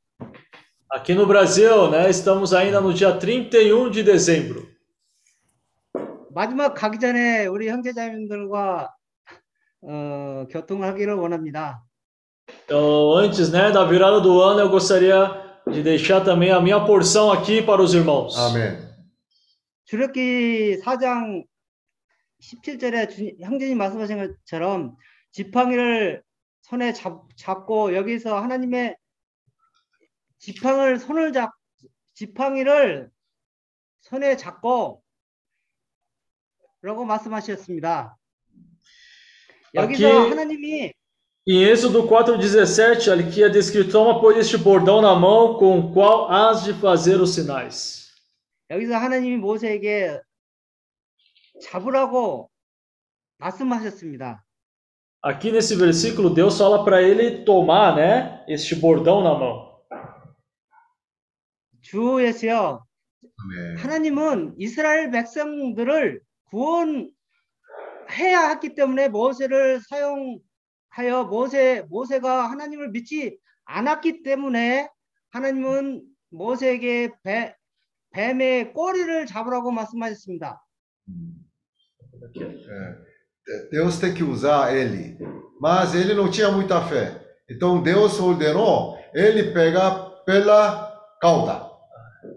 aqui no Brasil, né, estamos ainda no dia 31 de dezembro. 마지막 가기 전에 우리 형제자매들과 어, 교통을 하기를 원합니다. Então, antes, né, da virada do ano, eu gostaria de deixar também a minha porção aqui para os irmãos. Amém. 주력기 4장 17절에 주, 형제님 말씀하신 것처럼 지팡이를 손에 잡, 잡고 여기서 하나님의 지팡을 손을 잡 지팡이를 손에 잡고 라고 말씀하셨습니다. 여기서 하나님이 Em Êxodo 4,17, aqui é descrito: Toma, pois, este bordão na mão com o qual has de fazer os sinais. 여기서 하나님이 모세에게 잡으라고 말씀하셨습니다. Aqui nesse versículo, Deus fala para ele tomar, né, este bordão na mão. 주 예수여. 하나님은 이스라엘 백성들을 구원해야 했기 때문에 모세를 사용하여 모세 모세가 하나님을 믿지 않았기 때문에 하나님은 모세에게 배, 뱀의 꼬리를 잡으라고 말씀하셨습니다. É. Deus tem que usar ele, mas ele não tinha muita fé. Então Deus ordenou ele pegar pela cauda.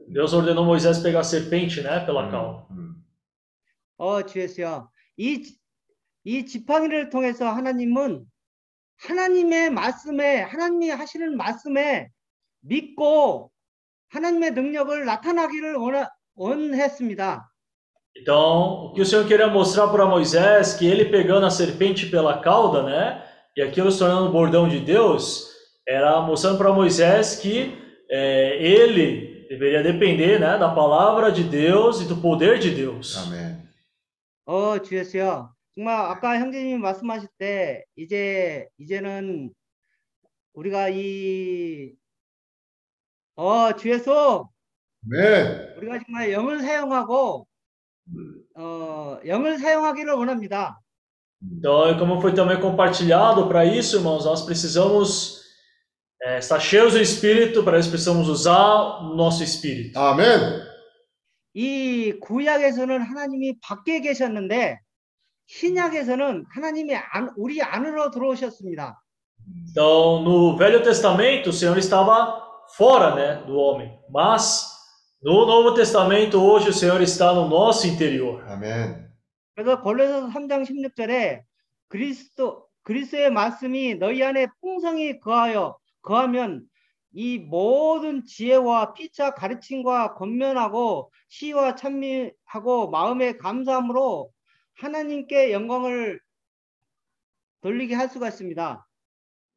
Deus ordenou Moisés pegar a serpente, né, pela cauda. 어, 주 예수여. 이, 지- 이 지팡이를 통해서 하나님은 하나님의 말씀에, 하나님이 하시는 말씀에 믿고 하나님의 능력을 나타나기를 원하, 원했습니다. Então, o que o Senhor queria mostrar para Moisés, que ele pegando a serpente pela cauda, né, e aquilo se tornando o bordão de Deus, era mostrando para Moisés que é, ele deveria depender, né, da palavra de Deus e do poder de Deus. Amém. 어, 주 예수여. 정말 아까 형제님이 말씀하실 때 이제 이제는 우리가 이 어, 주 예수 Amém. 우리가 정말 영을 사용하고 어, 영을 사용하기를 원합니다. Então, e como foi também compartilhado, para isso, irmãos, nós precisamos é, estar cheios do Espírito, para isso precisamos usar o nosso Espírito. Amém. 이 구약에서는 하나님이 밖에 계셨는데 신약에서는 하나님이 안, 우리 안으로 들어오셨습니다. Então, no Velho Testamento, o Senhor estava fora, né, do homem, mas no Novo Testamento, hoje, o Senhor está no nosso interior. Amém. 그래서 골로새서 3장 16절에 그리스도 그리스도의 말씀이 너희 안에 풍성히 거하여 거하면 이 모든 지혜와 피차 가르침과 권면하고 시와 찬미하고 마음의 감사함으로 하나님께 영광을 돌리게 할 수가 있습니다.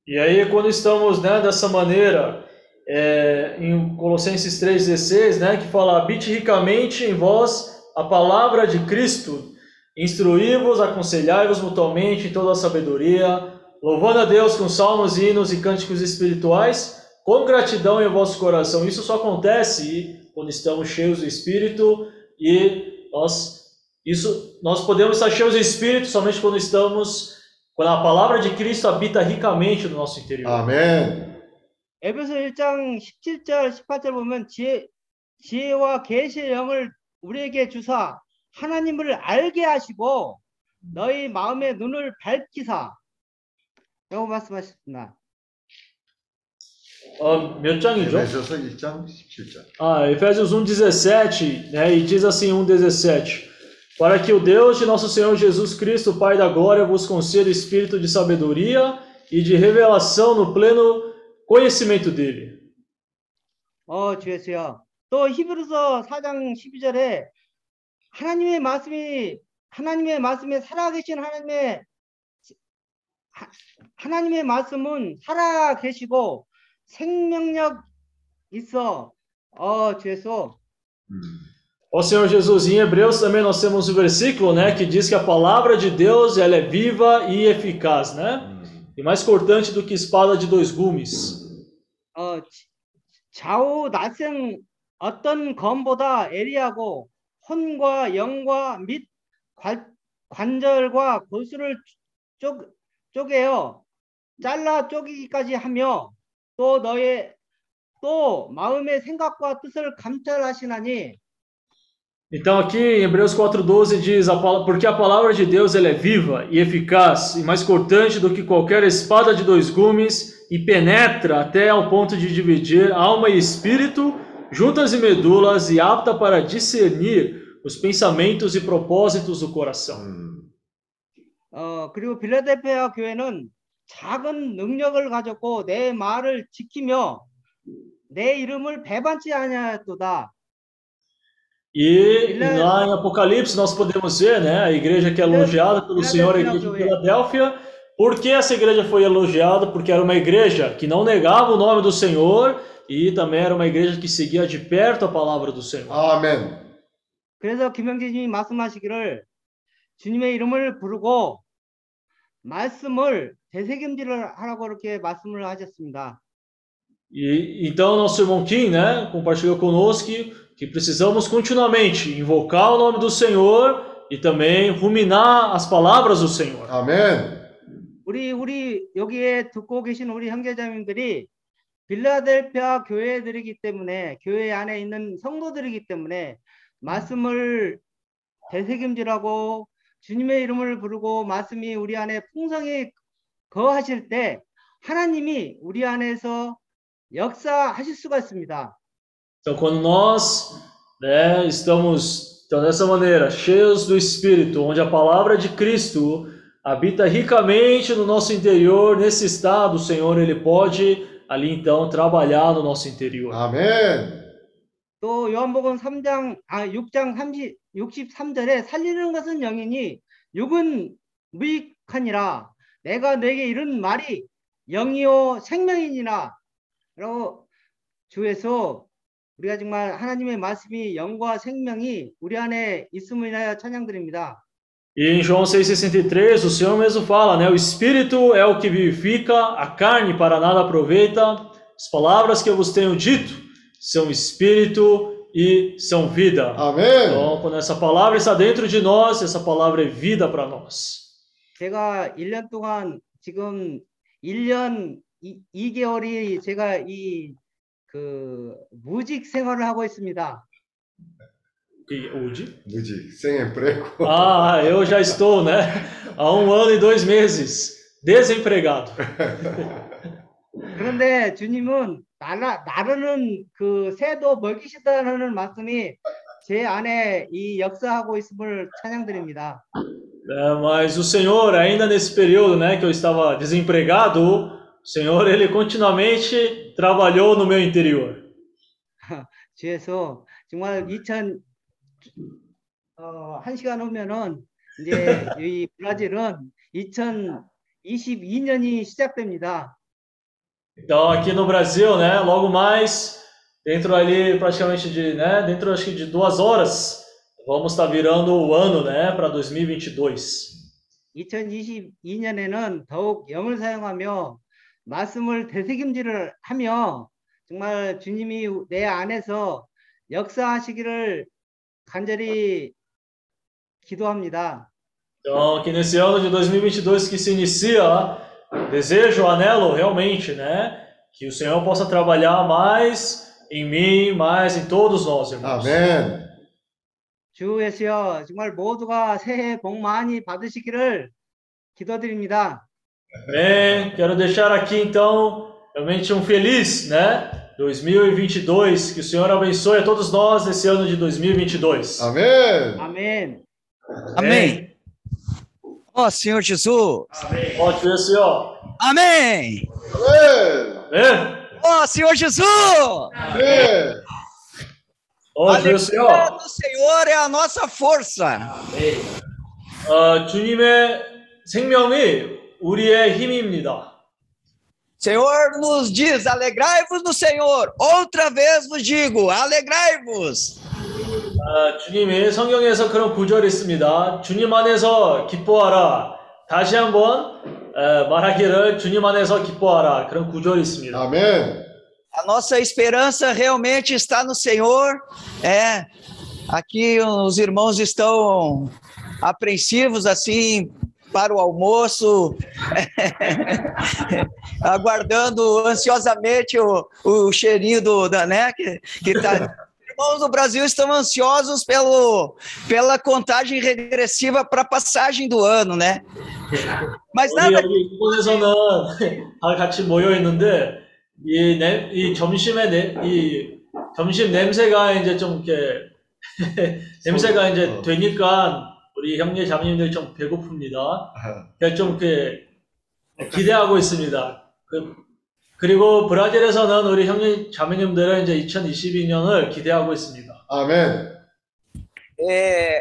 E aí, quando estamos né, dessa maneira, é, em Colossenses 3,16, né, que fala: habite ricamente em vós a palavra de Cristo, instruí-vos, aconselhai-vos mutuamente em toda a sabedoria, louvando a Deus com salmos, hinos e cânticos espirituais, com gratidão em vosso coração. Isso só acontece quando estamos cheios do Espírito e nós, isso, nós podemos estar cheios do Espírito somente quando estamos, quando a palavra de Cristo habita ricamente no nosso interior. Amém. 에베소 1장 17절 18절 보면 지혜 지혜와 계시의 영을 우리에게 주사 하나님을 알게 하시고 너희 마음의 눈을 밝히사 라고 말씀하셨습니다. Ah, 몇 장이죠? 에베소서 1장 17절. Ah, Efésios 1:17, né? E diz assim 1:17: Para que o Deus de nosso Senhor Jesus Cristo, Pai da glória, vos conceda espírito de sabedoria e de revelação no pleno conhecimento dele. 어, 주 예수여. 또 히브리서 4장 12절에 하나님의 말씀이 하나님의 말씀에 살아계신 하나님의 하- 하나님의 말씀은 살아계시고 생명력 있어. 어, 주 예수. Ó Senhor Jesus, em Hebreus também nós temos o versículo, né, que diz que a palavra de Deus ela é viva e eficaz, né? E mais cortante do que espada de dois gumes. 관, 관절과 골수를 쪼, 쪼개어 잘라 쪼개기까지 하며 또 너의 또 마음의 생각과 뜻을 감찰하시나니 Então aqui em Hebreus 4:12 diz a pala- porque a palavra de Deus ela é viva e eficaz e mais cortante do que qualquer espada de dois gumes e penetra até ao ponto de dividir alma e espírito, juntas e medulas e apta para discernir os pensamentos e propósitos do coração. 어, 그리고 빌라델피아 교회는 작은 능력을 가졌고 내 말을 지키며 내 이름을 배반치 아니하였도다. E lá em Apocalipse nós podemos ver, né, a igreja que é elogiada pelo Senhor, a igreja de Filadélfia. Por que essa igreja foi elogiada? Porque era uma igreja que não negava o nome do Senhor e também era uma igreja que seguia de perto a palavra do Senhor. 아멘. 그래서 김영진님이 말씀하시기를 주님의 이름을 부르고 말씀을 되새김질을 하라고 이렇게 말씀을 하셨습니다. E então nosso irmão Kim, né, compartilhou conosco que, que precisamos continuamente invocar o nome do Senhor e também ruminar as palavras do Senhor. 아멘. 우리 우리 여기에 듣고 계신 우리 형제자매들이 빌라델피아 교회들이기 때문에 교회 안에 있는 성도들이기 때문에 말씀을 되새김질하고 주님의 이름을 부르고 말씀이 우리 안에 풍성히 거하실 때 하나님이 우리 안에서 역사하실 수가 있습니다. Então, quando nós né, estamos então, dessa maneira, cheios do Espírito, onde a palavra de Cristo habita ricamente no nosso interior, nesse estado, o Senhor ele pode ali então trabalhar no nosso interior. 아멘. 또 요한복음 3장 아 6장 30 63절에 살리는 것은 영이니 육은 무익하니라 내가 내게 이른 말이 영이요 생명이니라 라고 주에서 우리가 정말 하나님의 말씀이 영과 생명이 우리 안에 있음을 인하여 찬양드립니다. E em João 6,63, o Senhor mesmo fala, né? O Espírito é o que vivifica, a carne para nada aproveita. As palavras que eu vos tenho dito são Espírito e são vida. 아멘. Então, quando essa palavra está dentro de nós, essa palavra é vida para nós. 제가 1년 동안 지금 1년 2, 2개월이 제가 이 그 무직 생활을 하고 있습니다. E hoje? 무직, sem emprego. Ah, eu já estou, né? Há um ano e dois meses desempregado. *laughs* 그런데 주님은 나라, 나르는 그 새도 먹이시다는 말씀이 제 안에 이 역사하고 있음을 찬양드립니다. É, mas o Senhor, ainda nesse período, né, que eu estava desempregado, o Senhor, ele continuamente trabalhou no meu interior. 주에서 정말 2000 어, 한 시간 후면은 이제 이 브라질은 2022년이 시작됩니다. Então, aqui no Brasil, né, logo mais, dentro ali praticamente de, né, dentro acho que de duas horas, vamos estar virando o ano, né, para 2022. 2022년에는 더욱 영을 사용하며 말씀을 되새김질을 하며 정말 주님이 내 안에서 역사하시기를 간절히 기도합니다. Então, que nesse ano de 2022 que se inicia, desejo, anelo realmente, né, que o Senhor possa trabalhar mais em mim, mais em todos nós, irmãos. 아멘. 주 예수여 정말 모두가 새해 복 많이 받으시기를 기도드립니다. Amém. Quero deixar aqui então realmente um feliz, né? 2022. Que o Senhor abençoe a todos nós nesse ano de 2022. 아멘. 아멘. Amém. Ó Senhor Jesus. Amém. Ó, Deus, Senhor. Amém. 아멘. Amém. Ó Senhor Jesus. 아멘. Ó, A Deus, alegria Senhor. do Senhor é a nossa força. 어, 주님의 생명이 우리의 힘입니다. Senhor nos diz: alegrai-vos no Senhor. Outra vez vos digo: alegrai-vos. 아, 주님이 성경에서 그런 구절이 있습니다. 주님 안에서 기뻐하라. 다시 한번 에, 말하기를 주님 안에서 기뻐하라. 그런 구절이 있습니다. 아멘. A nossa esperança realmente está no Senhor. É. Aqui os irmãos estão apreensivos assim para o almoço, *laughs* aguardando ansiosamente o, o cheirinho do da né que, que tá Irmãos do Brasil estão ansiosos pelo, pela contagem regressiva para a passagem do ano, né? Mas 우리 nada 여기 일본에서는 다 같이 모여 있는데 이, 냄, 이 점심에 내, 이 점심 냄새가 이제 좀 이렇게 *laughs* 냄새가 이제 되니까 우리 형제 자매님들 좀 배고픕니다. 그러니까 좀 이렇게 기대하고 있습니다. 그, 그리고 브라질에서는 우리 형제 자매님들은 이제 2022년을 기대하고 있습니다. 아멘. é,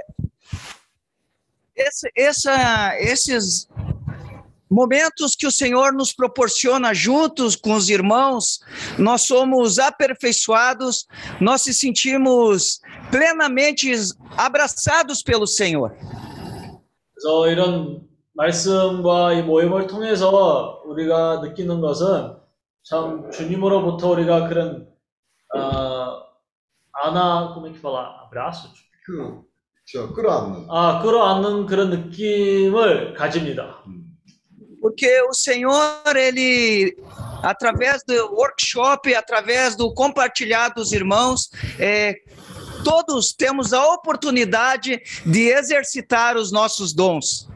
esse- essa- esses momentos que o Senhor nos proporciona juntos com os irmãos, nós somos aperfeiçoados, nós se sentimos plenamente abraçados pelo Senhor. 그래서 이런 말씀과 이 모임을 통해서 우리가 느끼는 것은 참 주님으로부터 우리가 그런 아, 아나 como é que fala abraço 그, 저, 끌어안는. 아 끌어안는 그런 느낌을 가집니다. Porque o Senhor, ele, através do workshop, através do compartilhar dos irmãos, é, todos temos a oportunidade de exercitar os nossos dons.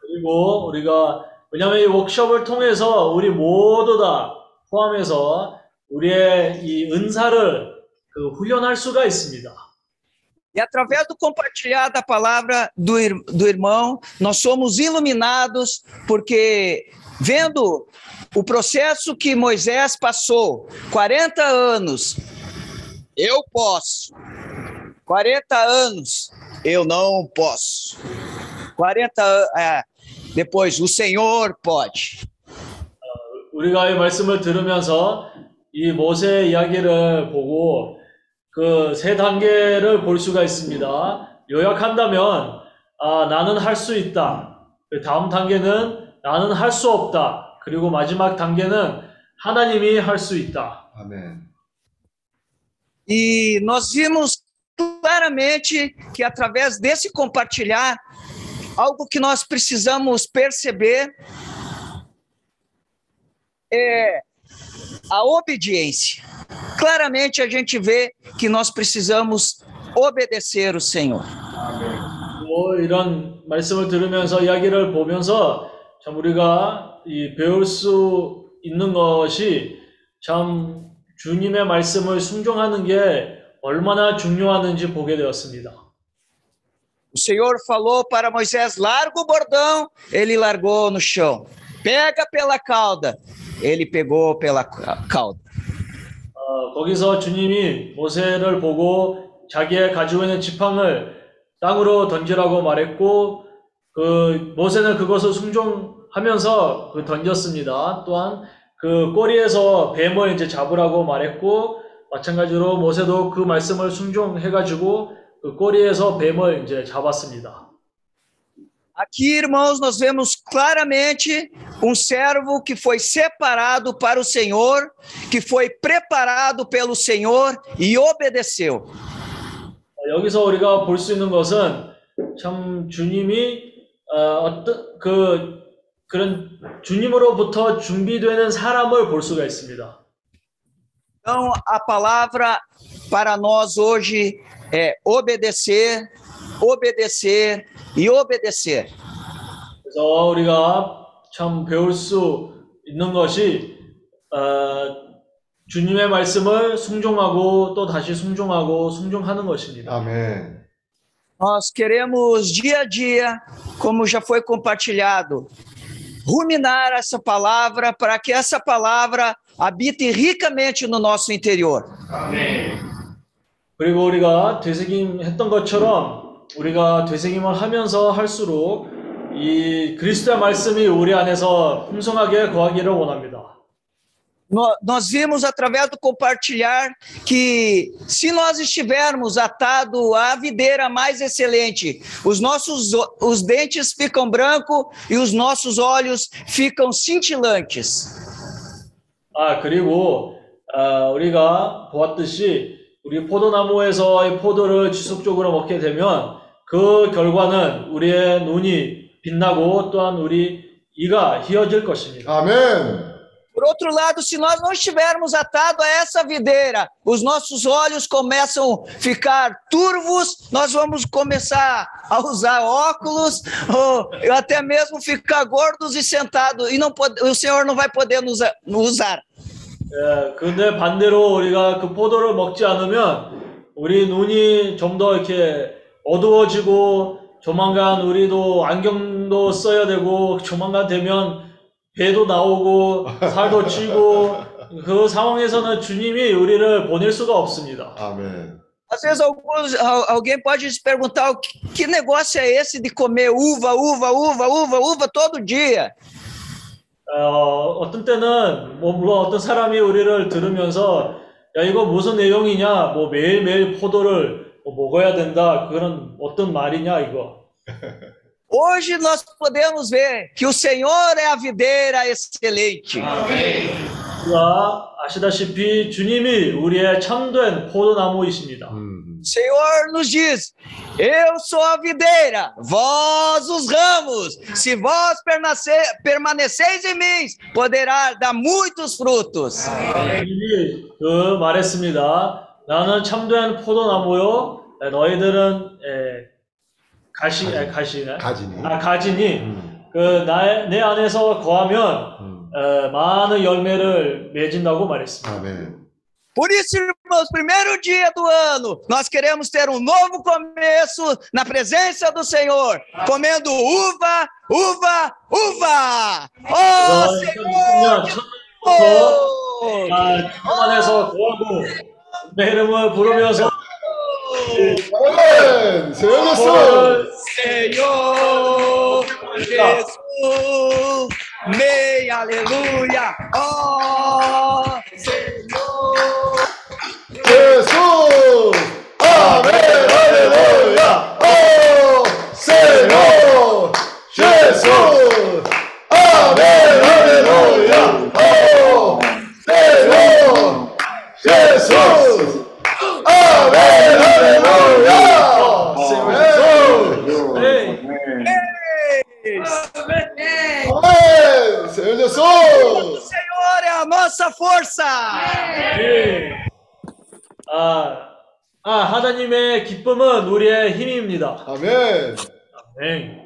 그리고 우리가 왜냐하면 이 워크숍을 통해서 우리 모두 다 포함해서 우리의 이 은사를 그 훈련할 수가 있습니다. E através do compartilhar da palavra do, ir- do irmão, nós somos iluminados, porque vendo o processo que Moisés passou, 40 anos, eu posso. 40 anos, eu não posso. 40 anos, depois, o Senhor pode. 우리가 이 말씀을 들으면서 이 모세 이야기를 보고 그 세 단계를 볼 수가 있습니다. 요약한다면 아, 나는 할 수 있다. 그 다음 단계는 나는 할 수 없다. 그리고 마지막 단계는 하나님이 할 수 있다. 아멘. E nós vimos claramente que através desse compartilhar, algo que nós precisamos perceber é a obediência. Claramente a gente vê que nós precisamos obedecer o Senhor. 뭐 이런 말씀을 들으면서 이야기를 보면서 참 우리가 이 배울 수 있는 것이 참 주님의 말씀을 순종하는 게 얼마나 중요하는지 보게 되었습니다. O Senhor falou para Moisés: larga o bordão, ele largou no chão. Pega pela cauda, Ele pegou pela ca- cauda. 어, 거기서 주님이 모세를 보고 자기의 가지고 있는 지팡을 땅으로 던지라고 말했고 그 모세는 그것을 순종하면서 그 던졌습니다. 또한 그 꼬리에서 뱀을 이제 잡으라고 말했고 마찬가지로 모세도 그 말씀을 순종해가지고 그 꼬리에서 뱀을 이제 잡았습니다. Aqui, irmãos, nós vemos claramente um servo que foi separado para o Senhor, que foi preparado pelo Senhor e obedeceu. 어, 여기서 우리가 볼 수 있는 것은 참 주님이 어, 어떤 그, 그런 주님으로부터 준비되는 사람을 볼 수가 있습니다. Então, a palavra para nós hoje é obedecer, obedecer e obedecer. 그래서 우리가 참 배울 수 있는 것이 어, 주님의 말씀을 순종하고 또 다시 순종하고 순종하는 것입니다. 아멘. Nós queremos dia a dia, como já foi compartilhado, ruminar essa palavra para que essa palavra habite ricamente no nosso interior. 그리고 우리가 되새김 했던 것처럼 우리가 되새김을 하면서 할수록 이 그리스도의 말씀이 우리 안에서 풍성하게 거하기를 원합니다. Nó- Nós vimos através do compartilhar que se nós estivermos atado à videira mais excelente, os nossos os dentes ficam brancos e os nossos olhos ficam cintilantes. 아, 그리고 아, 우리가 보았듯이 우리 포도나무에서의 포도를 지속적으로 먹게 되면 그 결과는 우리의 눈이 빛나고 또한 우리 이가 휘어질 것입니다. 아멘. Por outro lado, se nós não estivermos atados a essa videira, os nossos olhos começam a ficar turvos, nós vamos começar a usar óculos, ou até mesmo ficar gordos e sentados, e não pode, o Senhor não vai poder nos a- usar. 예, 근데 반대로 우리가 그 포도를 먹지 않으면 우리 눈이 좀 더 이렇게 어두워지고 조만간 우리도 안경도 써야 되고 조만간 되면 배도 나오고 *laughs* 살도 찌고 그 상황에서는 주님이 우리를 보낼 수가 없습니다. 아멘. Às vezes alguns, al- alguém pode se perguntar que negócio é esse de comer uva, uva, uva, uva, uva todo dia. 어, 어떤 때는 뭐 물론 어떤 사람이 우리를 들으면서 야 이거 무슨 내용이냐 뭐 매일매일 포도를 뭐 먹어야 된다 그런 어떤 말이냐 이거 Hoje nós podemos ver que o Senhor é a videira excelente. 우리가 아시다시피 주님이 우리의 참된 포도나무이십니다. 음. O Senhor nos diz: Eu sou a videira, vós os ramos. Se vós permanecer, permaneceis em mim, poderá dar muitos frutos. 주님이 그 말했습니다. 나는 참된 포도나무요. 에, 너희들은 에, 가시 에, 가시네. 가지니. 아 가지니 음. 그 나의 내 안에서 거하면 음. 에, 많은 열매를 맺은다고 말했습니다. 아멘. Por isso, irmãos, primeiro dia do ano, nós queremos ter um novo começo na presença do Senhor, comendo uva, uva, uva. Oh, Senhor! 첫부터 Oh! 아, 주 안에서 Benim vuramıyorsa. Amén. Señor Jesús. Señor Jesús. Me aleluya. Oh, Señor Jesús. Amén. Aleluya. Oh, Señor Jesús. Amén. 아멘. 세워졌어. O Senhor é a nossa força. 네. 아, 아 하나님의 기쁨은 우리의 힘입니다. 아멘. 네.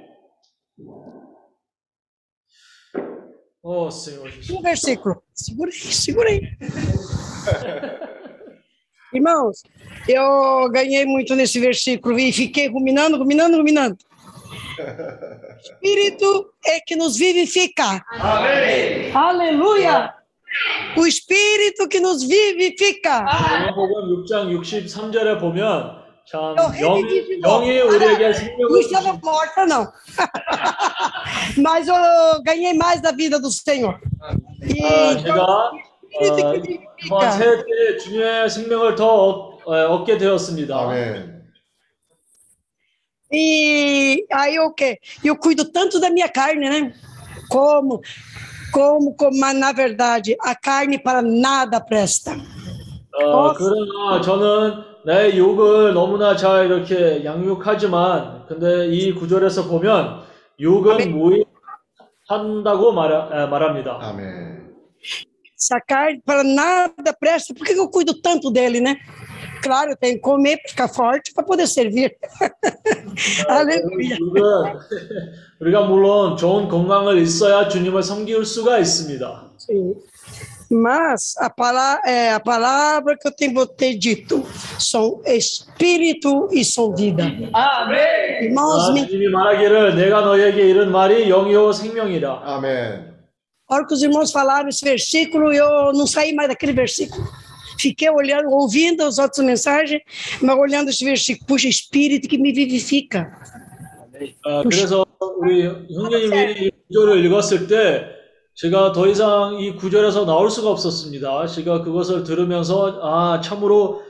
오, Senhor Jesus. Um versículo. Segura aí, segura aí. *laughs* Irmãos, eu ganhei muito nesse versículo e fiquei ruminando, ruminando, ruminando. *laughs* Espírito é que nos vivifica. Amém. Aleluia! O Espírito que nos vivifica. 요한복음 6장 63절에 보면 참 Eu repeti de 영이, novo. 영이 우리에게 Não 생명을 estava morta, não. *laughs* Mas eu ganhei mais da vida do Senhor. E 아, 제가 어, Espírito que 이번 vivifica. 새해 때 주님의 생명을 더 얻, 어, 얻게 되었습니다. 아멘. E aí o quê? Eu cuido tanto da minha carne, né? Como, como, como, mas na verdade a carne para nada presta. 어, 그러나 저는 내 육을 너무나 잘 이렇게 양육하지만 근데 이 구절에서 보면 육은 무의 한다고 말, 에, 말합니다. 아멘. Essa carne para nada presta. Por que eu cuido tanto dele, né? Claro, eu tenho que comer para ficar forte para poder servir. Aleluia. 우리가, 우리가 물론 좋은 건강을 있어야 주님을 섬길 수가 있습니다. Sim. Mas a palavra, é, a palavra que eu tenho vou ter dito são espírito e são vida. Irmãos, 아, me- 주님이 말하기를 내가 너에게 이른 말이 영이요 생명이라. 아멘. a hora que os irmãos falaram esse versículo, eu não saí mais daquele versículo. Fiquei olhando, ouvindo as outras mensagens, mas olhando esse versículo. Puxa, espírito que me vivifica. 아, 그래서 우리 형제님이 이 구절을 읽었을 때 제가 더 이상 이 구절에서 나올 수가 없었습니다. 제가 그것을 들으면서 아 참으로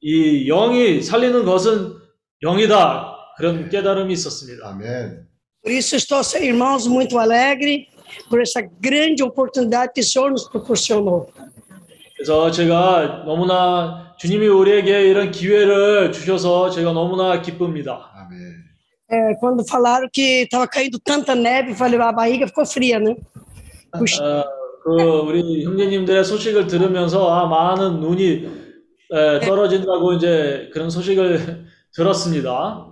이 영이 살리는 것은 영이다 그런 깨달음이 있었습니다. 아멘. Por isso estou, irmãos, muito alegre por essa grande oportunidade que o Senhor nos proporcionou. 그래서 제가 너무나 주님이 우리에게 이런 기회를 주셔서 제가 너무나 기쁩니다. 아멘. É, quando falaram que estava caindo tanta neve, falei, a barriga ficou fria, né? Puxa, 어, 그 우리 형제님들의 소식을 들으면서 아 많은 눈이 에, 떨어진다고 이제 그런 소식을 들었습니다.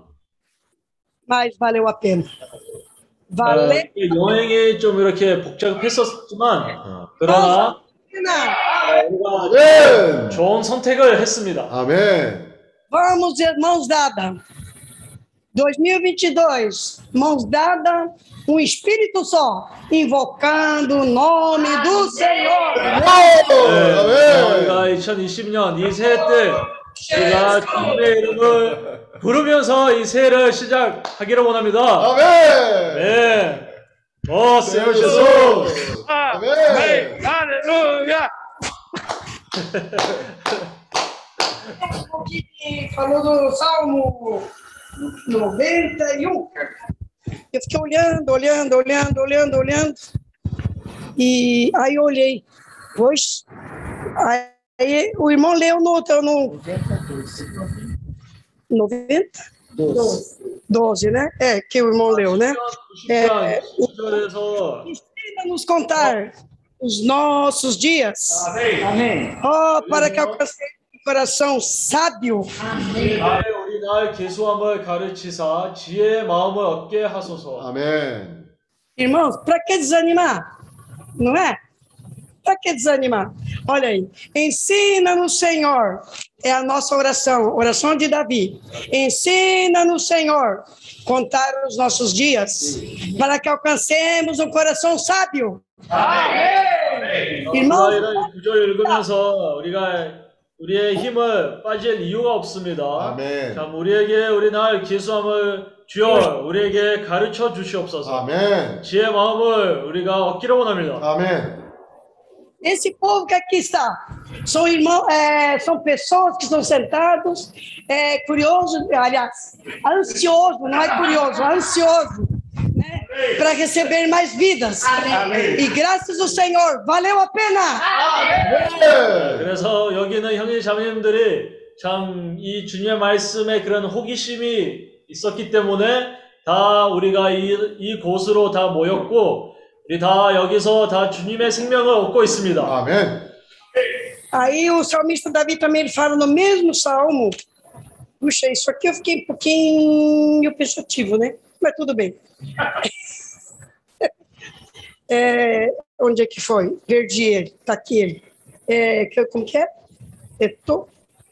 mas valeu a pena. 어, Valeu 이 여행이 좀 이렇게 복잡했었지만 그러나 a pena. 우리가 좋은 선택을 했습니다. 아멘. Vamos, irmãos dadas. 2022, mãos dadas, um espírito só, invocando o nome do Senhor. 네, 우리가 2020년 이 새해 때 우리가 주님의 이름을 부르면서 이 새해를 시작하기를 원합니다. 아멘. 네. 어, 세요 예수. 아멘. Aleluia! que falou do Salmo 91. Eu fiquei olhando, olhando, olhando, olhando, olhando. E aí eu olhei. Pois, aí o irmão leu no outro, no... 90? 12. 12, né? É, que o irmão leu, né? É, o... Ensina nos contar os nossos dias. Amém. Amém. Oh, para que alcance um coração sábio. Amém. Amém. Irmãos, para que desanimar? Não é? Para que desanimar? Olha aí. Ensina-nos, Senhor, É a nossa oração, oração de Davi. Ensina no Senhor contar os nossos dias para que alcancemos um coração sábio. 우리가 Irmãos, 이런 구절 읽으면서 우리가 우리의 힘을 빠질 이유가 없습니다. 아멘. 참 우리에게 우리 날 계수함을 주여 우리에게 가르쳐 주시옵소서. 아멘. 지혜의 마음을 우리가 얻기를 원합니다. 아멘. esse povo que aqui está são irmãos, é, são pessoas que estão sentados, é, curiosos, aliás, ansioso, não é curioso, ansioso, né, para receber mais vidas. E graças ao Senhor, valeu a pena. 네, 그래서 여기는 형님 자매님들이 참 이 주님의 말씀에 그런 호기심이 있었기 때문에 다 우리가 이, 이 곳으로 다 모였고 우리 다 여기서 다 주님의 생명을 얻고 있습니다. 아멘. Aí o salmista Davi também ele fala no mesmo salmo. Puxa, isso aqui eu fiquei um pouquinho pensativo, né? Mas tudo bem. *laughs* É, onde é que foi? Perdi ele, tá aqui ele. É, como que é? É to-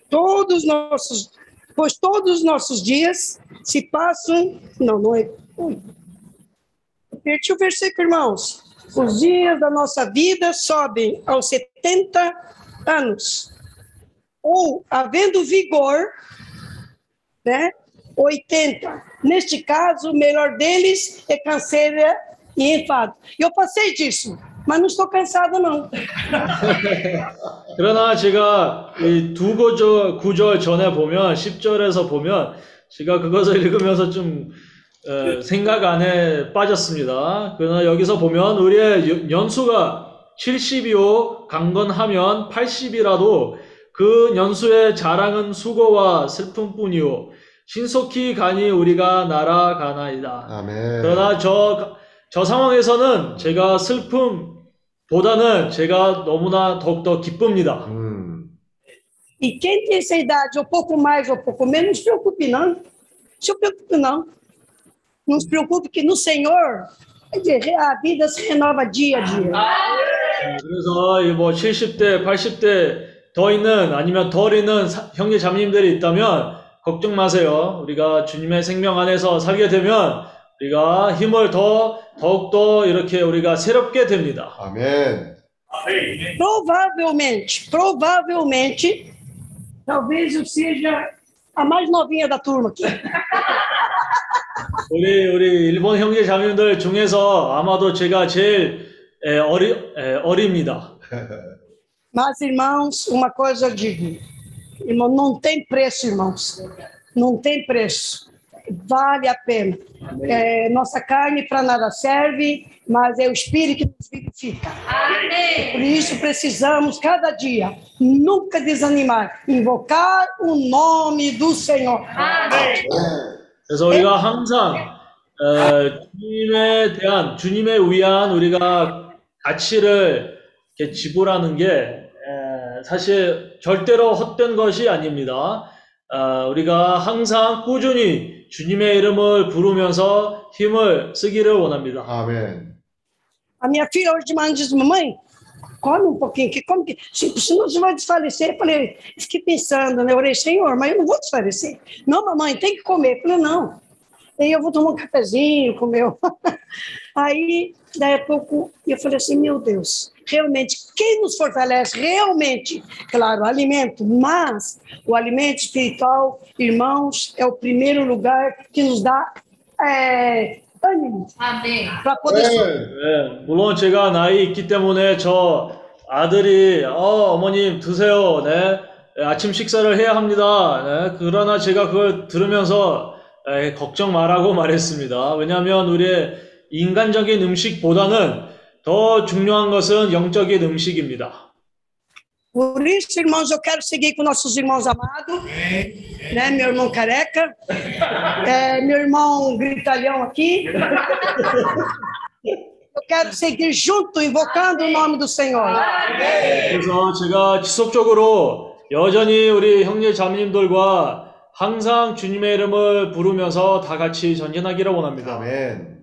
todos os nossos, pois todos os nossos dias se passam. Não, não é. Perdi o versículo, irmãos. Os dias da nossa vida sobem aos 70 anos. Ou, havendo vigor, né? 80. Neste caso, o melhor deles é canseira e enfado. E eu passei disso, mas não estou cansada, não. *laughs* 그러나 제가 이 두 구절, 구절 전에 보면 10절에서 보면 제가 그것을 읽으면서 좀 어, 생각 안에 빠졌습니다. 그러나 여기서 보면 우리의 연- 연수가 70이요 강건하면 80이라도 그 연수의 자랑은 수고와 슬픔뿐이요 신속히 가니 우리가 날아가나이다. 아멘. 그러나 저 저 상황에서는 제가 슬픔보다는 제가 너무나 더욱더 기쁩니다. 음. E quem tem essa idade, um pouco mais ou um pouco menos, não se preocupe, não. Não se preocupe, não. Não se preocupe que no Senhor a vida se renova dia a dia. 그래서 이뭐 70대, 80대 더 있는 아니면 덜 있는 사- 형제 자매님들이 있다면 걱정 마세요. 우리가 주님의 생명 안에서 살게 되면 우리가 힘을 더 더욱 더 이렇게 우리가 새롭게 됩니다. 아멘. Provavelmente, provavelmente, talvez eu seja a mais novinha da turma aqui. 우리 우리 일본 형제 자매님들 중에서 아마도 제가 제일 에, 어리 에, 어립니다. Mas, irmãos, uma coisa eu digo: irmão, não tem preço, irmãos. Não tem preço. Vale a pena. É, nossa carne para nada serve, mas é o Espírito que nos vivifica. Por isso precisamos, cada dia, nunca desanimar, invocar o nome do Senhor. 그래서 우리가 항상 어, 주님에 대한 주님에 위한 우리가 가치를 이렇게 지불하는 게 에, 사실 절대로 헛된 것이 아닙니다. 어, 우리가 항상 꾸준히 주님의 이름을 부르면서 힘을 쓰기를 원합니다. 아멘. A minha filha hoje de manhã diz, mamãe, come um pouquinho aqui, come que se- senão você vai desfalecer. Eu falei, fiquei pensando, né? Eu orei, Senhor, mas eu não vou desfalecer. Não, mamãe, tem que comer. Eu falei, não. Aí eu vou tomar um cafezinho, comer. *laughs* Aí, daí a pouco, eu falei assim, meu Deus, realmente, quem nos fortalece realmente, claro, o alimento, mas o alimento espiritual, irmãos, é o primeiro lugar que nos dá é, ânimo. Para poder 네, 물론 제가 나이 있기 때문에 저 아들이 어 어머님 드세요. 네. 네, 아침 식사를 해야 합니다. 네. 그러나 제가 그걸 들으면서 에, 걱정 말라고 말했습니다. 왜냐하면 우리의 인간적인 음식보다는 더 중요한 것은 영적인 음식입니다. Por isso, irmãos, eu quero seguir com nossos irmãos amados, né? Meu irmão careca, é, meu irmão gritalhão aqui. Eu quero seguir junto, invocando o nome do Senhor. 그래서 제가 지속적으로 여전히 우리 형제 자매님들과 항상 주님의 이름을 부르면서 다 같이 전진하기를 원합니다. 아멘.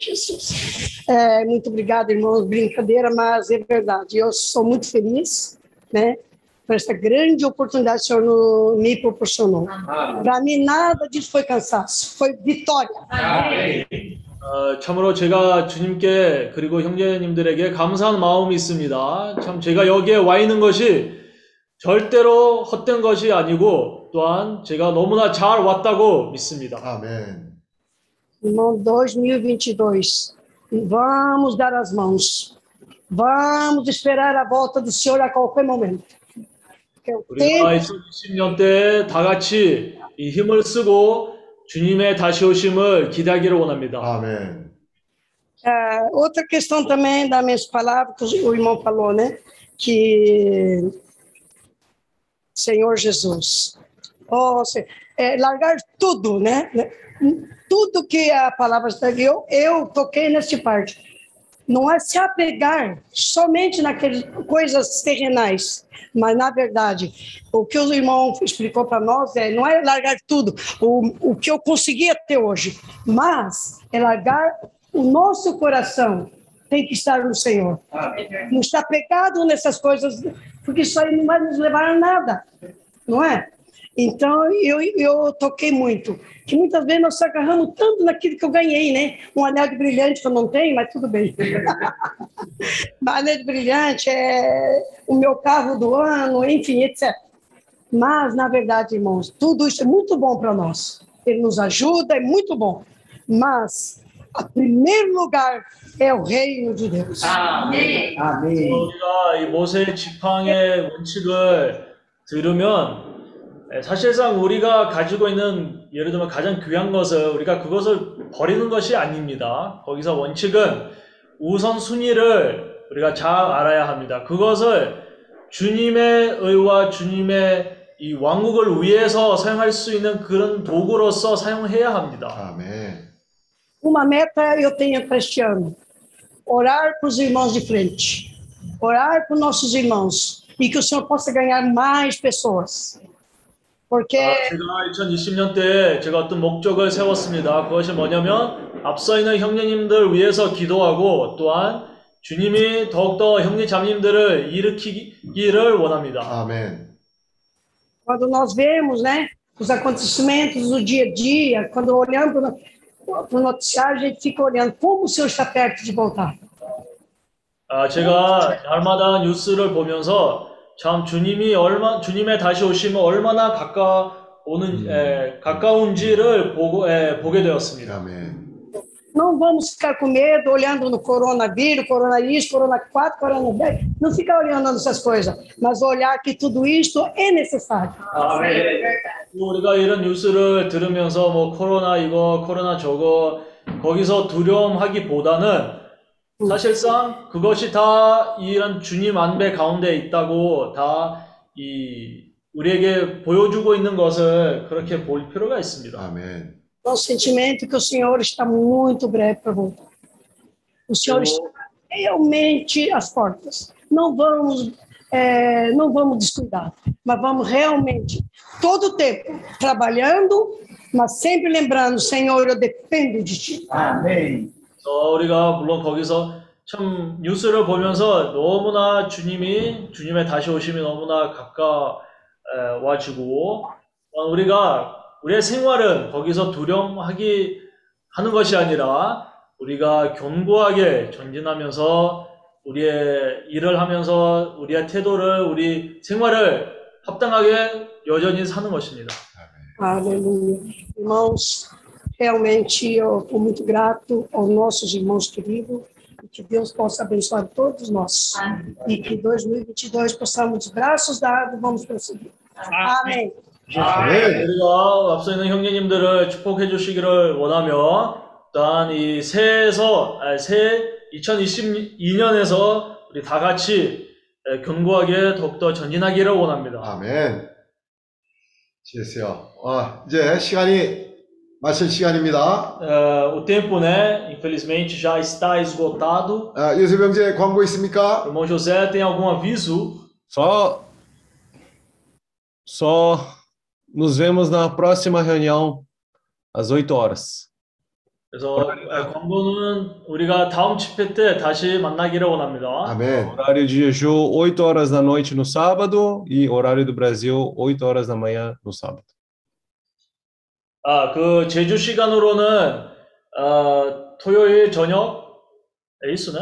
Jesus. É, muito obrigada, irmãos. Brincadeira, mas é verdade. Eu sou muito feliz, né? Por essa grande oportunidade que o Senhor no- me proporcionou. Para mim, nada disso foi cansaço, foi vitória. 어, 참으로 제가 주님께 그리고 형제님들에게 감사한 마음이 있습니다. 참 제가 여기에 와 있는 것이 절대로 헛된 것이 아니고 또한 제가 너무나 잘 왔다고 믿습니다. 아멘. Irmão, 2022, vamos dar as mãos. Vamos esperar a volta do Senhor a qualquer momento. Porque o tempo 우리가 2020년 때 다 같이 이 힘을 쓰고 주님의 다시 오심을 기대하기를 원합니다. 아멘. Ah, outra questão também das minhas palavras, que o irmão falou, né? Que Senhor Jesus, oh, se- é, largar tudo, né? Tudo que a palavra está eu, eu toquei neste parte. Não é se apegar somente naquelas coisas terrenais, mas na verdade, o que o irmão explicou para nós é não é largar tudo, o, o que eu consegui até hoje, mas é largar o nosso coração tem que estar no Senhor. Não está pegado nessas coisas, porque isso aí não vai nos levar a nada, não é? Então, eu, eu toquei muito. Que muitas vezes nós se agarramos tanto naquilo que eu ganhei, né? Um anel de brilhante que eu não tenho, mas tudo bem. *laughs* Mas anel de brilhante é o meu carro do ano, enfim, etc. Mas, na verdade, irmãos, tudo isso é muito bom para nós. Ele nos ajuda, é muito bom. Mas, a primeiro lugar é o reino de Deus. 아멘. 우리가 이 모세 지팡의 원칙을 들으면 에, 사실상 우리가 가지고 있는 예를 들면 가장 귀한 것을 우리가 그것을 버리는 것이 아닙니다. 거기서 원칙은 우선 순위를 우리가 잘 알아야 합니다. 그것을 주님의 의와 주님의 이 왕국을 위해서 사용할 수 있는 그런 도구로서 사용해야 합니다. 아멘. Uma meta eu tenho para este ano: orar para os irmãos de frente, orar para os nossos irmãos e que o Senhor possa ganhar mais pessoas. Porque 아, 제가 2020년 때 제가 어떤 목적을 세웠습니다. 그것이 뭐냐면 앞서 있는 형제님들 위해서 기도하고 또한 주님이 더욱더 형제 자매님들을 일으키기를 원합니다. 아멘. quando nós vemos, né, os acontecimentos do dia a dia, quando olhamos para o noticiário, a gente fica olhando como o Senhor está perto de voltar. 아, 제가 날마다 뉴스를 보면서 참 주님이 얼마 주님의 다시 오심은 얼마나 가까우는 에, 가까운지를 보고 에, 보게 되었습니다. 아멘. Não vamos ficar com medo olhando no coronavírus, corona isso, corona 4, corona 10. Não ficar olhando essas coisas, mas olhar que tudo isto é necessário. 우리가 이런 뉴스를 들으면서 뭐 코로나 이거 코로나 저거 거기서 두려움하기보다는 사실상 그것이 다 이런 주님 안배 가운데 있다고 다 이 우리에게 보여주고 있는 것을 그렇게 볼 필요가 있습니다. 아멘. Nosso sentimento é que o Senhor está muito breve para voltar. O Senhor está realmente às portas. Não vamos, é, não vamos descuidar, mas vamos realmente todo o tempo trabalhando, mas sempre lembrando, Senhor, eu dependo de Ti. 아멘. 어, 우리가 물론 거기서 참 뉴스를 보면서 너무나 주님이 주님의 다시 오심이 너무나 가까워지고 어, 우리가 우리의 생활은 거기서 두려움하기 하는 것이 아니라 우리가 견고하게 전진하면서 우리의 일을 하면서 우리의 태도를 우리 생활을 합당하게 여전히 사는 것입니다. Aleluia. Irmãos, realmente eu estou muito grato aos nossos irmãos queridos e que Deus possa abençoar todos nós. E que 2022 possamos, braços dados, vamos prosseguir. Amém. 네. 우리가 앞서 있는 형제님들을 축복해 주시기를 원하며 또한 이 새해에서 아, 새 2022년에서 우리 다 같이 에, 견고하게 더욱더 전진하기를 원합니다. 아멘. 지혜세요. 아, 이제 시간이 마칠 시간입니다. 어, o tempo, né, infelizmente já está esgotado. 아, 요셉 형제 광고 있습니까? Irmão José, tem algum aviso? Só, só nos vemos na próxima reunião às 8 horas. 그래서 에, 광고는 우리가 다음 집회 때 다시 만나기를 원합니다. 아멘. Horário de Jeju, 8 horas da noite no sábado e horário do Brasil, 8 horas da manhã no sábado. 아, 그 제주 시간으로는 어, 토요일 저녁 에 있으네?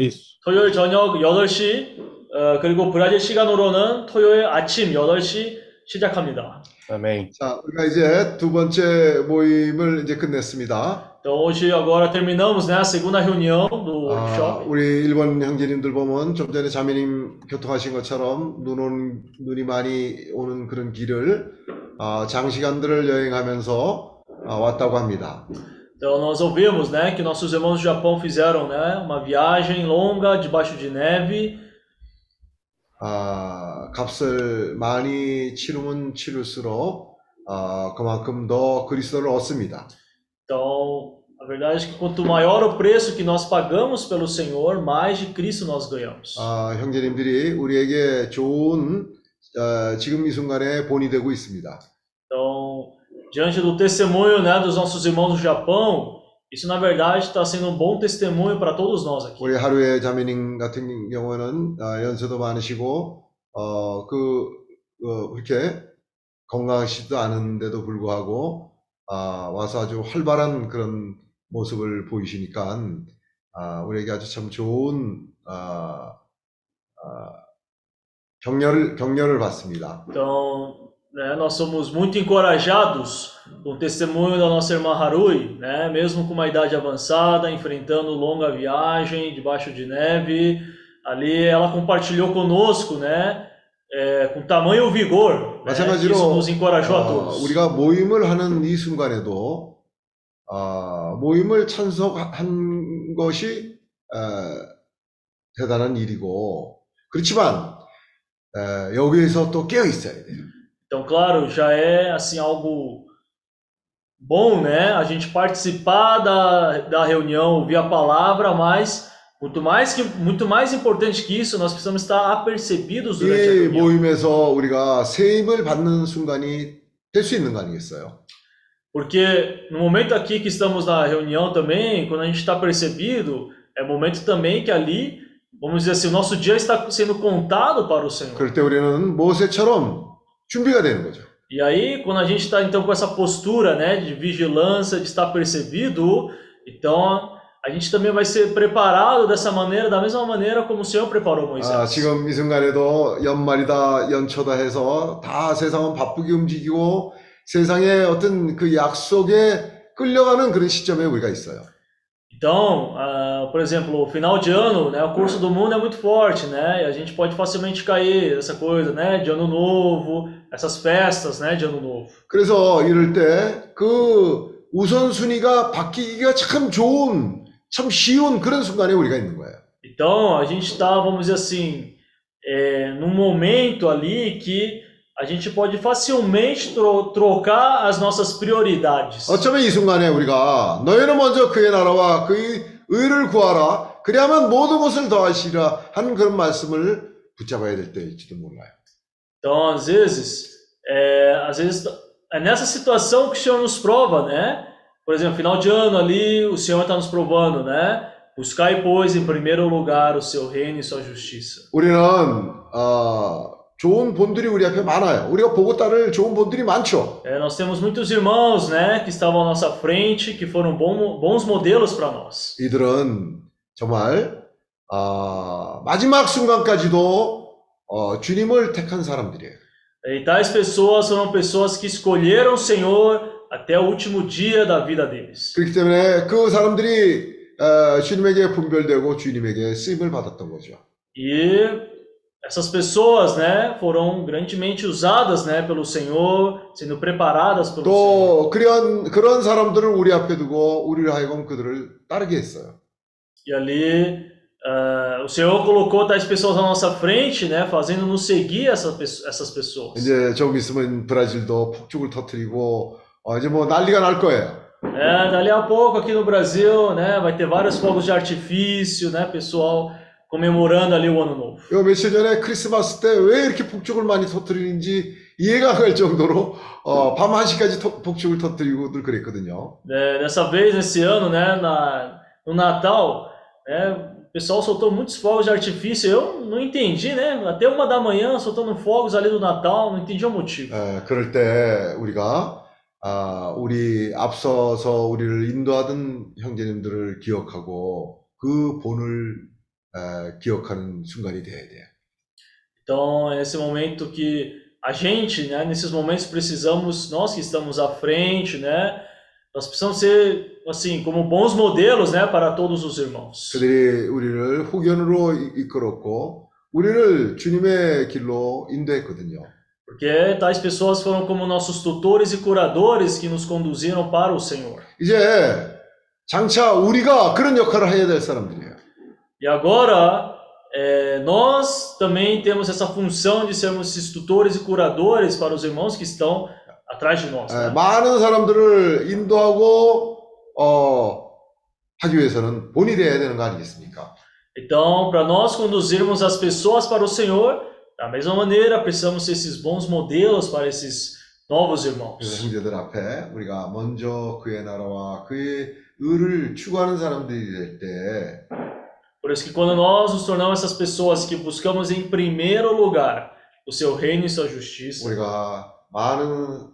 Isso. 토요일 저녁 8시 어, 그리고 브라질 시간으로는 토요일 아침 8시 시작합니다. Amém. 자, 우리가 이제 두 번째 모임을 이제 끝냈습니다. Então hoje agora terminamos né, a segunda reunião do 아, workshop. 우리 일본 형제님들 보면 좀 전에 자매님 교통하신 것처럼 눈 오는, 눈이 많이 오는 그런 길을 아, 장시간들을 여행하면서 아, 왔다고 합니다. Então nós ouvimos né, que nossos irmãos do Japão fizeram né, uma viagem longa debaixo de neve. 아, 값을 많이 치르면 치를수록 아, 그만큼 더 그리스도를 얻습니다. Então a verdade é que quanto maior o preço que nós pagamos pelo Senhor, mais de Cristo nós ganhamos. 아, 형제님들이 우리에게 좋은 어, 지금 이 순간에 본이 되고 있습니다. Então, diante do testemunho né, dos nossos irmãos do Japão, isso na verdade está sendo um bom testemunho para todos nós aqui. 우리 하루의 자매님 같은 경우는 아, 연세도 많으시고 어, 그 어, 그렇게 건강하시지도 않은데도 불구하고 아, 와서 아주 활발한 그런 모습을 보이시니까 아, 우리에게 아주 참 좋은 아, 아, 격려를 격려를 받습니다. Então, né, nós somos muito encorajados com o testemunho da nossa irmã Harui, né, mesmo com uma idade avançada, enfrentando longa viagem debaixo de neve. Ali ela compartilhou conosco, né, é, com tamanho vigor. 마찬가지로 isso nos encorajou a 어, todos. 우리가 모임을 하는 이 순간에도 아, 모임을 참석한 것이 어, 대단한 일이고 그렇지만 에, 여기에서 또 깨어 있어야 돼요. Então, claro, já é assim algo bom, né, a gente participar da, da reunião, ouvir a palavra, mas muito mais que muito mais importante que isso, nós precisamos estar apercebidos durante a 이 reunião. 모임에서 우리가 새 힘을 받는 순간이 될 수 있는 거 아니겠어요? Porque no momento aqui que estamos na reunião também, quando a gente está percebido, é momento também que ali, vamos dizer assim, o nosso dia está sendo contado para o Senhor. 그럴 때 우리는 모세처럼 준비가 되는 거죠. E aí, quando a gente está então com essa postura, né, de vigilância, de estar percebido, então a gente também vai ser preparado dessa maneira, da mesma maneira como o Senhor preparou Moisés. 아, 지금 이 순간에도 연말이다, 연초다 해서 다 세상은 바쁘게 움직이고 세상의 어떤 그 약속에 끌려가는 그런 시점에 우리가 있어요. Então, ah, por exemplo, o final de ano, né, o curso do mundo é muito forte, né, e a gente pode facilmente cair nessa coisa, né, de ano novo, essas festas, né, de ano novo. 그래서 이럴 때 그 우선순위가 바뀌기가 참 좋은, 참 쉬운 그런 순간에 우리가 있는 거예요. Então, a gente está, vamos dizer assim, é, num momento ali que a gente pode facilmente tro- trocar as nossas prioridades. 어쩌면 이 순간에 우리가 너희는 먼저 그의 나라와 그의 의를 구하라. 그리하면 모든 것을 더하시리라 하는 그런 말씀을 붙잡아야 될 때일지도 몰라요. Então, às vezes, é, às vezes é nessa situação que o Senhor nos prova, né? Por exemplo, final de ano ali, o Senhor está nos provando, né? Buscai, pois, em primeiro lugar o seu reino e sua justiça. 우리는 어, 좋은 본들이 우리 앞에 많아요. 우리가 보고 따를 좋은 본들이 많죠. É, nós temos muitos irmãos, né, que estavam à nossa frente, que foram bom- bons modelos para nós. 이들은 정말 어, 마지막 순간까지도 어, 주님을 택한 사람들이에요. E tais pessoas foram pessoas que escolheram o Senhor até o último dia da vida deles. 그렇기 때문에 그 사람들이 어, 주님에게 분별되고 주님에게 쓰임을 받았던 거죠. E essas pessoas, né, foram grandemente usadas, né, pelo Senhor, sendo preparadas pelo Senhor. 또 그런 그런 사람들을 우리 앞에 두고 우리를 하여금 그들을 따르게 했어요. E ali ah, o Senhor colocou tais pessoas à nossa frente, né, fazendo-nos seguir essa, pesso- essas pessoas. 이제 조금 있으면 브라질도 폭죽을 터뜨리고 어, 이제 뭐 난리가 날 거예요. É, dali a pouco aqui no Brasil, né, vai ter vários fogos de artifício, né, pessoal comemorando ali o ano novo. 요 며칠 전에 크리스마스 때 왜 이렇게 폭죽을 많이 터뜨리는지 이해가 갈 정도로 어, 밤 1시까지 토- 폭죽을 터뜨리고들 그랬거든요. É, dessa vez, nesse ano, né, na, no Natal, né, o pessoal soltou muitos fogos de artifício. Eu não entendi, né? Até uma da manhã soltando fogos ali do Natal, não entendi o motivo. 에, 그럴 때 우리가 아, 우리 앞서서 우리를 인도하던 형제님들을 기억하고 그 본을 에, 기억하는 순간이 돼야 돼요. Então, é nesse momento que a gente, né, nesses momentos precisamos, nós que estamos à frente, né, nós precisamos ser, assim, como bons modelos, né, para todos os irmãos. 그들이 우리를 후견으로 이- 이끌었고 우리를 주님의 길로 인도했거든요. Porque tais pessoas foram como nossos tutores e curadores que nos conduziram para o Senhor. 이제 장차 우리가 그런 역할을 해야 될 사람들이에요. E agora, é, nós também temos essa função de sermos esses tutores e curadores para os irmãos que estão atrás de nós. 에, né? 많은 사람들을 인도하고 어, 하기 위해서는 본이 돼야 되는 거 아니겠습니까? Então, para nós conduzirmos as pessoas para o Senhor, da mesma maneira, precisamos ser esses bons modelos para esses novos 그래서 irmãos. 형제들 앞에 우리가 먼저 그의 나라와 그의 의를 추구하는 사람들이 될 때 Por isso que quando nós nos tornamos essas pessoas que buscamos em primeiro lugar o seu reino e sua justiça, 우리가 많은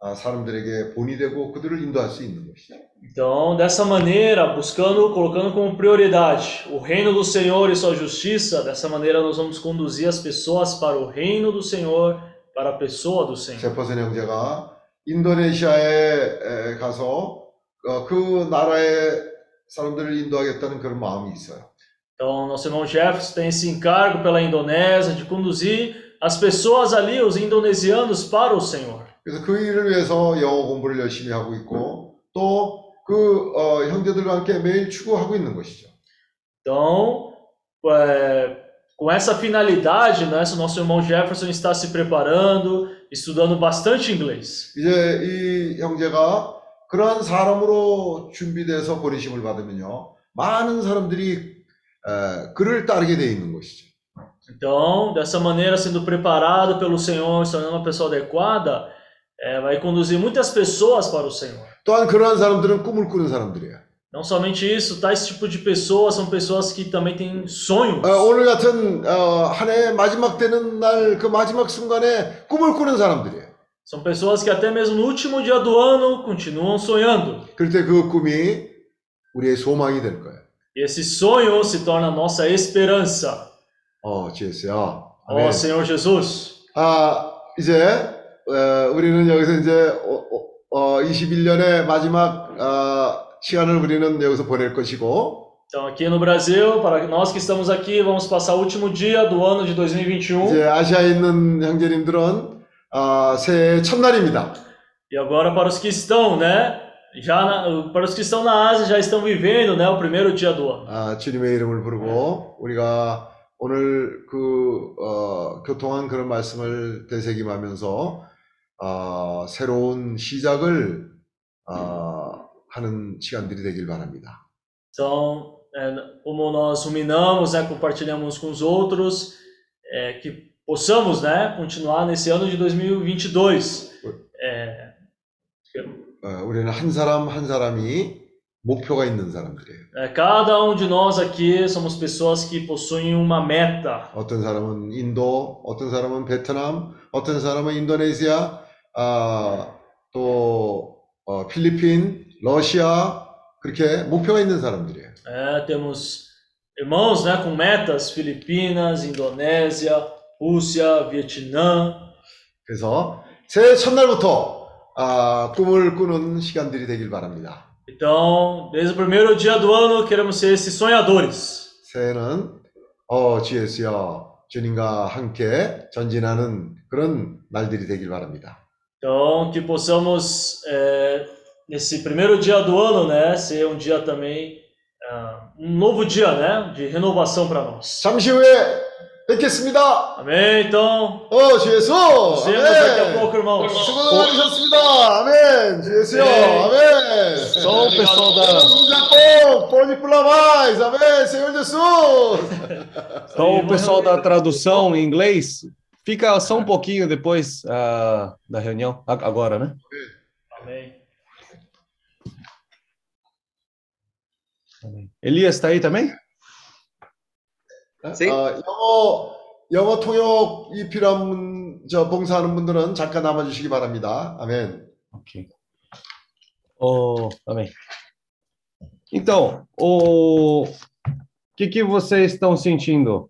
아, 사람들에게 본이 되고 그들을 인도할 수 있는 것이죠. Então, dessa maneira, buscando, colocando como prioridade o reino do Senhor e sua justiça, dessa maneira nós vamos conduzir as pessoas para o reino do Senhor, para a pessoa do Senhor. 제퍼슨 형제가 인도네시아에 에, 가서 어, 그 나라의 사람들을 인도하겠다는 그런 마음이 있어요. Então, nosso irmão Jefferson tem esse encargo pela Indonésia de conduzir as pessoas ali, os indonesianos, para o Senhor. 그래서 그 일을 위해서 영어 공부를 열심히 하고 있고 또 그 형제들과 함께 매일 추구하고 있는 것이죠. Então, é, com essa finalidade, né, o nosso irmão Jefferson está se preparando, estudando bastante inglês. 이제 이 형제가 그러한 사람으로 준비돼서 버리심을 받으면요. 많은 사람들이 에, 그를 따르게 돼 있는 것이죠. Então, dessa maneira, sendo preparado pelo Senhor, se tornando uma pessoa adequada, é, vai conduzir muitas pessoas para o Senhor. 또한 그러한 사람들은 꿈을 꾸는 사람들이에요. Não somente isso, tais tipo de pessoas são pessoas que também têm sonhos. 어, 오늘 같은 어, 한 해 마지막 되는 날 그 마지막 순간에 꿈을 꾸는 사람들이에요. São pessoas que até mesmo no último dia do ano continuam sonhando. 그럴 때 그 꿈이 우리의 소망이 될 거예요. E esse sonho se torna a nossa esperança. 어, 지혜스야. Ó Senhor Jesus. 아, 이제 어, 우리는 여기서 이제 어, 어, 21년의 마지막 어, 시간을 우리는 여기서 보낼 것이고 Então, aqui no Brasil, para nós que estamos aqui, vamos passar o último dia do ano de 2021. 이제 아시아에 있는 형제님들은 아, 새해 첫날입니다. E agora para os que estão, né? Já na- para os que estão na Ásia já estão vivendo, né, o primeiro dia do ano. 아, 주님의 이름을 부르고 우리가 오늘 그 어, 교통한 그런 말씀을 되새김하면서 어, 새로운 시작을 어, 하는 시간들이 되길 바랍니다. Então, é, como nós ruminamos, né, compartilhamos com os outros, é, que possamos, né, continuar nesse ano de 2022. É, 어, 우리는 한 사람 한 사람이 목표가 있는 사람들이에요. é, cada um de nós aqui somos pessoas que possuem uma meta. 어떤 사람은 인도, 어떤 사람은 베트남, 어떤 사람은 인도네시아, 아, 또 어, 필리핀, 러시아 그렇게 목표가 있는 사람들이에요. É, temos irmãos, né, com metas: Filipinas, Indonésia, Rússia, Vietnã. 그래서 새해 첫날부터 아, 꿈을 꾸는 시간들이 되길 바랍니다. Então, desde o primeiro dia do ano, queremos ser esses sonhadores. 새해는 어, GS여 주님과 함께 전진하는 그런 날들이 되길 바랍니다. Então, que possamos, é, nesse primeiro dia do ano, né, ser um dia também, ah, um novo dia, né, de renovação para nós. 잠시 후에 뵙겠습니다. Amém? Então, 어, 주 예수! nos vemos daqui a 아멘! pouco, irmãos. 수고 많으셨습니다. 아멘! 주 예수요! 네. 아멘! Só o pessoal da, Jacob, pode pular mais! Amém, Senhor Jesus! só o pessoal da tradução em inglês. Fica só um pouquinho depois ah, da reunião, A- agora, né? Amém. Elias está aí também? 어, 영어, 영어 통역이 필요한 분, 저 봉사하는 분들은 잠깐 남아 주시기 바랍니다. 아멘. Ok. Oh, amém. Então, o que que vocês estão sentindo